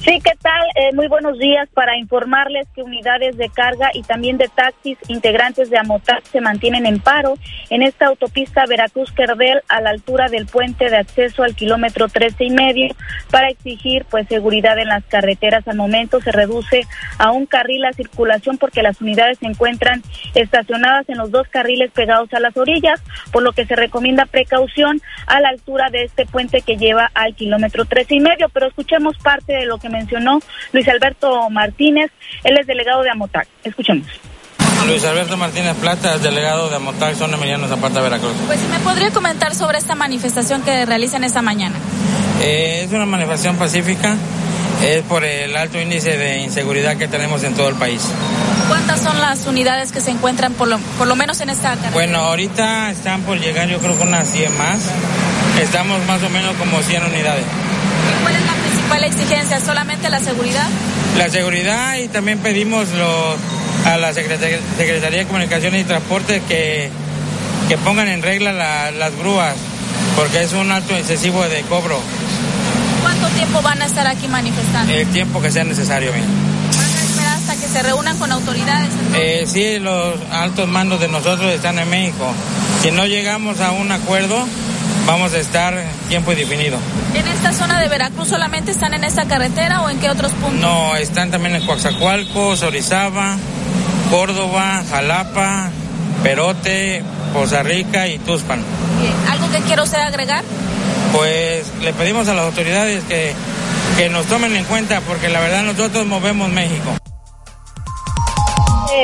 Sí, ¿qué tal? Eh, muy buenos días para informarles que unidades de carga y también de taxis integrantes de Amotac se mantienen en paro en esta autopista Veracruz-Cerdel a la altura del puente de acceso al kilómetro 13 y medio para exigir pues seguridad en las carreteras. Al momento se reduce a un carril la circulación porque las unidades se encuentran estacionadas en los dos carriles pegados a las orillas, por lo que se recomienda precaución a la altura de este puente que lleva al kilómetro 13 y medio. Pero escuchemos parte de lo que mencionó Luis Alberto Martínez, él es delegado de Amotac. Escuchemos. Luis Alberto Martínez Plata, delegado de Amotac, zona Emiliano Zapata, Veracruz. Pues si me podría comentar sobre esta manifestación que realizan esta mañana. Eh, es una manifestación pacífica Es por el alto índice de inseguridad que tenemos en todo el país. ¿Cuántas son las unidades que se encuentran por lo, por lo menos en esta carretera? Bueno, ahorita están por llegar yo creo que unas 100 más. Estamos más o menos como 100 unidades. ¿Y cuál es la principal exigencia? ¿Solamente la seguridad? La seguridad y también pedimos los, a la Secretaría, Secretaría de Comunicaciones y Transporte que, que pongan en regla la, las grúas, porque es un alto excesivo de cobro. ¿Cuánto tiempo van a estar aquí manifestando? El tiempo que sea necesario. Bien. ¿Van a esperar hasta que se reúnan con autoridades? Eh, sí, los altos mandos de nosotros están en México. Si no llegamos a un acuerdo, vamos a estar tiempo indefinido. ¿En esta zona de Veracruz solamente están en esta carretera o en qué otros puntos? No, están también en Coaxacualco, Orizaba, Córdoba, Jalapa, Perote, Poza Rica y Tuspan. ¿Algo que quiero usted agregar? Pues le pedimos a las autoridades que, que nos tomen en cuenta porque la verdad nosotros movemos México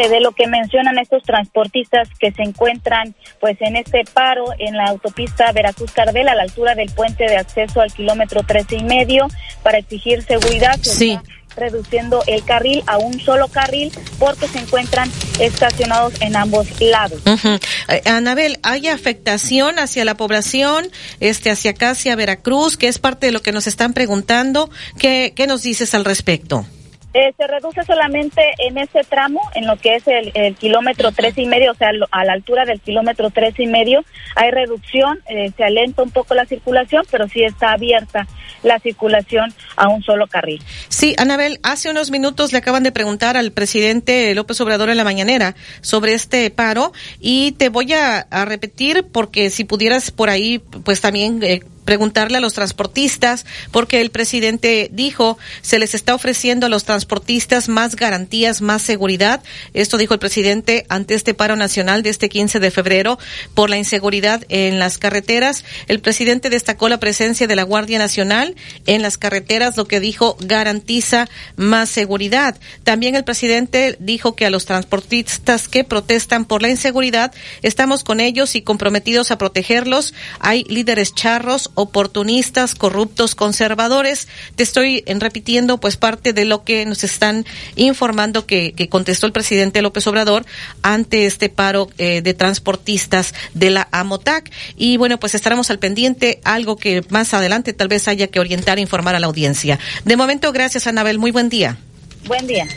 de lo que mencionan estos transportistas que se encuentran pues en este paro en la autopista Veracruz Cardel a la altura del puente de acceso al kilómetro trece y medio para exigir seguridad. Sí. reduciendo el carril a un solo carril porque se encuentran estacionados en ambos lados. Uh -huh. eh, Anabel, ¿hay afectación hacia la población, este, hacia acá, hacia Veracruz, que es parte de lo que nos están preguntando? ¿Qué, qué nos dices al respecto? Eh, se reduce solamente en ese tramo, en lo que es el, kilómetro tres y medio, o sea, a la altura del kilómetro tres y medio, hay reducción, eh, se alenta un poco la circulación, pero sí está abierta la circulación a un solo carril. Sí, Anabel, hace unos minutos le acaban de preguntar al presidente López Obrador en la mañanera sobre este paro y te voy a, a repetir porque si pudieras por ahí, pues también eh, preguntarle a los transportistas, porque el presidente dijo, se les está ofreciendo a los transportistas más garantías, más seguridad. Esto dijo el presidente ante este paro nacional de este 15 de febrero por la inseguridad en las carreteras. El presidente destacó la presencia de la Guardia Nacional en las carreteras, lo que dijo garantiza más seguridad. También el presidente dijo que a los transportistas que protestan por la inseguridad, estamos con ellos y comprometidos a protegerlos. Hay líderes charros oportunistas, corruptos, conservadores. Te estoy repitiendo pues parte de lo que nos están informando que, que contestó el presidente López Obrador ante este paro eh, de transportistas de la AMOTAC. Y bueno, pues estaremos al pendiente, algo que más adelante tal vez haya que orientar e informar a la audiencia. De momento, gracias Anabel, muy buen día. Buen día.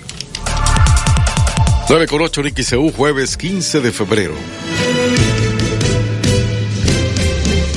9 con 8, Nicky Seú, jueves 15 de febrero.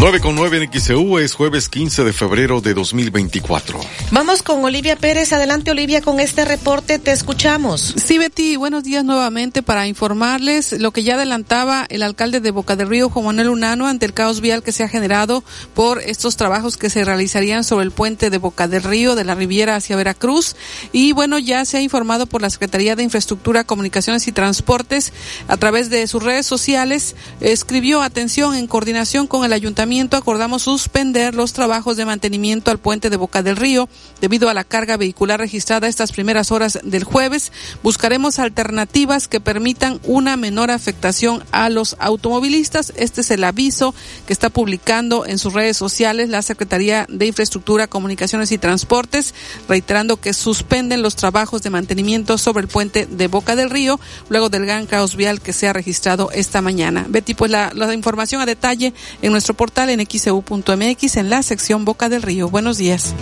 9 con 9 en XEU es jueves 15 de febrero de 2024. Vamos con Olivia Pérez. Adelante, Olivia, con este reporte. Te escuchamos. Sí, Betty, buenos días nuevamente para informarles lo que ya adelantaba el alcalde de Boca del Río, Juan Manuel Unano, ante el caos vial que se ha generado por estos trabajos que se realizarían sobre el puente de Boca del Río, de la Riviera hacia Veracruz. Y bueno, ya se ha informado por la Secretaría de Infraestructura, Comunicaciones y Transportes a través de sus redes sociales. Escribió atención en coordinación con el ayuntamiento acordamos suspender los trabajos de mantenimiento al puente de Boca del Río debido a la carga vehicular registrada estas primeras horas del jueves. Buscaremos alternativas que permitan una menor afectación a los automovilistas. Este es el aviso que está publicando en sus redes sociales la Secretaría de Infraestructura, Comunicaciones y Transportes, reiterando que suspenden los trabajos de mantenimiento sobre el puente de Boca del Río luego del gran caos vial que se ha registrado esta mañana. Betty, pues la, la información a detalle en nuestro portal en xeu.mx en la sección Boca del Río. Buenos días.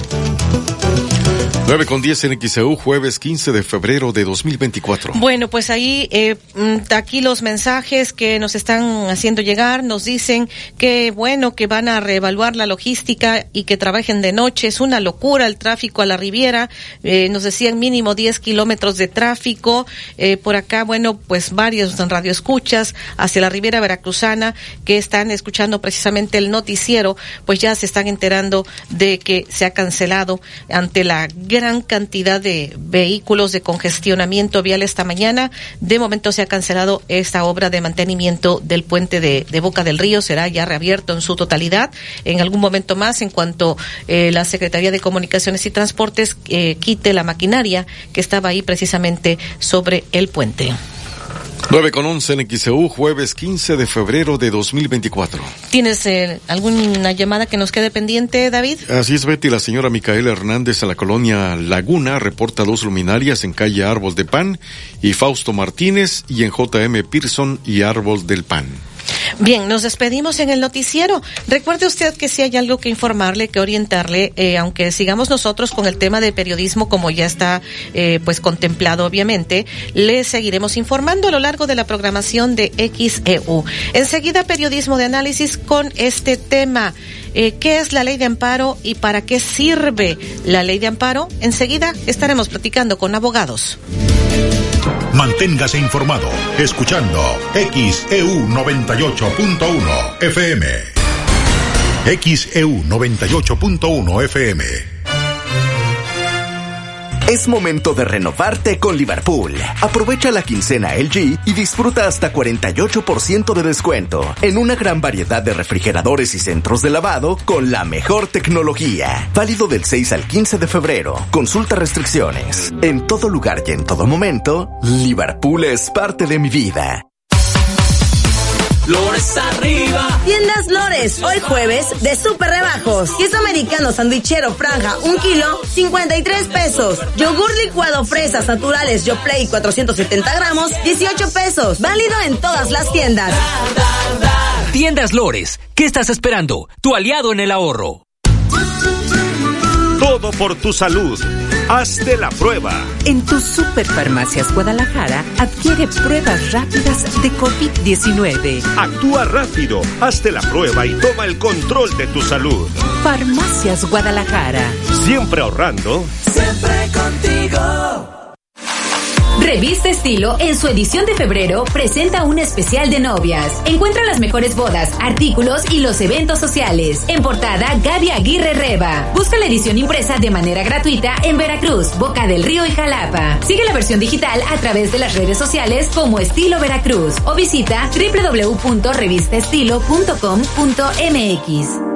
9 con 10 en XEU, jueves 15 de febrero de 2024. Bueno, pues ahí, eh, mm, aquí los mensajes que nos están haciendo llegar nos dicen que, bueno, que van a reevaluar la logística y que trabajen de noche. Es una locura el tráfico a la Riviera. Eh, nos decían mínimo 10 kilómetros de tráfico. Eh, por acá, bueno, pues varios radioescuchas hacia la Riviera Veracruzana que están escuchando precisamente el noticiero, pues ya se están enterando de que se ha cancelado ante la gran cantidad de vehículos de congestionamiento vial esta mañana. De momento se ha cancelado esta obra de mantenimiento del puente de, Boca del Río. Será ya reabierto en su totalidad. En algún momento más, en cuanto eh, la Secretaría de Comunicaciones y Transportes eh, quite la maquinaria que estaba ahí precisamente sobre el puente. 9 con 11 en XEU, jueves 15 de febrero de 2024. ¿Tienes eh, alguna llamada que nos quede pendiente, David? Así es, Betty. La señora Micaela Hernández a la colonia Laguna reporta dos luminarias en calle Árbol de Pan y Fausto Martínez y en JM Pearson y Árbol del Pan. Bien, nos despedimos en el noticiero. Recuerde usted que si hay algo que informarle, que orientarle, eh, aunque sigamos nosotros con el tema de periodismo como ya está eh, pues contemplado obviamente, le seguiremos informando a lo largo de la programación de XEU. Enseguida periodismo de análisis con este tema. Eh, ¿Qué es la ley de amparo y para qué sirve la ley de amparo? Enseguida estaremos platicando con abogados. Manténgase informado escuchando XEU 98.1 FM. XEU 98.1 FM. Es momento de renovarte con Liverpool. Aprovecha la quincena LG y disfruta hasta 48% de descuento en una gran variedad de refrigeradores y centros de lavado con la mejor tecnología. Válido del 6 al 15 de febrero. Consulta restricciones. En todo lugar y en todo momento, Liverpool es parte de mi vida. Lores arriba. Tiendas Lores, hoy jueves de super rebajos. Queso americano sandwichero franja, un kilo, 53 pesos. Yogur licuado fresas naturales Yoplay 470 gramos, 18 pesos. Válido en todas las tiendas. Tiendas Lores, ¿qué estás esperando? Tu aliado en el ahorro. Todo por tu salud. Hazte la prueba. En tu Superfarmacias Guadalajara adquiere pruebas rápidas de COVID-19. Actúa rápido, hazte la prueba y toma el control de tu salud. Farmacias Guadalajara. Siempre ahorrando. Siempre contigo. Revista Estilo, en su edición de febrero, presenta un especial de novias. Encuentra las mejores bodas, artículos y los eventos sociales. En portada, Gaby Aguirre Reba. Busca la edición impresa de manera gratuita en Veracruz, Boca del Río y Jalapa. Sigue la versión digital a través de las redes sociales como Estilo Veracruz o visita www.revistaestilo.com.mx.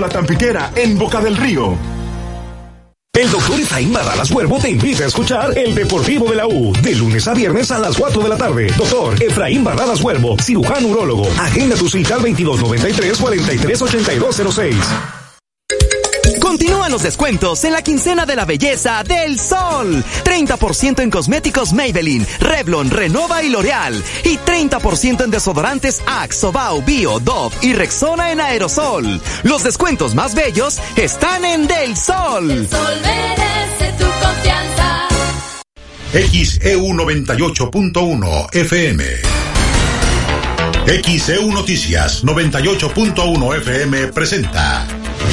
La Tampiquera en Boca del Río. El doctor Efraín Barralas Huervo te invita a escuchar El Deportivo de la U, de lunes a viernes a las 4 de la tarde. Doctor Efraín Barralas Huervo, cirujano urólogo. Agenda tu cita al 2293-438206. Continúan los descuentos en la quincena de la belleza del Sol. 30% en cosméticos Maybelline, Revlon, Renova y L'Oreal. Y 30% en desodorantes Axe, Bau, Bio, Dove y Rexona en aerosol. Los descuentos más bellos están en Del Sol. El sol merece tu confianza. XEU 98.1 FM. XEU Noticias 98.1 FM presenta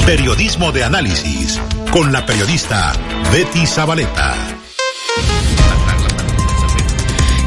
Periodismo de Análisis con la periodista Betty Zabaleta.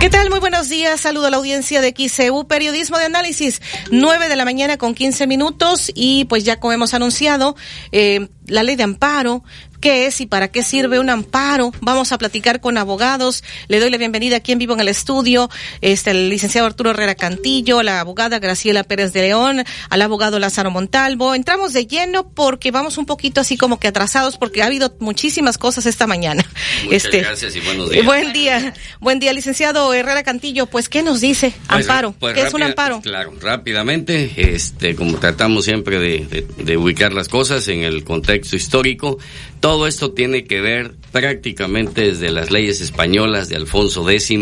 ¿Qué tal? Muy buenos días. Saludo a la audiencia de XCU Periodismo de Análisis. 9 de la mañana con 15 minutos y pues ya como hemos anunciado, eh, la ley de amparo qué es y para qué sirve un amparo. Vamos a platicar con abogados. Le doy la bienvenida aquí en vivo en el estudio, este, el licenciado Arturo Herrera Cantillo, la abogada Graciela Pérez de León, al abogado Lázaro Montalvo. Entramos de lleno porque vamos un poquito así como que atrasados porque ha habido muchísimas cosas esta mañana. Muchas este, gracias y buenos días. Buen día, buen día, licenciado Herrera Cantillo. Pues, ¿qué nos dice? Pues, amparo. pues, ¿Qué es un amparo? Claro, rápidamente, este, como tratamos siempre de, de- de ubicar las cosas en el contexto histórico, todo esto tiene que ver prácticamente desde las leyes españolas de Alfonso X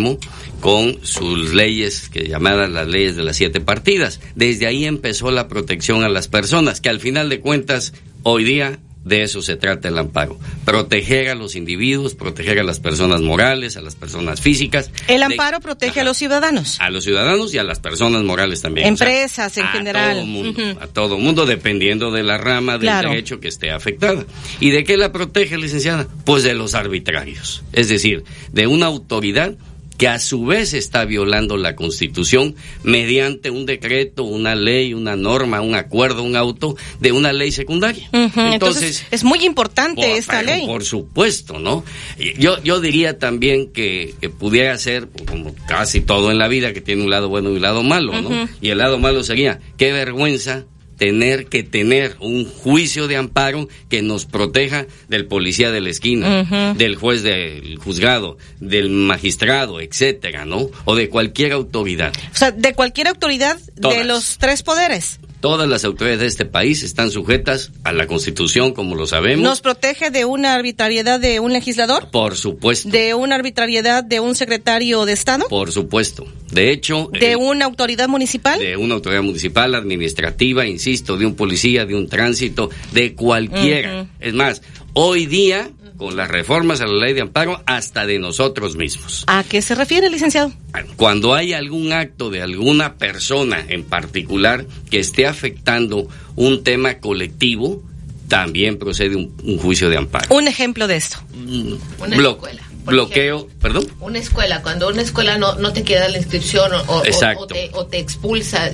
con sus leyes que llamadas las leyes de las siete partidas. Desde ahí empezó la protección a las personas, que al final de cuentas, hoy día de eso se trata el amparo. Proteger a los individuos, proteger a las personas morales, a las personas físicas. El de- amparo protege a los ciudadanos. a los ciudadanos y a las personas morales también. O sea, Empresas en a general. todo mundo, a todo mundo, dependiendo de la rama del Claro. derecho que esté afectada. ¿Y de qué la protege, licenciada? Pues de los arbitrarios. Es decir, de una autoridad que a su vez está violando la Constitución mediante un decreto, una ley, una norma, un acuerdo, un auto de una ley secundaria. Entonces, es muy importante por- esta pero ley. Por supuesto, ¿no? Yo, yo diría también que, que pudiera ser, como casi todo en la vida, que tiene un lado bueno y un lado malo, ¿no? Y el lado malo sería, qué vergüenza tener que tener un juicio de amparo que nos proteja del policía de la esquina, del juez del juzgado, del magistrado, etcétera, ¿no? O de cualquier autoridad. O sea, de cualquier autoridad de los tres poderes. Todas las autoridades de este país están sujetas a la Constitución, como lo sabemos. Nos protege de una arbitrariedad de un legislador, Por supuesto. de una arbitrariedad de un secretario de Estado, Por supuesto. De hecho, de eh, una autoridad municipal. de una autoridad municipal, administrativa, insisto, de un policía, de un tránsito, de cualquiera. Es más, hoy día, con las reformas a la ley de amparo, hasta de nosotros mismos. ¿A qué se refiere, licenciado? Cuando hay algún acto de alguna persona en particular que esté afectando un tema colectivo, también procede un, un juicio de amparo. Un ejemplo de esto. Una Blo- escuela, bloqueo, perdón. Una escuela, cuando una escuela no, no te queda la inscripción o, o- Exacto. o te, o te expulsa,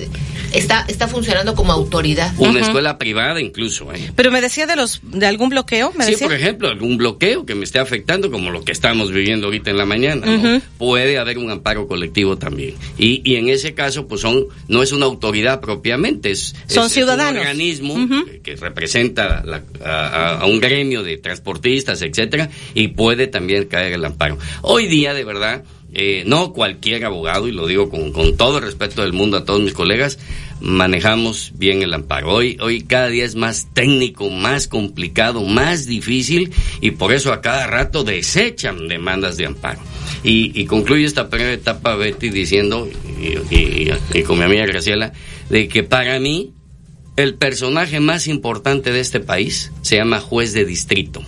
está, está funcionando como autoridad. Una escuela privada incluso, ¿eh? Pero me decía de los de algún bloqueo, me Sí, decía. por ejemplo, algún bloqueo que me esté afectando, como lo que estamos viviendo ahorita en la mañana, puede haber un amparo colectivo también. Y, y en ese caso, pues son no es una autoridad propiamente, es, Son es- es ciudadanos. un organismo que, que representa la- a, a- a un gremio de transportistas, etcétera, y puede también caer el amparo. Hoy día, de verdad, eh, no cualquier abogado, y lo digo con, todo el respeto del mundo a todos mis colegas, manejamos bien el amparo. Hoy, hoy cada día es más técnico, más complicado, más difícil, y por eso a cada rato desechan demandas de amparo. Y, y concluyo esta primera etapa, Betty, diciendo, y, y- y con mi amiga Graciela, de que para mí el personaje más importante de este país se llama juez de distrito.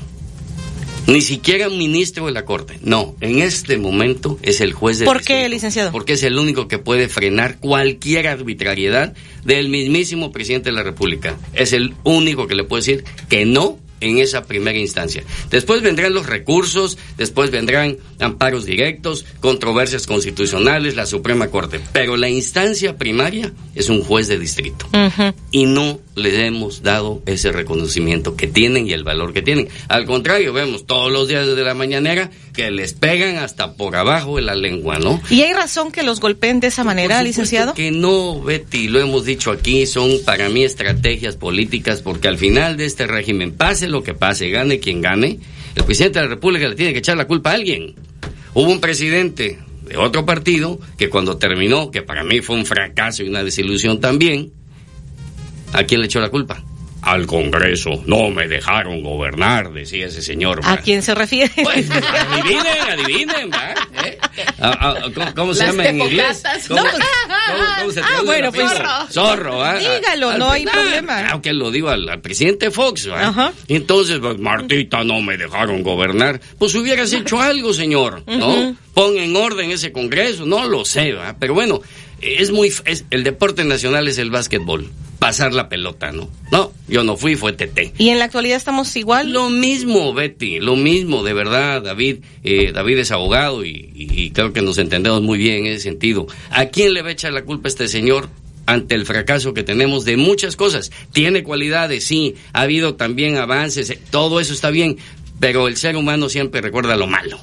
Ni siquiera un ministro de la Corte. No, en este momento es el juez de ¿Por qué, licenciado? Porque es el único que puede frenar cualquier arbitrariedad del mismísimo presidente de la República. Es el único que le puede decir que no en esa primera instancia. Después vendrán los recursos, después vendrán amparos directos, controversias constitucionales, la Suprema Corte. Pero la instancia primaria es un juez de distrito y no les hemos dado ese reconocimiento que tienen y el valor que tienen. Al contrario, vemos todos los días desde la mañanera que les pegan hasta por abajo de la lengua, ¿no? ¿Y hay razón que los golpeen de esa manera, licenciado? Que no, Betty, lo hemos dicho aquí, son para mí estrategias políticas porque al final de este régimen, pase lo que pase, gane quien gane, el presidente de la República le tiene que echar la culpa a alguien. Hubo un presidente de otro partido que cuando terminó, que para mí fue un fracaso y una desilusión también, ¿a quién le echó la culpa? Al Congreso. No me dejaron gobernar, decía ese señor. ¿A quién se refiere? Pues, adivinen, adivinen, ¿va? ¿Eh? Ah, ah, ¿Cómo, cómo se Las llama en inglés? ¿Cómo, No, cómo- cómo se Ah, bueno, pues, palabra? Zorro, ¿ah? Dígalo, Al no hay problema. Aunque lo digo al, al presidente Fox, ¿va? Entonces, pues, Martita, no me dejaron gobernar. Pues hubieras hecho algo, señor, ¿no? Pon en orden ese congreso, no lo sé, ¿va? Pero bueno, es muy... es- el deporte nacional es el básquetbol. Pasar la pelota, ¿no? No, yo no fui, fue TT. ¿Y en la actualidad estamos igual? Lo mismo, Betty, lo mismo, de verdad, David. Eh, David es abogado y, y- creo que nos entendemos muy bien en ese sentido. ¿A quién le va a echar la culpa a este señor? ante el fracaso que tenemos de muchas cosas. Tiene cualidades, sí, ha habido también avances, eh, todo eso está bien, pero el ser humano siempre recuerda lo malo.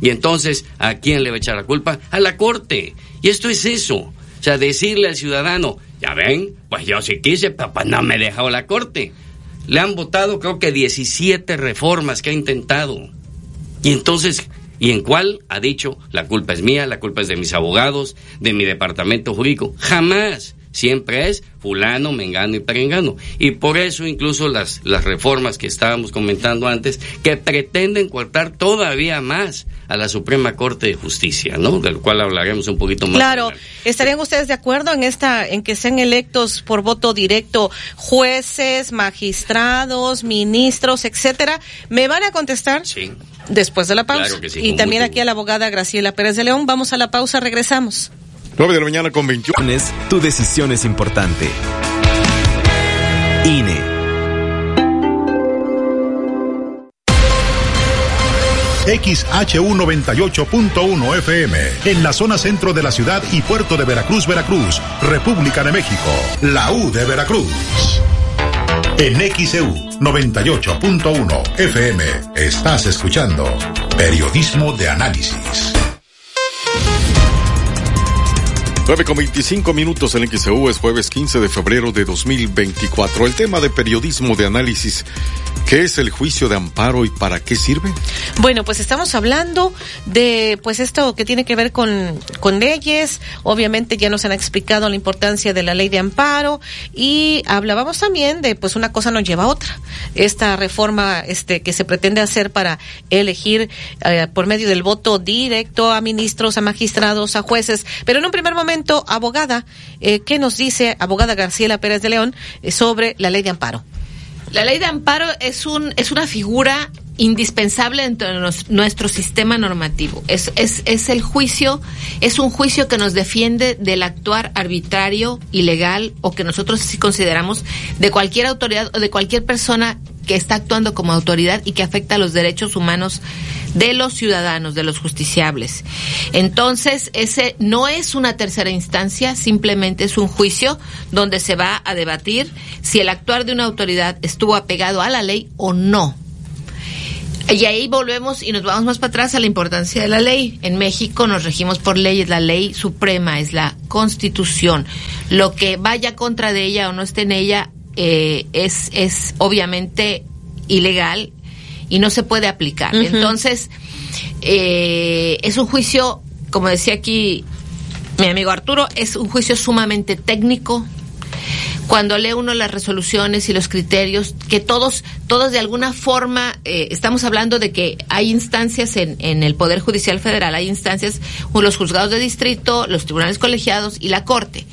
Y entonces, ¿a quién le va a echar la culpa? A la Corte. Y esto es eso. O sea, decirle al ciudadano, ya ven, pues yo sí quise, pero pues no me dejado la Corte. Le han votado creo que 17 reformas que ha intentado. Y entonces, ¿y en cuál ha dicho, la culpa es mía, la culpa es de mis abogados, de mi departamento jurídico? Jamás. Siempre es fulano, mengano y perengano. Y por eso incluso las, las reformas que estábamos comentando antes, que pretenden cortar todavía más a la Suprema Corte de Justicia, ¿no? Del cual hablaremos un poquito más. Claro, ¿estarían ustedes de acuerdo en esta, en que sean electos por voto directo jueces, magistrados, ministros, etcétera? ¿Me van a contestar? Sí. Después de la pausa. Claro que sí, y también aquí a la abogada Graciela Pérez de León. Vamos a la pausa, regresamos. 9 de la mañana con 21. Tu decisión es importante. INE. XHU98.1 FM, en la zona centro de la ciudad y puerto de Veracruz, Veracruz, República de México, la U de Veracruz. En XEU 98.1 FM estás escuchando Periodismo de Análisis. 9 con 25 minutos en XEU es jueves 15 de febrero de 2024. El tema de periodismo de análisis, ¿qué es el juicio de amparo y para qué sirve? Bueno, pues estamos hablando de pues esto que tiene que ver con, con leyes. Obviamente ya nos han explicado la importancia de la ley de amparo y hablábamos también de pues una cosa nos lleva a otra. Esta reforma este que se pretende hacer para elegir eh, por medio del voto directo a ministros, a magistrados, a jueces. Pero en un primer momento, abogada, eh, ¿qué nos dice abogada Garciela Pérez de León eh, sobre la ley de amparo? La ley de amparo es un es una figura indispensable dentro de nuestro sistema normativo. Es, es, es el juicio, es un juicio que nos defiende del actuar arbitrario, ilegal o que nosotros sí consideramos de cualquier autoridad o de cualquier persona que está actuando como autoridad y que afecta a los derechos humanos de los ciudadanos, de los justiciables. Entonces, ese no es una tercera instancia, simplemente es un juicio donde se va a debatir si el actuar de una autoridad estuvo apegado a la ley o no. Y ahí volvemos y nos vamos más para atrás a la importancia de la ley. En México nos regimos por leyes, la ley suprema es la constitución. Lo que vaya contra de ella o no esté en ella eh, es, es obviamente ilegal y no se puede aplicar. Entonces, eh, es un juicio, como decía aquí mi amigo Arturo, es un juicio sumamente técnico, cuando lee uno las resoluciones y los criterios, que todos, todos de alguna forma, eh, estamos hablando de que hay instancias en, en el Poder Judicial Federal, hay instancias, los juzgados de distrito, los tribunales colegiados y la Corte.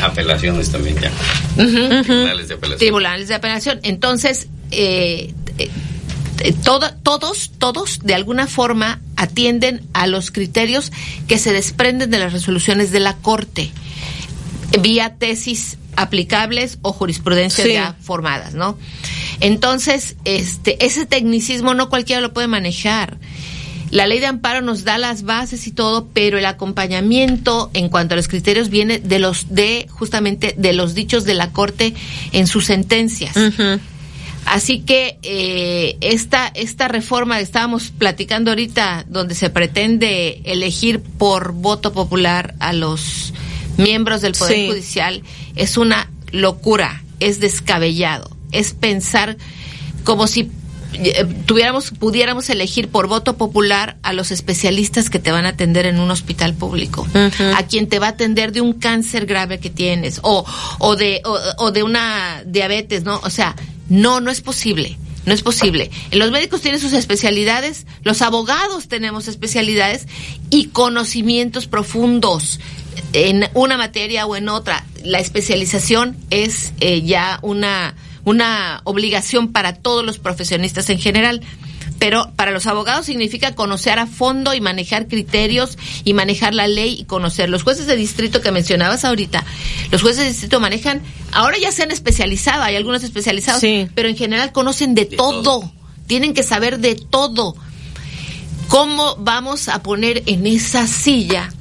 Apelaciones también ya. Tribunales de apelación. Tribunales de apelación. Entonces, eh, eh, eh, todo- todos, todos de alguna forma atienden a los criterios que se desprenden de las resoluciones de la Corte, vía tesis aplicables o jurisprudencias Sí. ya formadas, ¿no? Entonces, este, ese tecnicismo no cualquiera lo puede manejar. La ley de amparo nos da las bases y todo, pero el acompañamiento en cuanto a los criterios viene de los de justamente de los dichos de la corte en sus sentencias. Así que eh, esta esta reforma que estábamos platicando ahorita, donde se pretende elegir por voto popular a los miembros del poder Sí. judicial, es una locura, es descabellado, es pensar como si tuviéramos pudiéramos elegir por voto popular a los especialistas que te van a atender en un hospital público a quien te va a atender de un cáncer grave que tienes o o de o, o de una diabetes no o sea no no es posible no es posible. Los médicos tienen sus especialidades, los abogados tenemos especialidades y conocimientos profundos en una materia o en otra. La especialización es eh, ya una, una obligación para todos los profesionistas en general. Pero para los abogados significa conocer a fondo y manejar criterios y manejar la ley y conocer. Los jueces de distrito que mencionabas ahorita, los jueces de distrito manejan, ahora ya se han especializado, hay algunos especializados, pero en general conocen de, todo. Tienen que saber de todo. ¿Cómo vamos a poner en esa silla,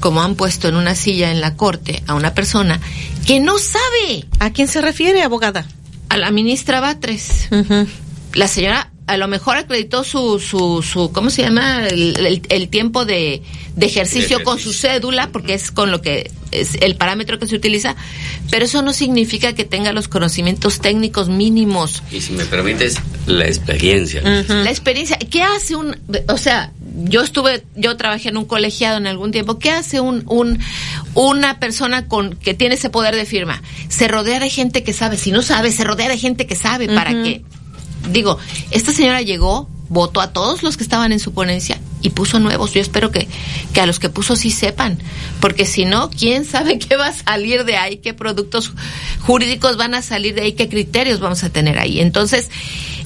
como han puesto en una silla en la corte, a una persona que no sabe? ¿A quién se refiere, abogada? A la ministra Batres. La señora a lo mejor acreditó su, su, su ¿cómo se llama? El, el- el tiempo de, de ejercicio con su cédula, porque es con lo que es el parámetro que se utiliza, pero eso no significa que tenga los conocimientos técnicos mínimos. Y si me permites, la experiencia. La experiencia, ¿qué hace un, o sea, yo estuve, yo trabajé en un colegiado en algún tiempo, ¿qué hace un, un, una persona con, que tiene ese poder de firma? Se rodea de gente que sabe, si no sabe, se rodea de gente que sabe, ¿para qué? Digo, esta señora llegó, votó a todos los que estaban en su ponencia y puso nuevos. Yo espero que, que a los que puso sí sepan, porque si no, ¿quién sabe qué va a salir de ahí? ¿Qué productos jurídicos van a salir de ahí? ¿Qué criterios vamos a tener ahí? Entonces,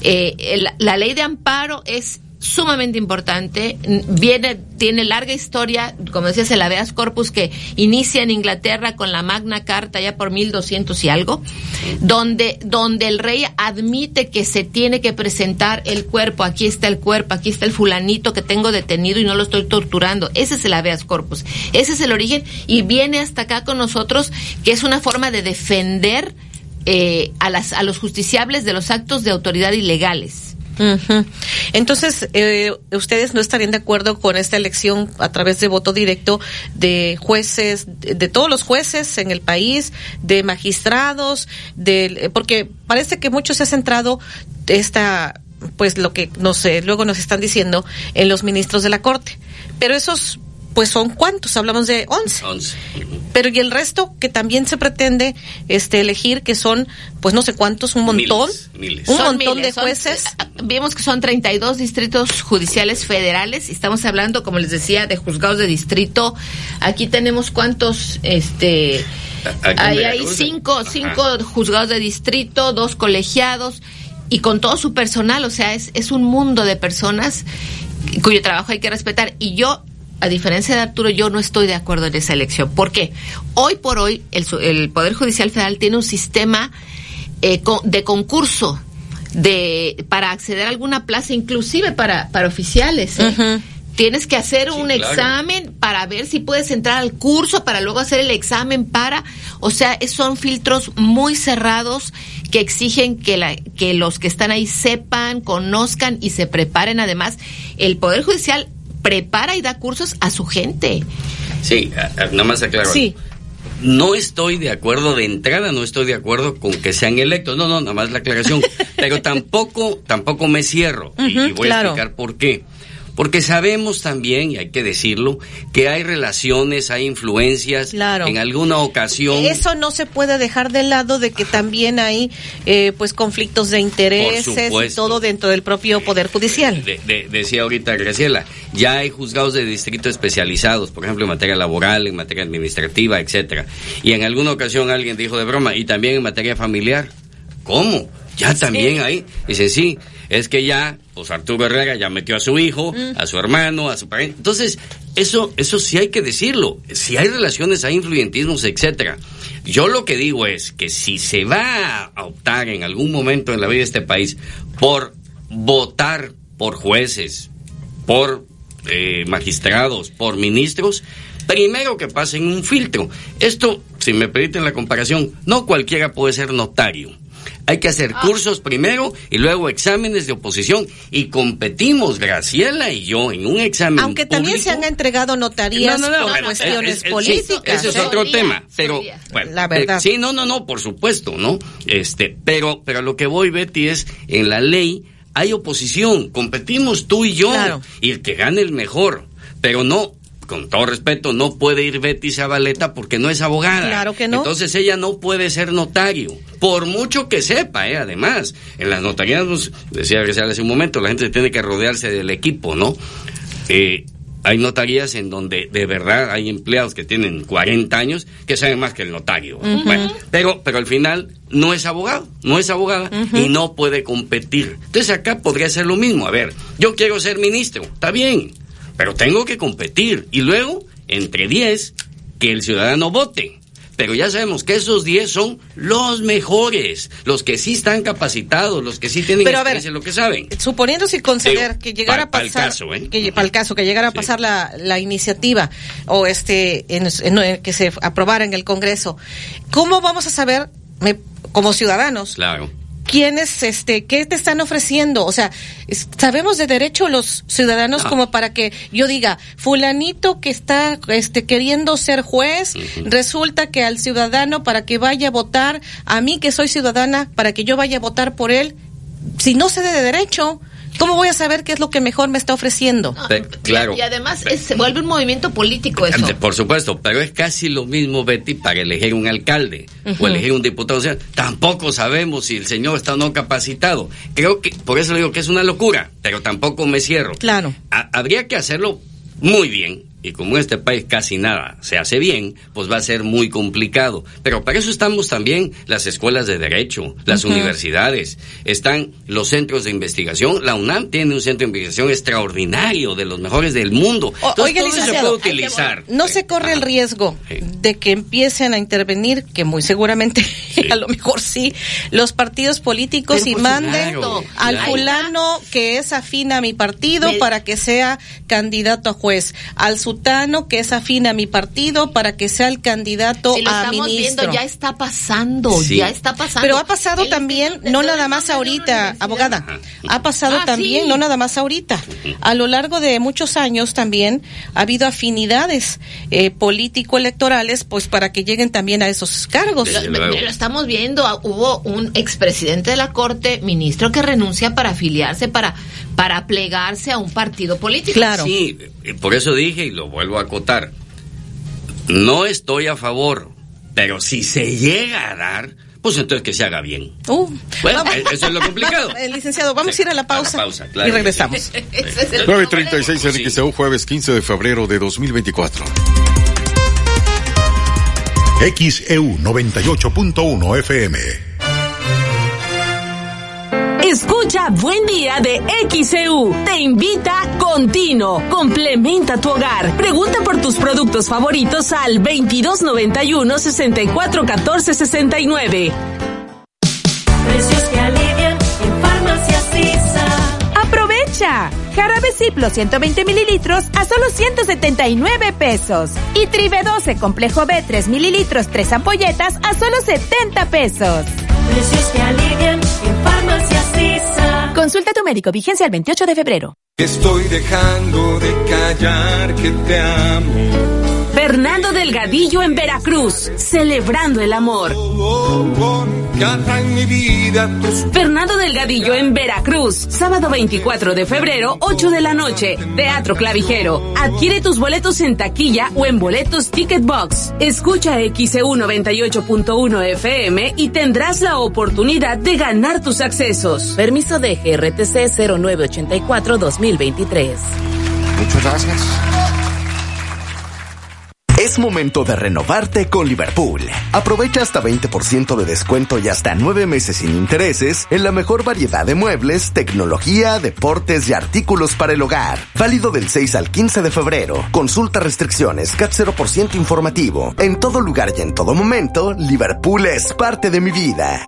eh, el- la ley de amparo es sumamente importante, viene, tiene larga historia, como decías, el habeas corpus que inicia en Inglaterra con la Magna Carta ya por 1200 y algo, donde, donde el rey admite que se tiene que presentar el cuerpo, aquí está el cuerpo, aquí está el fulanito que tengo detenido y no lo estoy torturando, ese es el habeas corpus, ese es el origen y viene hasta acá con nosotros, que es una forma de defender eh, a, las, a los justiciables de los actos de autoridad ilegales. Entonces, eh, ustedes no estarían de acuerdo con esta elección a través de voto directo de jueces, de, de todos los jueces en el país, de magistrados, del- eh, porque parece que mucho se ha centrado esta, pues lo que no sé, luego nos están diciendo en los ministros de la corte. Pero esos, pues son cuántos, hablamos de 11. 11. Pero y el resto que también se pretende este elegir que son pues no sé cuántos, un montón, miles. un Son montón miles, de son- jueces. eh, vimos que son 32 distritos judiciales federales y estamos hablando, como les decía, de juzgados de distrito. Aquí tenemos cuántos, este, ahí hay cinco, ajá. cinco juzgados de distrito, dos colegiados y con todo su personal, o sea, es, es un mundo de personas cuyo trabajo hay que respetar. Y yo, a diferencia de Arturo, yo no estoy de acuerdo en esa elección. ¿Por qué? Hoy por hoy, el, su- el Poder Judicial Federal tiene un sistema eh, co- de concurso de para acceder a alguna plaza, inclusive para, para oficiales. ¿eh? Tienes que hacer un claro. examen para ver si puedes entrar al curso, para luego hacer el examen para, o sea, es- son filtros muy cerrados que exigen que, la, que los que están ahí sepan, conozcan y se preparen. Además, el Poder Judicial prepara y da cursos a su gente. Sí, nada más aclaro. Sí. No estoy de acuerdo, de entrada no estoy de acuerdo con que sean electos. No, no, nada más la aclaración. Pero tampoco, tampoco me cierro. Y- voy claro. a explicar por qué. Porque sabemos también, y hay que decirlo, que hay relaciones, hay influencias. Claro. En alguna ocasión. Eso no se puede dejar de lado de que también hay eh, pues conflictos de intereses y todo dentro del propio poder judicial. de- de- decía ahorita Graciela, ya hay juzgados de distrito especializados, por ejemplo, en materia laboral, en materia administrativa, etcétera. Y en alguna ocasión alguien dijo de broma, y también en materia familiar. ¿Cómo? Ya también hay. Dice, sí, es que ya, pues Arturo Herrera ya metió a su hijo, a su hermano, a su pariente. Entonces, eso, eso sí hay que decirlo. Si hay relaciones, hay influyentismos, etcétera. Yo lo que digo es que si se va a optar en algún momento en la vida de este país por votar por jueces, por eh, magistrados, por ministros, primero que pasen un filtro. Esto, si me permiten la comparación, no cualquiera puede ser notario. Hay que hacer cursos primero y luego exámenes de oposición y competimos, Graciela y yo, en un examen Aunque también se han entregado notarías no, no, no, por bueno, cuestiones es- es- sí, políticas. ese es ¿eh? otro tema, pero bueno, La verdad. eh, sí, no, no, no, por supuesto, ¿no? Este, pero, pero lo que voy, Betty, es en la ley hay oposición, competimos tú y yo, Claro. y el que gane el mejor, pero no. Con todo respeto, no puede ir Betty Zabaleta porque no es abogada. Claro que no. Entonces ella no puede ser notario, por mucho que sepa, ¿eh? Además, en las notarías, pues, decía Graciela hace un momento, la gente tiene que rodearse del equipo, ¿no? Eh, hay notarías en donde de verdad hay empleados que tienen 40 años que saben más que el notario. Bueno, pero, pero al final no es abogado, no es abogada y no puede competir. Entonces acá podría ser lo mismo. A ver, yo quiero ser ministro, está bien, pero tengo que competir. Y luego, entre 10, que el ciudadano vote. Pero ya sabemos que esos 10 son los mejores, los que sí están capacitados, los que sí tienen Pero a ver, experiencia en lo que saben. Suponiendo sin conceder Digo, que llegara pa- a pasar, caso, ¿eh? que, para el caso, que llegara a pasar la, la iniciativa o este en- en- que se aprobara en el Congreso, ¿cómo vamos a saber, me- como ciudadanos, Claro. Quiénes, este, qué te están ofreciendo. O sea, sabemos de derecho los ciudadanos No. como para que yo diga, fulanito que está, este, queriendo ser juez, resulta que al ciudadano para que vaya a votar, a mí que soy ciudadana, para que yo vaya a votar por él, si no sé de derecho, ¿cómo voy a saber qué es lo que mejor me está ofreciendo? Pe- claro. Y además es- se vuelve un movimiento político eso. Por supuesto, pero es casi lo mismo, Betty, para elegir un alcalde o elegir un diputado. O sea, tampoco sabemos si el señor está o no capacitado. Creo que, por eso le digo que es una locura, pero tampoco me cierro. Claro. Ha- habría que hacerlo muy bien. Y como en este país casi nada se hace bien, pues va a ser muy complicado. Pero para eso estamos también las escuelas de derecho, las universidades, están los centros de investigación. La UNAM tiene un centro de investigación extraordinario, de los mejores del mundo. O- Entonces, oiga, todo eso se puede utilizar. No se corre el riesgo de que empiecen a intervenir, que muy seguramente a lo mejor sí, los partidos políticos Pero y manden al claro. fulano que es afín a mi partido Me- para que sea candidato a juez, al que es afín a mi partido para que sea el candidato Si lo a estamos ministro. viendo, ya está pasando, Sí. ya está pasando. Pero ha pasado también, no nada más ahorita, abogada, ha pasado Ah, también, sí. no nada más ahorita. A lo largo de muchos años también ha habido afinidades eh, político-electorales, pues para que lleguen también a esos cargos. Lo, lo- lo estamos viendo, ah, hubo un expresidente de la Corte, ministro que renuncia para afiliarse, para, para plegarse a un partido político. Sí, eh, por eso dije y lo vuelvo a acotar. No estoy a favor, pero si se llega a dar, pues entonces que se haga bien. Uh, Bueno, vamos- eh, eso es lo complicado. Eh, licenciado, vamos a ir a la pausa, pausa, claro y regresamos. sí. 936 en XEU, jueves 15 de febrero de 2024. XEU 98.1 FM. Escucha Buen Día de XEU. Te invita Contino. Complementa tu hogar. Pregunta por tus productos favoritos al 2291 6414 69. Precios que alivian en Farmacias ISA. ¡Aprovecha! Jarabe Ciplo 120 mililitros a solo 179 pesos. Y Tribe 12 Complejo B 3 mililitros 3 ampolletas a solo 70 pesos. Precios que alivian en Farmacias. Consulta a tu médico. Vigencia el 28 de febrero. Estoy dejando de callar que te amo. Fernando Delgadillo en Veracruz. Celebrando el amor. Fernando Delgadillo en Veracruz. Sábado 24 de febrero, 8 de la noche. Teatro Clavijero. Adquiere tus boletos en taquilla o en boletos Ticket Box. Escucha XEU 98.1 FM y tendrás la oportunidad de ganar tus accesos. Permiso de GRTC 0984-2023. Muchas gracias. Es momento de renovarte con Liverpool. Aprovecha hasta 20% de descuento y hasta 9 meses sin intereses en la mejor variedad de muebles, tecnología, deportes y artículos para el hogar. Válido del 6 al 15 de febrero. Consulta restricciones, CAT 0% informativo. En todo lugar y en todo momento, Liverpool es parte de mi vida.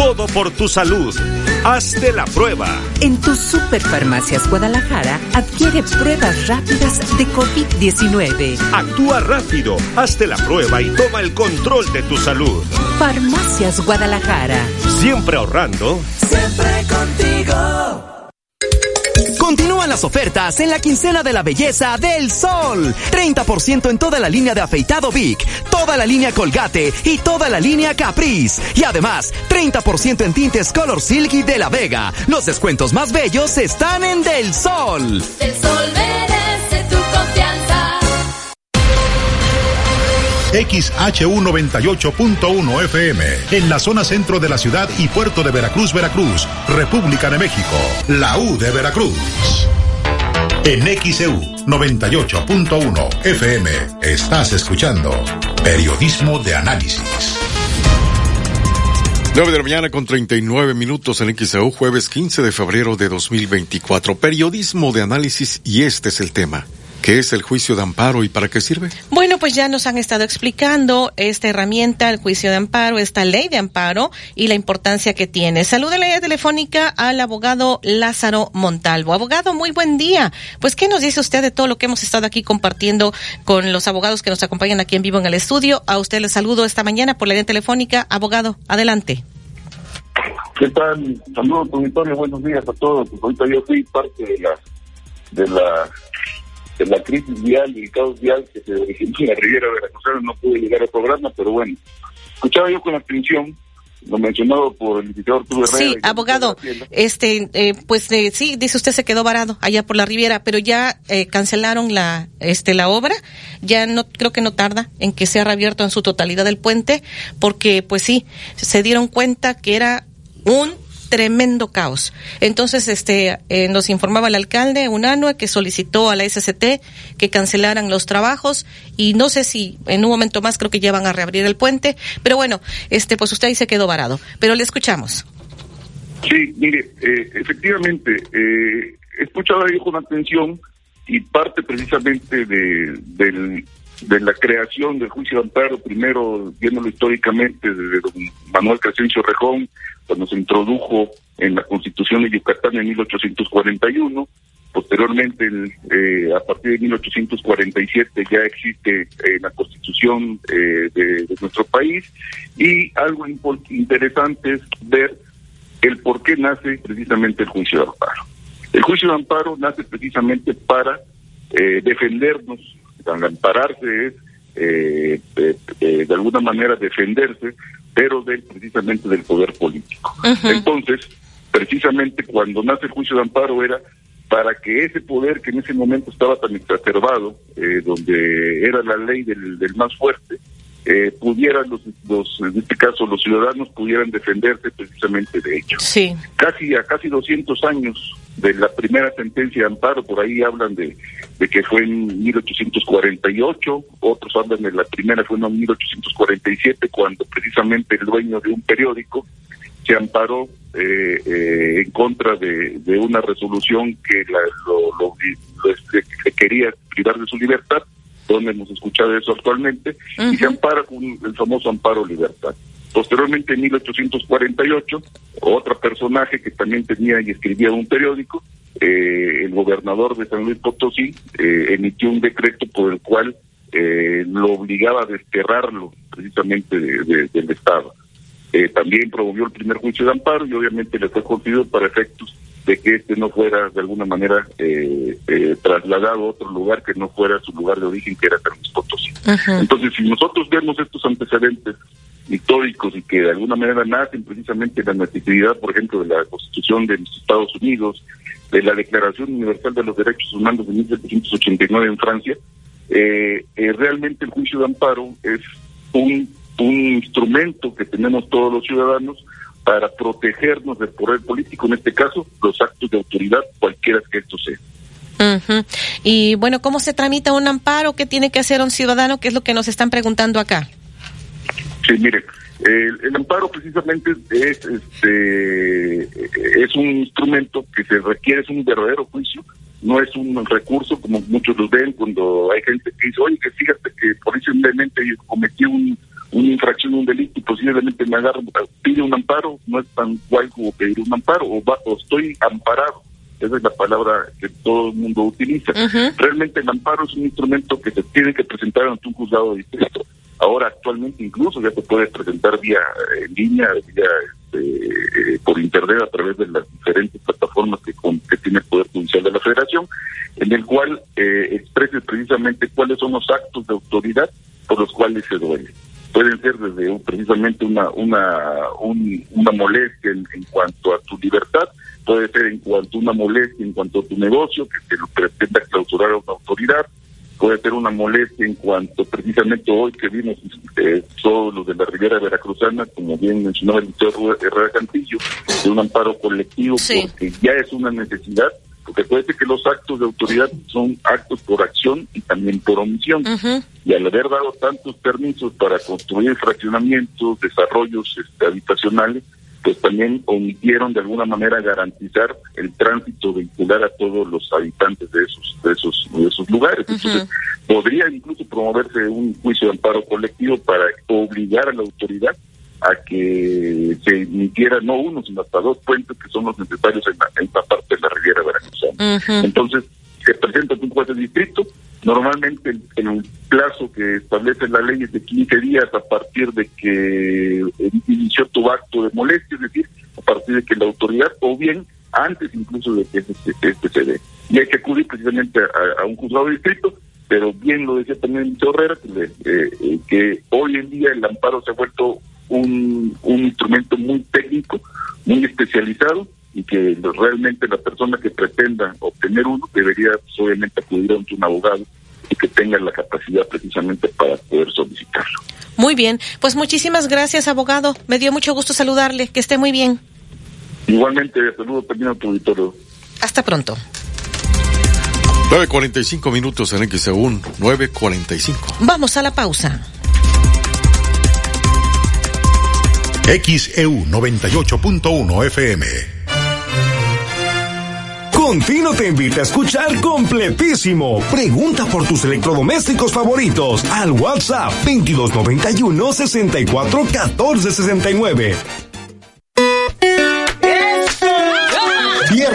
Todo por tu salud. Hazte la prueba. En tu Superfarmacias Guadalajara adquiere pruebas rápidas de COVID-19. Actúa rápido, hazte la prueba y toma el control de tu salud. Farmacias Guadalajara. Siempre ahorrando. Siempre contigo. Continúan las ofertas en la quincena de la belleza del sol. 30% en toda la línea de afeitado Vic, toda la línea Colgate y toda la línea Caprice. Y además, 30% en tintes Color Silky de la Vega. Los descuentos más bellos están en Del Sol. El sol XHU98.1FM, en la zona centro de la ciudad y puerto de Veracruz, Veracruz, República de México, la U de Veracruz. En XEU 98.1 FM estás escuchando Periodismo de Análisis. 9 de la mañana con 39 minutos en XEU, jueves 15 de febrero de 2024. Periodismo de Análisis y este es el tema. ¿Qué es el juicio de amparo y para qué sirve? Bueno, pues ya nos han estado explicando esta herramienta, el juicio de amparo, esta ley de amparo y la importancia que tiene. Saluda la ley telefónica al abogado Lázaro Montalvo. Abogado, muy buen día. Pues, ¿qué nos dice usted de todo lo que hemos estado aquí compartiendo con los abogados que nos acompañan aquí en vivo en el estudio? A usted le saludo esta mañana por la ley telefónica. Abogado, adelante. ¿Qué tal? Saludos, auditorio. Buenos días a todos. Pues ahorita yo fui parte de la, de la la crisis vial y el caos vial que se originó en la Riviera Veracruzana, no pude llegar al programa, pero bueno, escuchaba yo con atención lo mencionado por el licenciado Arturo Herrera. Sí, abogado, este, eh, pues eh, sí, dice usted se quedó varado allá por la Riviera, pero ya eh, cancelaron la, este, la obra, ya no, creo que no tarda en que sea reabierto en su totalidad el puente, porque pues sí, se dieron cuenta que era un tremendo caos. Entonces, este, eh, nos informaba el alcalde Unanue que solicitó a la SCT que cancelaran los trabajos y no sé si en un momento más creo que ya van a reabrir el puente, pero bueno, este, pues usted ahí se quedó varado. Pero le escuchamos. Sí, mire, eh, efectivamente, eh, he escuchado ahí con atención y parte precisamente de, del, de la creación del juicio de amparo, primero viéndolo históricamente desde don Manuel Crescencio Rejón, cuando se introdujo en la Constitución de Yucatán en 1841, posteriormente eh, a partir de 1847 ya existe eh, la Constitución eh, de, de, nuestro país y algo interesante es ver el por qué nace precisamente el juicio de amparo. El juicio de amparo nace precisamente para defendernos al ampararse es eh, eh, eh, de alguna manera defenderse, pero del, precisamente del poder político. Entonces, precisamente cuando nace el juicio de amparo era para que ese poder que en ese momento estaba tan exacerbado, donde era la ley del, del más fuerte, pudieran los, los, en este caso los ciudadanos pudieran defenderse precisamente de ello. Sí. Casi a casi 200 años de la primera sentencia de amparo, por ahí hablan de, de que fue en 1848, otros hablan de la primera fue en 1847, cuando precisamente el dueño de un periódico se amparó eh, eh, en contra de, de, una resolución que la, lo, lo, lo, este, quería privar de su libertad, donde hemos escuchado eso actualmente, uh -huh. y se ampara con el famoso amparo libertad. Posteriormente, en 1848, otro personaje que también tenía y escribía un periódico, eh, el gobernador de San Luis Potosí, eh, emitió un decreto por el cual eh, lo obligaba a desterrarlo precisamente de, de, del Estado. también promovió el primer juicio de amparo y obviamente le fue concedido para efectos de que este no fuera de alguna manera trasladado a otro lugar que no fuera su lugar de origen, que era San Luis Potosí. Uh -huh. Entonces, si nosotros vemos estos antecedentes históricos y que de alguna manera nacen precisamente la necesidad, por ejemplo, de la Constitución de los Estados Unidos, de la Declaración Universal de los Derechos Humanos de 1789 en Francia, eh, eh, realmente el juicio de amparo es un, un instrumento que tenemos todos los ciudadanos para protegernos del poder político, en este caso, los actos de autoridad, cualquiera que esto sea. Uh -huh. Y bueno, ¿cómo se tramita un amparo? ¿Qué tiene que hacer un ciudadano? ¿Qué es lo que nos están preguntando acá? Sí, mire, el, el, amparo precisamente es este es un instrumento que se requiere, es un verdadero juicio, no es un recurso como muchos lo ven cuando hay gente que dice, oye, que fíjate que posiblemente cometí un, una infracción, un delito y posiblemente me agarro, pide un amparo, no es tan guay como pedir un amparo, o, va, o estoy amparado. Esa es la palabra que todo el mundo utiliza. Uh -huh. Realmente el amparo es un instrumento que se tiene que presentar ante un juzgado de distrito. Ahora actualmente incluso ya se puede presentar vía eh, en línea, vía este, eh, por internet a través de las diferentes plataformas que, con, que tiene el Poder Judicial de la Federación, en el cual eh, exprese precisamente cuáles son los actos de autoridad por los cuales se duele. Pueden ser desde precisamente una una un, una molestia en, en, cuanto a tu libertad, puede ser en cuanto a una molestia en cuanto a tu negocio, que te lo pretenda clausurar a una autoridad, puede ser una molestia en cuanto precisamente hoy que vimos eh, todos los de la Riviera Veracruzana, como bien mencionaba el doctor Herrera Cantillo, de un amparo colectivo, sí. porque ya es una necesidad porque acuérdate que los actos de autoridad son actos por acción y también por omisión. Y al haber dado tantos permisos para construir fraccionamientos, desarrollos este, habitacionales, pues también omitieron de alguna manera garantizar el tránsito vehicular a todos los habitantes de esos de esos de esos lugares. Entonces, podría incluso promoverse un juicio de amparo colectivo para obligar a la autoridad a que se emitiera no uno, sino hasta dos puentes que son los necesarios en, la, en esta parte de la Riviera Entonces, se presenta un juez de distrito, normalmente en el plazo que establece la ley es de 15 días a partir de que inició tu acto de molestia, es decir, a partir de que la autoridad, o bien antes incluso de que este, este se dé. Y hay que acudir precisamente a, un juzgado de distrito, pero bien lo decía también Herrera, que, eh, que hoy en día el amparo se ha vuelto un, un instrumento muy técnico, muy especializado, y que realmente la persona que pretenda obtener uno debería pues, obviamente acudir a un abogado y que tenga la capacidad precisamente para poder solicitarlo. Muy bien, pues muchísimas gracias abogado, me dio mucho gusto saludarle, que esté muy bien. Igualmente, saludo también a tu auditorio. Hasta pronto. 9.45 minutos en XEUN, 9.45. Vamos a la pausa. XEU 98.1 FM. Contino te invita a escuchar completísimo. Pregunta por tus electrodomésticos favoritos al WhatsApp 2291 64 14 69.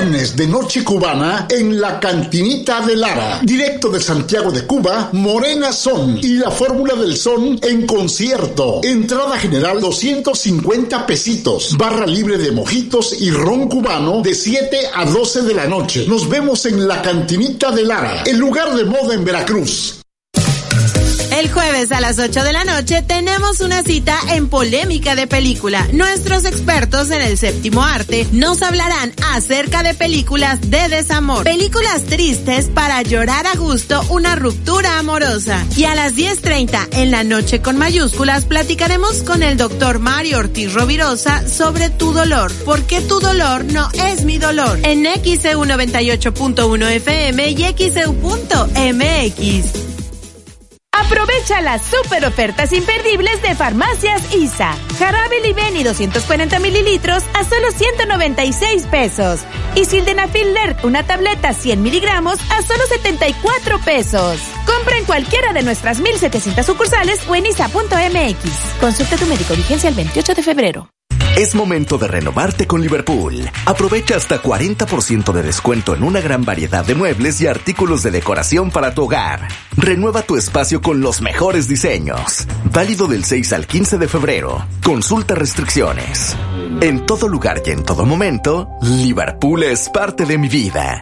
De Noche Cubana en la Cantinita de Lara. Directo de Santiago de Cuba, Morena Son y la Fórmula del Son en concierto. Entrada general 250 pesitos. Barra libre de mojitos y ron cubano de 7 a 12 de la noche. Nos vemos en la Cantinita de Lara, el lugar de moda en Veracruz. El jueves a las 8 de la noche tenemos una cita en Polémica de Película. Nuestros expertos en el séptimo arte nos hablarán acerca de películas de desamor, películas tristes para llorar a gusto una ruptura amorosa. Y a las 10.30 en la noche con mayúsculas platicaremos con el doctor Mario Ortiz Rovirosa sobre tu dolor. ¿Por qué tu dolor no es mi dolor? En XEU 98.1 FM y XEU.mx. Aprovecha las super ofertas imperdibles de Farmacias ISA. Jarabe Liveni 240 mililitros a solo 196 pesos. Y Sildenafil Lert, una tableta 100 miligramos a solo 74 pesos. Compra en cualquiera de nuestras 1700 sucursales o en isa.mx. Consulta tu médico vigencia el 28 de febrero. Es momento de renovarte con Liverpool. Aprovecha hasta 40% de descuento en una gran variedad de muebles y artículos de decoración para tu hogar. Renueva tu espacio con los mejores diseños. Válido del 6 al 15 de febrero. Consulta restricciones. En todo lugar y en todo momento, Liverpool es parte de mi vida.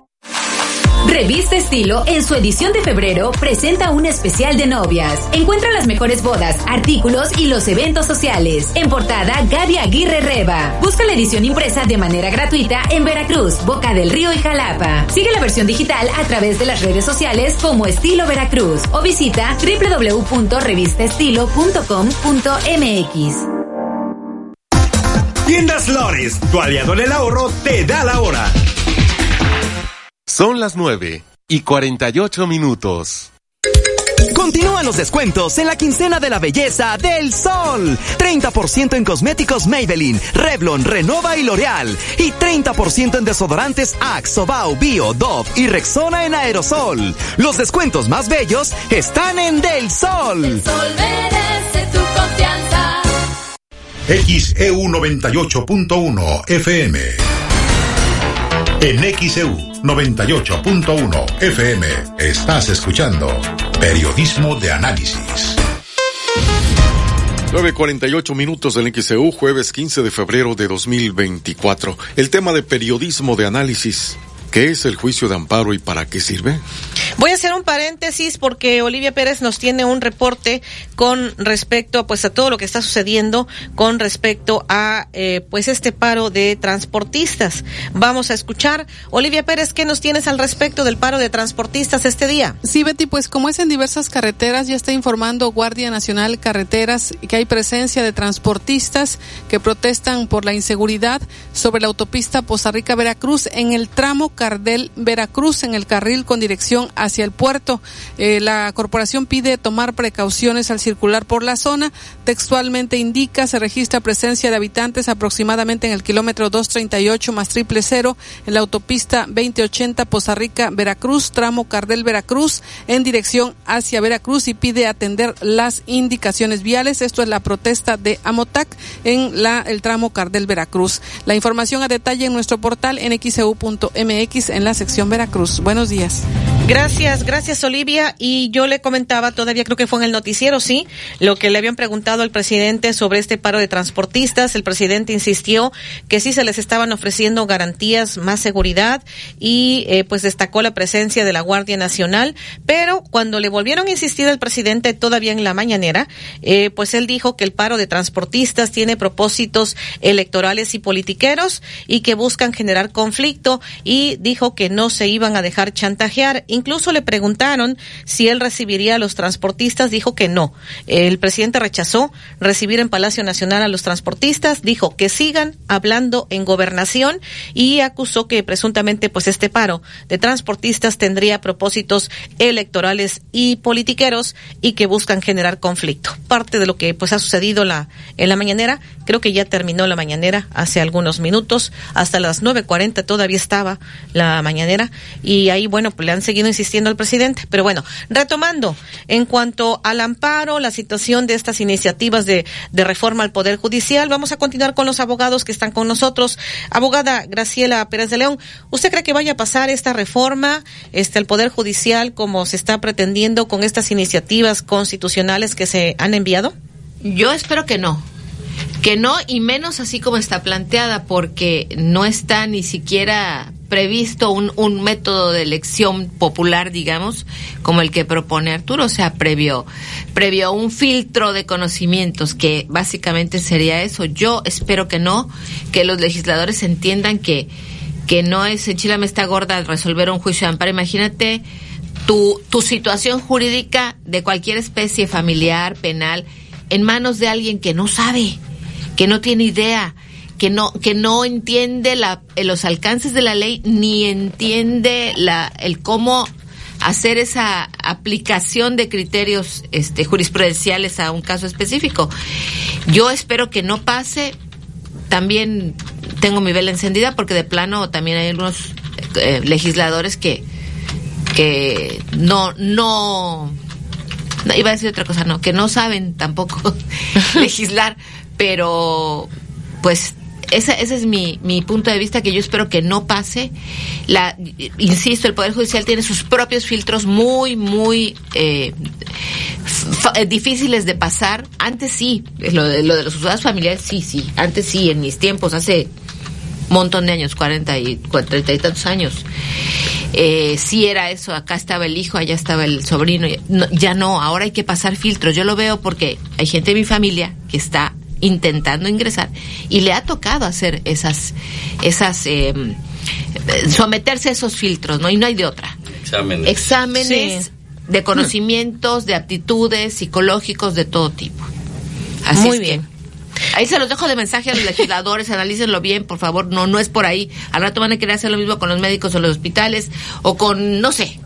Revista Estilo, en su edición de febrero, presenta un especial de novias. Encuentra las mejores bodas, artículos y los eventos sociales. En portada, Gaby Aguirre Reba. Busca la edición impresa de manera gratuita en Veracruz, Boca del Río y Jalapa. Sigue la versión digital a través de las redes sociales como Estilo Veracruz o visita www.revistaestilo.com.mx. Tiendas Lores, tu aliado en el ahorro, te da la hora. Son las 9 y 48 minutos. Continúan los descuentos en la quincena de la belleza del sol. 30% en cosméticos Maybelline, Revlon, Renova y L'Oreal. Y 30% en desodorantes Axe, Bau, Bio, Dove y Rexona en aerosol. Los descuentos más bellos están en Del Sol. El sol merece tu confianza. XEU 98.1 FM. En XEU 98.1 FM estás escuchando Periodismo de Análisis. 9.48 minutos del XEU, jueves 15 de febrero de 2024. El tema de periodismo de análisis. ¿Qué es el juicio de amparo y para qué sirve? Voy a hacer un paréntesis porque Olivia Pérez nos tiene un reporte con respecto pues a todo lo que está sucediendo con respecto a eh, pues este paro de transportistas. Vamos a escuchar Olivia Pérez qué nos tienes al respecto del paro de transportistas este día. Sí, Betty, pues como es en diversas carreteras ya está informando Guardia Nacional Carreteras que hay presencia de transportistas que protestan por la inseguridad sobre la autopista Poza Rica Veracruz en el tramo Cardel Veracruz en el carril con dirección hacia el puerto. Eh, la corporación pide tomar precauciones al circular por la zona. Textualmente indica se registra presencia de habitantes aproximadamente en el kilómetro 238 más triple cero en la autopista 2080 Poza Rica Veracruz, tramo Cardel Veracruz en dirección hacia Veracruz y pide atender las indicaciones viales. Esto es la protesta de Amotac en la el tramo Cardel Veracruz. La información a detalle en nuestro portal nxeu.mx en la sección Veracruz. Buenos días. Gracias, gracias Olivia. Y yo le comentaba, todavía creo que fue en el noticiero, sí, lo que le habían preguntado al presidente sobre este paro de transportistas. El presidente insistió que sí se les estaban ofreciendo garantías, más seguridad y eh, pues destacó la presencia de la Guardia Nacional. Pero cuando le volvieron a insistir al presidente todavía en la mañanera, eh, pues él dijo que el paro de transportistas tiene propósitos electorales y politiqueros y que buscan generar conflicto y dijo que no se iban a dejar chantajear. Incluso le preguntaron si él recibiría a los transportistas, dijo que no. El presidente rechazó recibir en Palacio Nacional a los transportistas, dijo que sigan hablando en gobernación y acusó que presuntamente pues este paro de transportistas tendría propósitos electorales y politiqueros y que buscan generar conflicto. Parte de lo que pues ha sucedido la en la mañanera, creo que ya terminó la mañanera hace algunos minutos, hasta las 9:40 todavía estaba la mañanera y ahí bueno, pues le han seguido insistiendo al presidente, pero bueno, retomando en cuanto al amparo, la situación de estas iniciativas de de reforma al poder judicial, vamos a continuar con los abogados que están con nosotros. Abogada Graciela Pérez de León, ¿usted cree que vaya a pasar esta reforma este al poder judicial como se está pretendiendo con estas iniciativas constitucionales que se han enviado? Yo espero que no. Que no, y menos así como está planteada, porque no está ni siquiera previsto un, un método de elección popular, digamos, como el que propone Arturo, o sea, previo, previo un filtro de conocimientos, que básicamente sería eso. Yo espero que no, que los legisladores entiendan que, que no es me está gorda resolver un juicio de amparo. Imagínate tu, tu situación jurídica de cualquier especie familiar, penal, en manos de alguien que no sabe, que no tiene idea, que no que no entiende la, los alcances de la ley ni entiende la el cómo hacer esa aplicación de criterios este jurisprudenciales a un caso específico. Yo espero que no pase. También tengo mi vela encendida porque de plano también hay algunos eh, legisladores que que no no no, iba a decir otra cosa, no, que no saben tampoco legislar, pero pues ese, ese es mi, mi punto de vista que yo espero que no pase. La, insisto, el Poder Judicial tiene sus propios filtros muy, muy eh, difíciles de pasar. Antes sí, lo de, lo de los usuarios familiares, sí, sí. Antes sí, en mis tiempos, hace montón de años, 40 y 30 y tantos años. Eh, sí era eso, acá estaba el hijo, allá estaba el sobrino, ya no, ahora hay que pasar filtros. Yo lo veo porque hay gente de mi familia que está intentando ingresar y le ha tocado hacer esas, esas, em, someterse a esos filtros, ¿no? Y no hay de otra. Exámenes. Exámenes de conocimientos, de aptitudes psicológicos de todo tipo. Así Muy es que- bien. Ahí se los dejo de mensaje a los legisladores, analícenlo bien, por favor, no, no es por ahí. Al rato van a querer hacer lo mismo con los médicos o los hospitales, o con, no sé,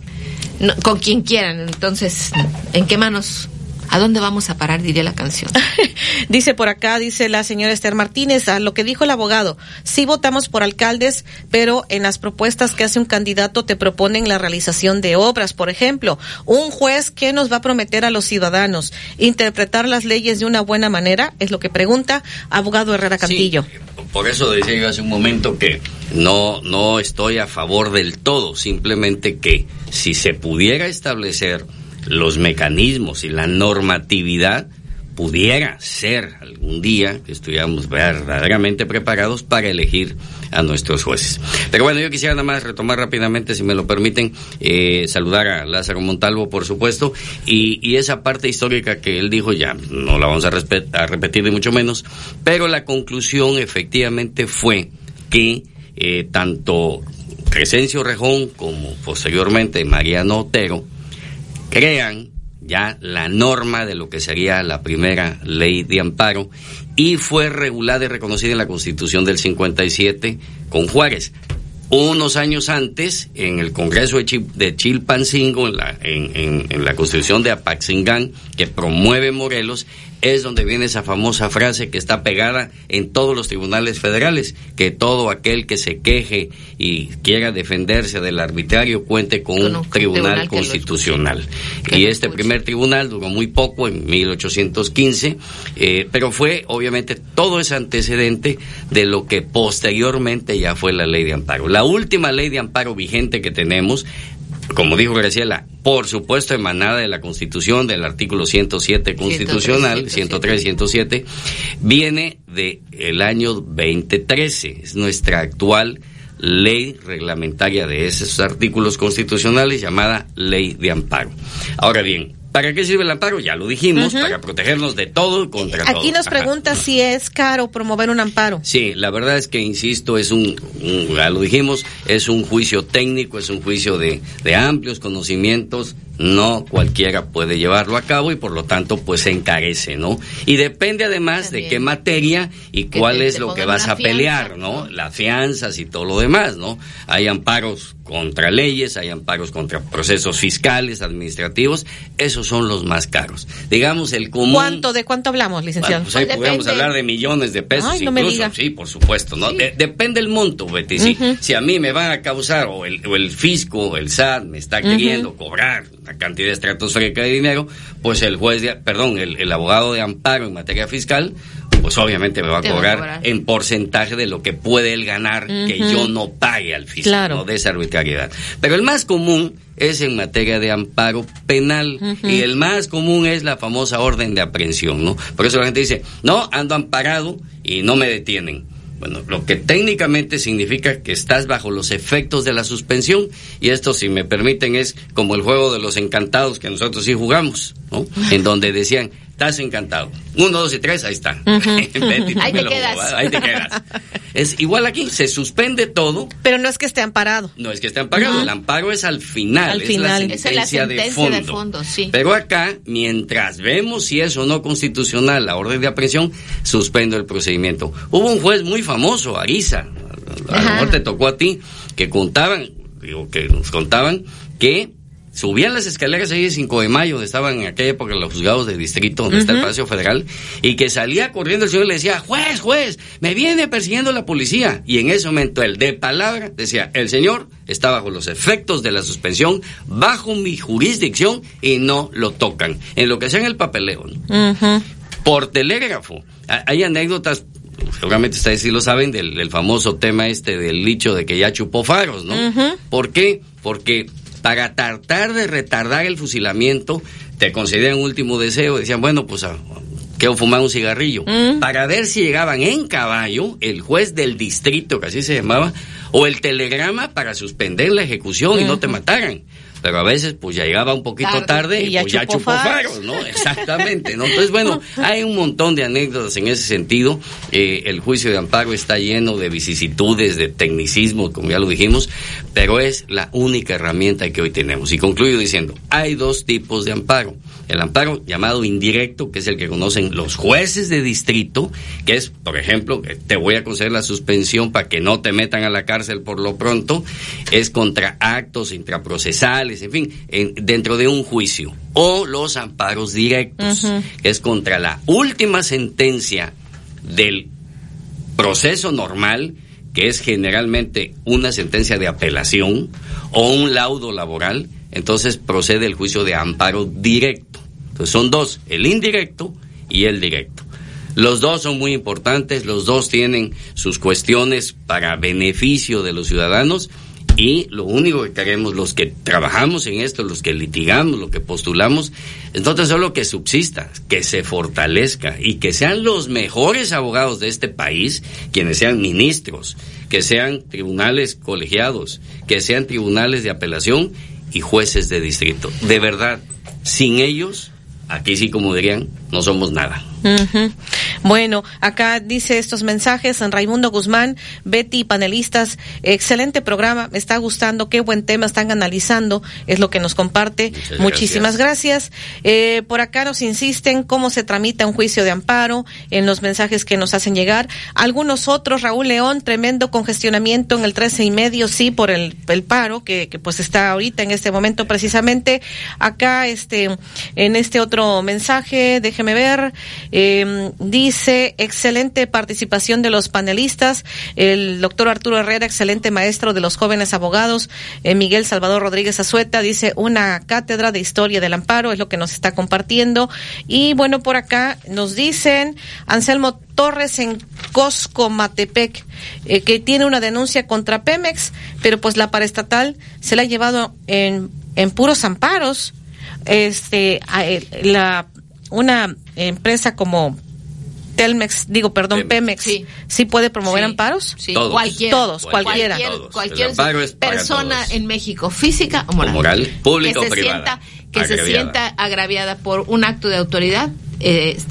no- con quien quieran. Entonces, ¿en qué manos? ¿A dónde vamos a parar? Diría la canción. Dice por acá, dice la señora Esther Martínez, a lo que dijo el abogado, sí votamos por alcaldes, pero en las propuestas que hace un candidato te proponen la realización de obras, por ejemplo, un juez que nos va a prometer a los ciudadanos interpretar las leyes de una buena manera, es lo que pregunta abogado Herrera Cantillo. Por eso decía yo hace un momento que no, no estoy a favor del todo, simplemente que si se pudiera establecer los mecanismos y la normatividad, pudiera ser algún día que estuviéramos verdaderamente preparados para elegir a nuestros jueces. Pero bueno, yo quisiera nada más retomar rápidamente, si me lo permiten, eh, saludar a Lázaro Montalvo, por supuesto, y, esa parte histórica que él dijo ya no la vamos a repetir ni mucho menos, pero la conclusión efectivamente fue que eh, tanto Crescencio Rejón como posteriormente Mariano Otero crean ya la norma de lo que sería la primera ley de amparo y fue regulada y reconocida en la Constitución del 57 con Juárez. unos años antes, en el Congreso de, de Chilpancingo, en la, en- en la Constitución de Apaxingán, que promueve Morelos, es donde viene esa famosa frase que está pegada en todos los tribunales federales, que todo aquel que se queje y quiera defenderse del arbitrario cuente con, un, tribunal, constitucional. y este primer tribunal duró muy poco, en 1815, eh, pero fue obviamente todo ese antecedente de lo que posteriormente ya fue la ley de amparo. La última ley de amparo vigente que tenemos, como dijo Graciela, por supuesto emanada de la Constitución, del artículo 107 constitucional, 103, 107, viene de el año 2013, es nuestra actual ley reglamentaria de esos artículos constitucionales llamada Ley de Amparo. Ahora bien, ¿para qué sirve el amparo? Ya lo dijimos, Ujú. para protegernos de todo contra todo. Aquí nos Ajá. pregunta si es caro promover un amparo. Sí, la verdad es que, insisto, es un, un- ya lo dijimos, es un juicio técnico, es un juicio de, de amplios conocimientos, no cualquiera puede llevarlo a cabo y por lo tanto pues se encarece, ¿no? Y depende además de qué materia y Que cuál te- es te lo que vas a pelear, ¿no? Las fianzas y todo lo demás, ¿no? Hay amparos contra leyes, hay amparos contra procesos fiscales, administrativos, esos son los más caros. Digamos, el común... ¿Cuánto? ¿De cuánto hablamos, licenciado? Bueno, pues ahí podríamos hablar de millones de pesos Ay, no me incluso. diga. Sí, por supuesto, ¿no? De- depende el monto, Betty. Si, a mí me van a causar, o el, o el fisco, o el SAT me está queriendo cobrar cantidad estratosférica de dinero, pues el juez, de, perdón, el, el abogado de amparo en materia fiscal, pues obviamente me va a cobrar, cobrar. en porcentaje de lo que puede él ganar que yo no pague al fisco, Claro. ¿no? de esa arbitrariedad. Pero el más común es en materia de amparo penal y el más común es la famosa orden de aprehensión, ¿no? Por eso la gente dice, no, ando amparado y no me detienen. Bueno, lo que técnicamente significa que estás bajo los efectos de la suspensión y esto, si me permiten, es como el juego de los encantados que nosotros sí jugamos, ¿no? En donde decían, estás encantado. Uno, dos y tres, ahí está. Ahí te quedas. ahí te quedas. Es igual aquí, se suspende todo, Pero no es que esté amparado. no es que esté amparado, el amparo es al final, Al es final. la es la sentencia, sentencia de fondo. de fondo, sí. Pero acá, mientras vemos si es o no constitucional la orden de aprehensión, suspendo el procedimiento. Hubo un juez muy famoso, Ariza, a lo mejor te tocó a ti, que contaban, digo, que nos contaban que subían las escaleras ahí de 5 de mayo, donde estaban en aquella época los juzgados de distrito, donde está el. Palacio Federal, y que salía corriendo el señor y le decía, juez, juez, me viene persiguiendo la policía. Y en ese momento él de palabra decía, el señor está bajo los efectos de la suspensión, bajo mi jurisdicción y no lo tocan. En lo que sea en el papeleo. ¿no? por telégrafo. Ha- Hay anécdotas, seguramente ustedes sí lo saben, del, del famoso tema este del dicho de que ya chupó faros, ¿no? ¿Por qué? Porque para tratar de retardar el fusilamiento, te concedían último deseo, decían, bueno, pues a, quiero fumar un cigarrillo. Para ver si llegaban en caballo, el juez del distrito, que así se llamaba, o el telegrama para suspender la ejecución y no te mataran. Pero a veces pues ya llegaba un poquito Tarde, tarde, y pues ya chupó faros, ¿no? Exactamente, ¿no? Entonces, bueno, hay un montón de anécdotas en ese sentido. Eh, el juicio de amparo está lleno de vicisitudes, de tecnicismo, como ya lo dijimos, pero es la única herramienta que hoy tenemos. Y concluyo diciendo, hay dos tipos de amparo. El amparo llamado indirecto, que es el que conocen los jueces de distrito, que es, por ejemplo, que te voy a conceder la suspensión para que no te metan a la cárcel por lo pronto, es contra actos intraprocesales, en fin, en- dentro de un juicio. O los amparos directos, que es contra la última sentencia del proceso normal, que es generalmente una sentencia de apelación o un laudo laboral, entonces procede el juicio de amparo directo. Entonces son dos, el indirecto y el directo. Los dos son muy importantes, los dos tienen sus cuestiones para beneficio de los ciudadanos y lo único que queremos los que trabajamos en esto, los que litigamos, lo que postulamos, es no tan solo que subsista, que se fortalezca y que sean los mejores abogados de este país, quienes sean ministros, que sean tribunales colegiados, que sean tribunales de apelación y jueces de distrito. De verdad, sin ellos, aquí sí como dirían, no somos nada. Bueno, acá dice estos mensajes en Raimundo Guzmán, Betty, panelistas, excelente programa, me está gustando, qué buen tema están analizando, es lo que nos comparte. Muchas Muchísimas gracias. Eh, por acá nos insisten cómo se tramita un juicio de amparo en los mensajes que nos hacen llegar. Algunos otros, Raúl León, tremendo congestionamiento en el 13 y medio, sí, por el, el paro que, que pues está ahorita en este momento precisamente. Acá, este, en este otro mensaje, déjeme ver, eh, dice, excelente participación de los panelistas, el doctor Arturo Herrera, excelente maestro de los jóvenes abogados, eh, Miguel Salvador Rodríguez Azueta, dice, una cátedra de historia del amparo, es lo que nos está compartiendo. Y bueno, por acá nos dicen, Anselmo Torres en Cosco, Matepec, eh, que tiene una denuncia contra Pemex, pero pues la paraestatal se la ha llevado en, en puros amparos. Este, eh, la, una empresa como Telmex, digo, perdón, Pemex, sí, puede promover amparos? Sí, Todos. cualquiera. Todos, cualquiera. Cualquier, persona en México, física o moral. O moral, pública que o se privada, Sienta, que se agraviada. sienta agraviada por un acto de autoridad, eh,